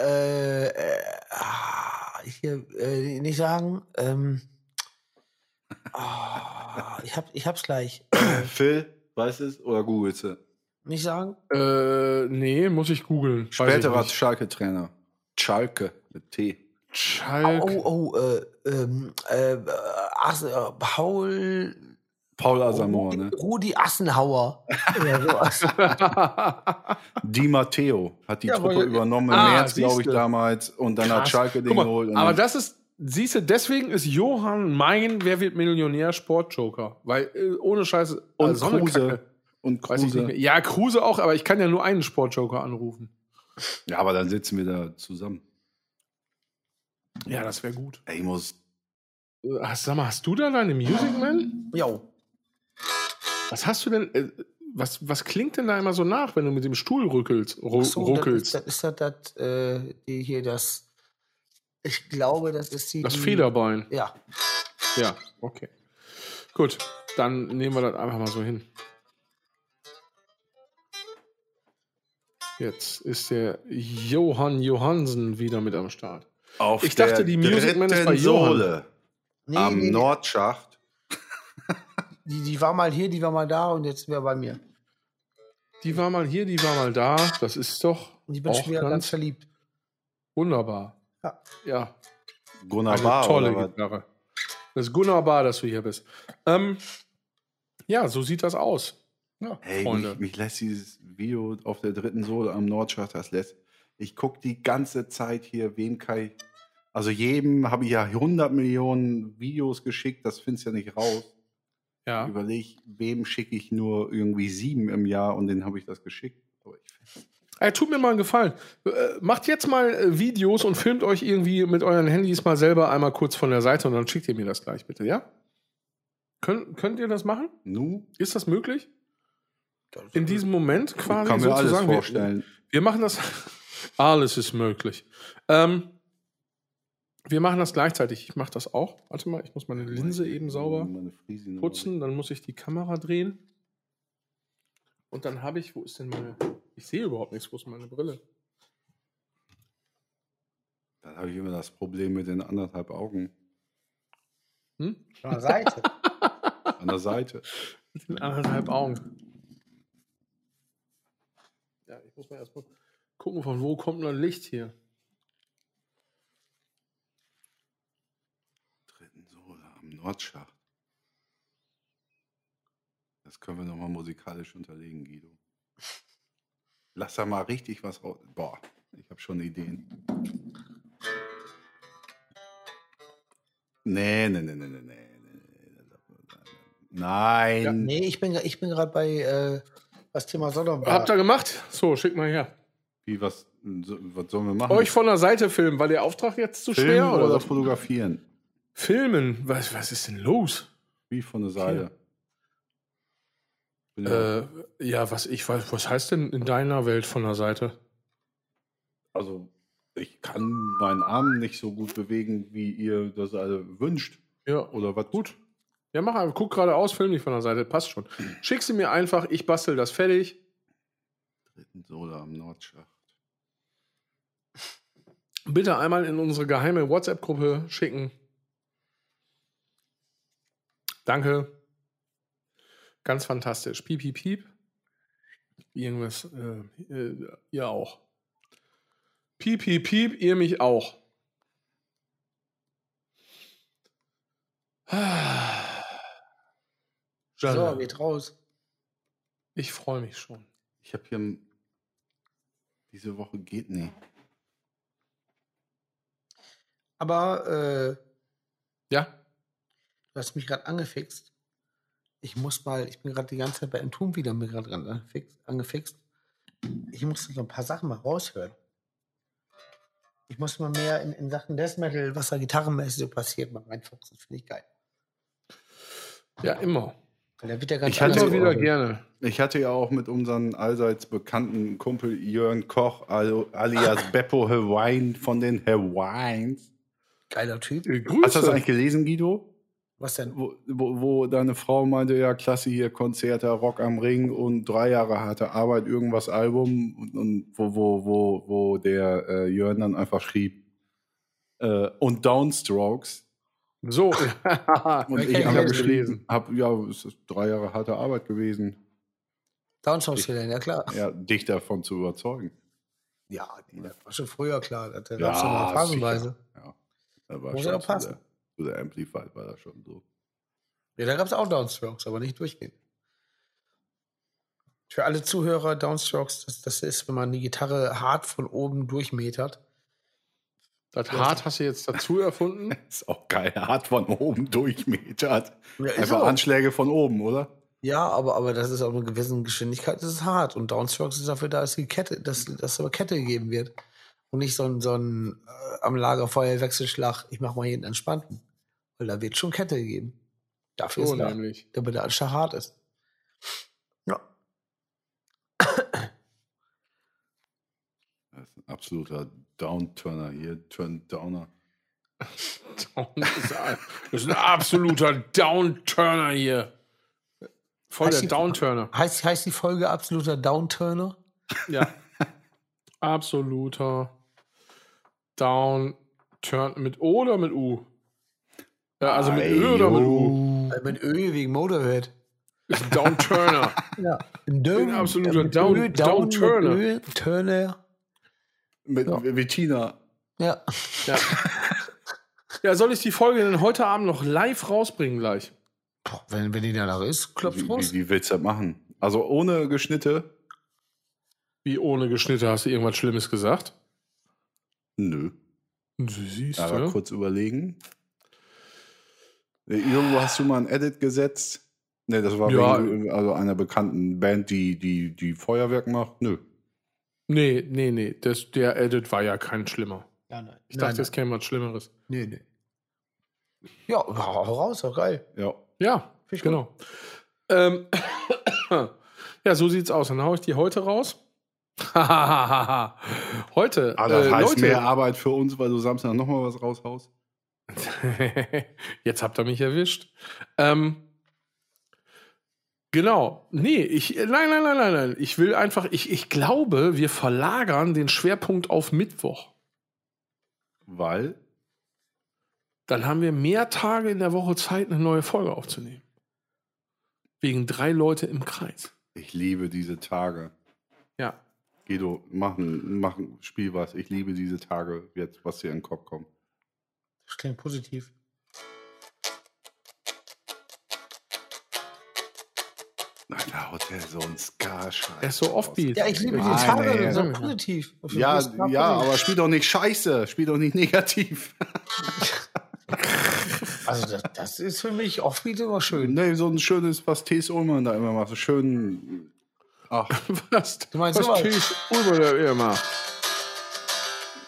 Äh, äh, ah, hier, äh, nicht sagen. Ähm, Ah, ich, hab, ich hab's gleich. [coughs] Phil, weißt du es? Oder googelst du? Nicht sagen? Äh, nee, muss ich googeln. Späterer. Schalke-Trainer. Schalke mit T. Schalk. Oh, oh, äh, ähm, äh, äh, As äh, Paul. Paul Asamoah, ne? Rudi Assenhauer. Oder sowas. [laughs] Di Matteo hat die Ja, Truppe aber- übernommen im Ah, März, glaube ich, damals. Und dann hat Krass. Schalke den mal, geholt. aber das ist, siehst du, deswegen ist Johann mein Wer wird Millionär Sportjoker. Weil äh, ohne Scheiße. und also Kruse. Und. Kruse. Ja, Kruse auch, aber ich kann ja nur einen Sportjoker anrufen. Ja, aber dann sitzen wir da zusammen. Ja, das wäre gut. Ey, ich muss. Äh, Hast, sag mal, hast du da deine Music Man? Jo. Was hast du denn? Äh, was, was klingt denn da immer so nach, wenn du mit dem Stuhl rückelst? Ru so, ruckelst? Das ist das, das, das äh, hier das. Ich glaube, das ist die. Das die, Federbein. Ja. Ja, okay. Gut, dann nehmen wir das einfach mal so hin. Jetzt ist der Johann Johansen wieder mit am Start. Auf Ich dachte, die Music Man ist bei Johann. Sohle Nee, am nee, Nordschacht. die, die war mal hier, die war mal da und jetzt wäre bei mir. Die war mal hier, die war mal da. Das ist doch Und ich bin auch schon wieder ganz ganz verliebt. wunderbar. Ja. Ja, Gunnar eine Bahr, tolle? Gitarre. Das ist wunderbar, dass du hier bist. Ähm, ja, so sieht das aus. Ja, Hey, Freunde. mich, mich lässt dieses Video auf der dritten Sohle am Nordschacht, das lässt. Ich gucke die ganze Zeit hier, wem kann ich. Also jedem habe ich ja 100 Millionen Videos geschickt, das findest du ja nicht raus. ja. Überleg, wem schicke ich nur irgendwie sieben im Jahr und den habe ich das geschickt. Aber ich, Ey, tut mir mal einen Gefallen. Äh, macht jetzt mal äh, Videos und filmt euch irgendwie mit euren Handys mal selber einmal kurz von der Seite und dann schickt ihr mir das gleich bitte, ja? Könnt, könnt ihr das machen? nu, Ist das möglich? In diesem Moment quasi kann mir alles sozusagen. Wir- vorstellen. Wir machen das. [laughs] Alles ist möglich. Ähm, wir machen das gleichzeitig. Ich mache das auch. Warte mal, ich muss meine Linse eben sauber putzen. Dann muss ich die Kamera drehen. Und dann habe ich, wo ist denn meine. Ich sehe überhaupt nichts. Wo ist meine Brille? Dann habe ich immer das Problem mit den anderthalb Augen Hm? Von der Seite. an der Seite. Mit [laughs] den anderthalb Augen. Ja, ich muss mal erstmal gucken, von wo kommt noch Licht hier. Dritten Sohle am Nordschacht. Das können wir nochmal musikalisch unterlegen, Guido. Lass da mal richtig was raus. Boah, ich habe schon Ideen. Nee, nee, nee, nee, nee, nee. Nein. nee, ich bin, ich bin gerade bei äh, das Thema Sodom. Habt ihr gemacht? So, schick mal her. Wie, was, was sollen wir machen? Euch von der Seite filmen. War der Auftrag jetzt zu Filmen schwer? oder, Oder, fotografieren? Filmen? Was, was ist denn los? Wie von der Seite? Äh, ja, was ich weiß, was heißt denn in deiner Welt von der Seite? Also, ich kann meinen Arm nicht so gut bewegen, wie ihr das alle wünscht. Ja, Oder was? gut. Ja, mach einfach, guck geradeaus, film dich von der Seite, passt schon. Schick sie mir einfach, ich bastel das fertig. Dritten Sohle am Nordschacht. Bitte einmal in unsere geheime WhatsApp-Gruppe schicken. Danke. Ganz fantastisch. Piep, piep, piep. Irgendwas, äh, äh, ihr auch. Piep, piep, piep, ihr mich auch. So, geht raus. Ich freue mich schon. Ich habe hier diese Woche geht nicht. Aber äh, Ja? du hast mich gerade angefixt. Ich muss mal, ich bin gerade die ganze Zeit bei Entum wieder mir gerade dran angefixt, angefixt. Ich musste so ein paar Sachen mal raushören. Ich muss mal mehr in, in Sachen Death Metal, was da gitarrenmäßig so passiert, mal reinfuchsen. Das finde ich geil. Ja, immer. Da wird ja ganz Ich hatte Immer wieder gerne. Ich hatte ja auch mit unserem allseits bekannten Kumpel Jörn Koch, also alias Beppo Hawaiian von den Hawaiians. Geiler Typ. Äh, Hast du das Grüße. eigentlich gelesen, Guido? Was denn? Wo, wo, wo deine Frau meinte, ja, klasse hier, Konzerte, Rock am Ring und drei Jahre harte Arbeit, irgendwas Album und, und wo, wo, wo, wo der äh, Jörn dann einfach schrieb, äh, und Downstrokes So. [laughs] [laughs] Und ich habe geschrieben, hab, ja, es ist drei Jahre harte Arbeit gewesen, Downshows ja klar. ja, dich davon zu überzeugen. Ja, nee, das war schon früher klar. Das gab Ja, es immer phasenweise. sicher. Ja, da war Muss schon ja passen. der, der Amplified war das schon so. Ja, da gab es auch Downstrokes, aber nicht durchgehend. Für alle Zuhörer, Downstrokes, das, das ist, wenn man die Gitarre hart von oben durchmetert. Das Hart hast du jetzt dazu erfunden? [laughs] Ist auch geil, hart von oben [laughs] durchmetert. Ja, Einfach auch. Anschläge von oben, oder? Ja, aber, aber das ist auf einer gewissen Geschwindigkeit, das ist hart. Und Downstrokes ist dafür da, dass die Kette, dass, dass aber Kette gegeben wird. Und nicht so ein, so ein äh, am Lagerfeuer Wechselschlag, ich mach mal jeden entspannten. Weil da wird schon Kette gegeben. Dafür So ist da, nämlich. damit der Anschlag hart ist. Ja. Das ist ein absoluter Downturner hier, Turn Downer. Down ist ein, das ist ein absoluter Downturner hier. Voll Heißt der die- Downturner. Heißt, heißt die Folge absoluter Downturner? Ja. Absoluter Downturn mit O oder mit U? Ja, also mit Ö oder mit U? Äh, mit Ö wegen Motorhead. Ist ein Downturner. Ja. Ein Dön, absoluter mit Down- Ö, Downturner. Turner. Mit Ja. Bettina. Ja. Ja. ja, soll ich die Folge denn heute Abend noch live rausbringen gleich? Boah, wenn, wenn die danach ist, klopft Wie, raus. wie, wie willst du das machen? Also ohne Geschnitte? Wie ohne Geschnitte hast du irgendwas Schlimmes gesagt? Nö. Du siehst, Aber ja. kurz überlegen. Äh, Irgendwo hast du mal ein Edit gesetzt. Ne, das war Ja. wegen also einer bekannten Band, die, die, die Feuerwerk macht. Nö. Nee, nee, nee. Das, der Edit war ja kein schlimmer. Ja, nein. Ich dachte, es käme was Schlimmeres. Nee, nee. Ja, hau raus, doch geil. Ja. Ja, Finde ich genau. Ähm, [coughs] ja, so sieht's aus. Dann hau ich die heute raus. [laughs] heute. Ah, das äh, heißt Leute, mehr Arbeit für uns, weil du Samstag nochmal was raushaust. [laughs] Jetzt habt ihr mich erwischt. Ähm, genau. Nee, ich, nein, nein, nein, nein, nein. Ich will einfach, ich, ich glaube, wir verlagern den Schwerpunkt auf Mittwoch. Weil? Dann haben wir mehr Tage in der Woche Zeit, eine neue Folge aufzunehmen. Wegen drei Leute im Kreis. Ich liebe diese Tage. Ja. Guido, machen, machen, spiel was. Ich liebe diese Tage, jetzt, was dir in den Kopf kommt. Das klingt positiv. Nein, der Hotel, so ein Ska-Scheiß. Er ist so offbeat. Ja, ich liebe die Tage, ey. so positiv. Ja, ja, aber spiel doch nicht scheiße, spiel doch nicht [laughs] negativ. Also, das, das ist für mich Offbeat immer schön. nee, so ein schönes, was T.S. Ullmann da immer macht, so schön. Ach, [laughs] Was? Du meinst was? Thies Ulmer da immer macht?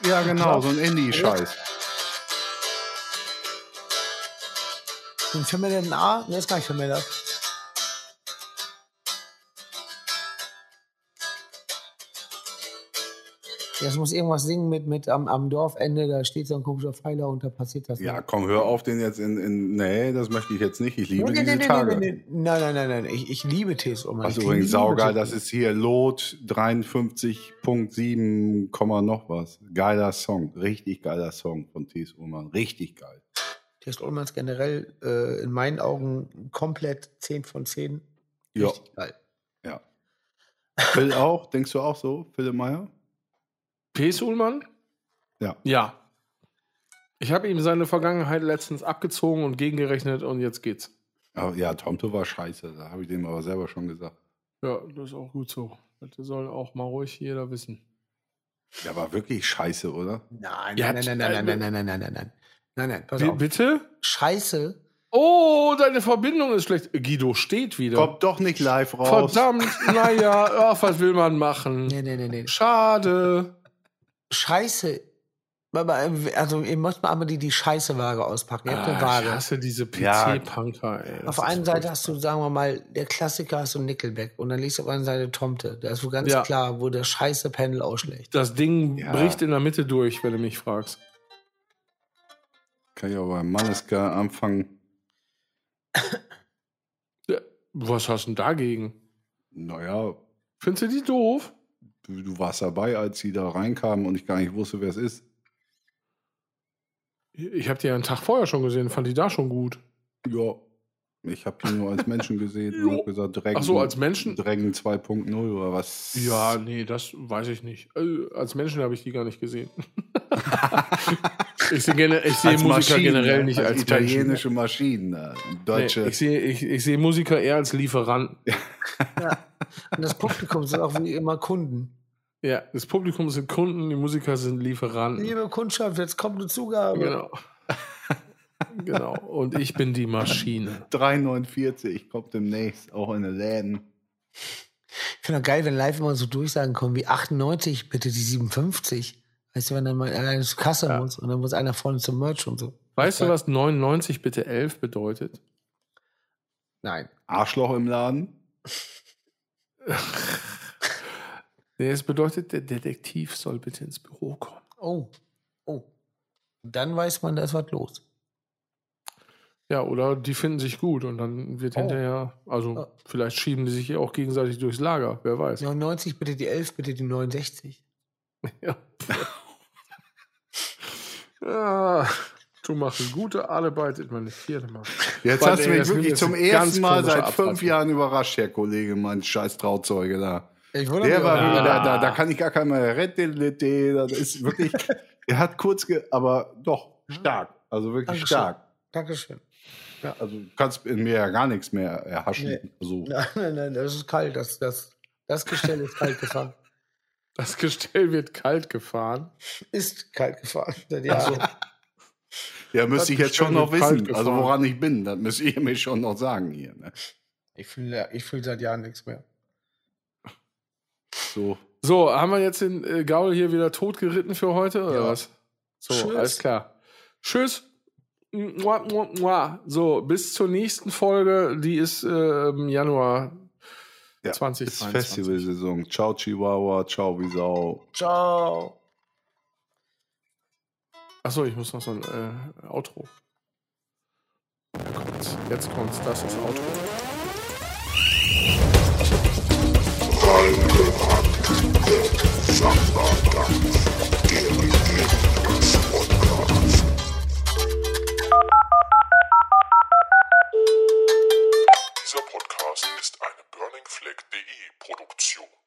ja, genau, so ein Indie-Scheiß. Ein vermindert A? Ne, ist gar nicht vermindert. Jetzt muss irgendwas singen mit, mit am, am Dorfende, da steht so ein komischer Pfeiler und da passiert das. Ja, komm, hör auf, den jetzt in, in. Nee, das möchte ich jetzt nicht. Ich liebe nee, diese nee, Tage. nee. Nein, nein, nein, nein. Ich, ich liebe Tees. Was Ich übrigens saugeil, Tees. das ist hier Lot 53.7, Komma noch was. Geiler Song, richtig geiler Song von T.S. Ullmann, richtig geil. Tees Ullmanns generell äh, in meinen Augen komplett 10 von 10. Ja, Richtig geil. ja. Phil auch, denkst du auch so, Philipp Meyer? P.S. Ullmann? Ja. Ja. Ich habe ihm seine Vergangenheit letztens abgezogen und gegengerechnet und jetzt geht's. Aber ja, Tomto war scheiße, da habe ich dem aber selber schon gesagt. Ja, das ist auch gut so. Das soll auch mal ruhig jeder wissen. Der war wirklich scheiße, oder? Nein, Ja, nein, nein, nein, nein, nein, nein, nein, nein, nein, nein. Nein, nein, pass Bi- auf. bitte? Scheiße. Oh, deine Verbindung ist schlecht. Guido steht wieder. Kommt doch nicht live raus. Verdammt, naja, ach, [laughs] was will man machen? Nee, nee, nee, nee. Schade. Scheiße. Aber, Also, ihr müsst mal einmal die, die Scheiße-Waage auspacken. Ihr habt eine Ah, ich Waage. hasse diese Ja. PC-Punker, ey. Das Auf einen Seite furchtbar. hast du, sagen wir mal, der Klassiker hast du Nickelback und dann liegst du auf der anderen Seite Tomte. Da ist so ganz Ja. klar, wo der scheiße Pendel ausschlägt. Das Ding Ja. bricht in der Mitte durch, wenn du mich fragst. Kann ich aber beim Manneska anfangen. Ja, Was hast du denn dagegen? Naja, Findest du die doof? Du, du warst dabei, als sie da reinkamen und ich gar nicht wusste, wer es ist. Ich habe die ja einen Tag vorher schon gesehen, fand die da schon gut. Ja. Ich habe die nur als Menschen gesehen und [laughs] hab gesagt, Drängen, Ach so, als Menschen? Drängen 2.0 oder was? Ja, nee, das weiß ich nicht. Also, als Menschen habe ich die gar nicht gesehen. [laughs] ich sehe, ich Als Musiker Maschinen, generell ne? nicht als als, italienische Maschinen. äh, Menschen. Deutsche. Nee, ich, sehe, ich, ich sehe Musiker eher als Lieferanten. [laughs] Und das Publikum sind auch wie immer Kunden. Ja, das Publikum sind Kunden, die Musiker sind Lieferanten. Liebe Kundschaft, jetzt kommt eine Zugabe. Genau. [laughs] genau. Und ich bin die Maschine. 3,49 kommt demnächst auch in den Läden. Ich finde auch geil, wenn live immer so Durchsagen kommen wie 98, bitte die 57. Weißt du, wenn dann mal einer zur Kasse Ja. muss und dann muss einer vorne zum Merch und so. Weißt du, was 99 bitte 11 bedeutet? Nein. Arschloch im Laden. [laughs] Nee, es bedeutet, der Detektiv soll bitte ins Büro kommen. Oh. Oh. Dann weiß man, da ist was los. Ja, oder die finden sich gut und dann wird Oh. hinterher, also Oh. vielleicht schieben die sich ja auch gegenseitig durchs Lager, wer weiß. 99, bitte die 11, bitte die 69. [laughs] Ja. ah, du machst eine gute Arbeit in meine vierte Mal. Jetzt Mann, hast du mich wirklich zum ersten Mal seit fünf. Jahren überrascht, Herr Kollege, mein scheiß Trauzeuge da. Ich wundere Der war wieder, Ah. da, da, da kann ich gar kein mehr retten. Das ist wirklich, [laughs] er hat kurz, ge aber doch, stark. Also wirklich Dankeschön. stark. Dankeschön. Also du kannst in mir ja gar nichts mehr erhaschen. Nee. Also, [laughs] Nein, nein, nein, das ist kalt. Das, das, das Gestell ist kalt gefahren. [laughs] Das Gestell wird kalt gefahren. Ist kalt gefahren. Seit Jahren. ja, müsste ich jetzt schon noch wissen. Also woran ich bin, das müsst ihr mir schon noch sagen hier. Ne? Ich fühle ich fühl seit Jahren nichts mehr. So. So, haben wir jetzt den äh, Gaul hier wieder totgeritten für heute oder Ja. was? So, Tschüss. alles klar. Tschüss. Mua, mua, mua. So, bis zur nächsten Folge, die ist äh, im Januar Ja, 2023. ist Festivalsaison. Ciao Chihuahua, ciao Wisau. Ciao. Achso, ich muss noch so ein äh, Outro. Jetzt kommt's. Jetzt kommt's. Das ist Outro. Dieser Podcast ist eine burningfleck.de Produktion. Produktion.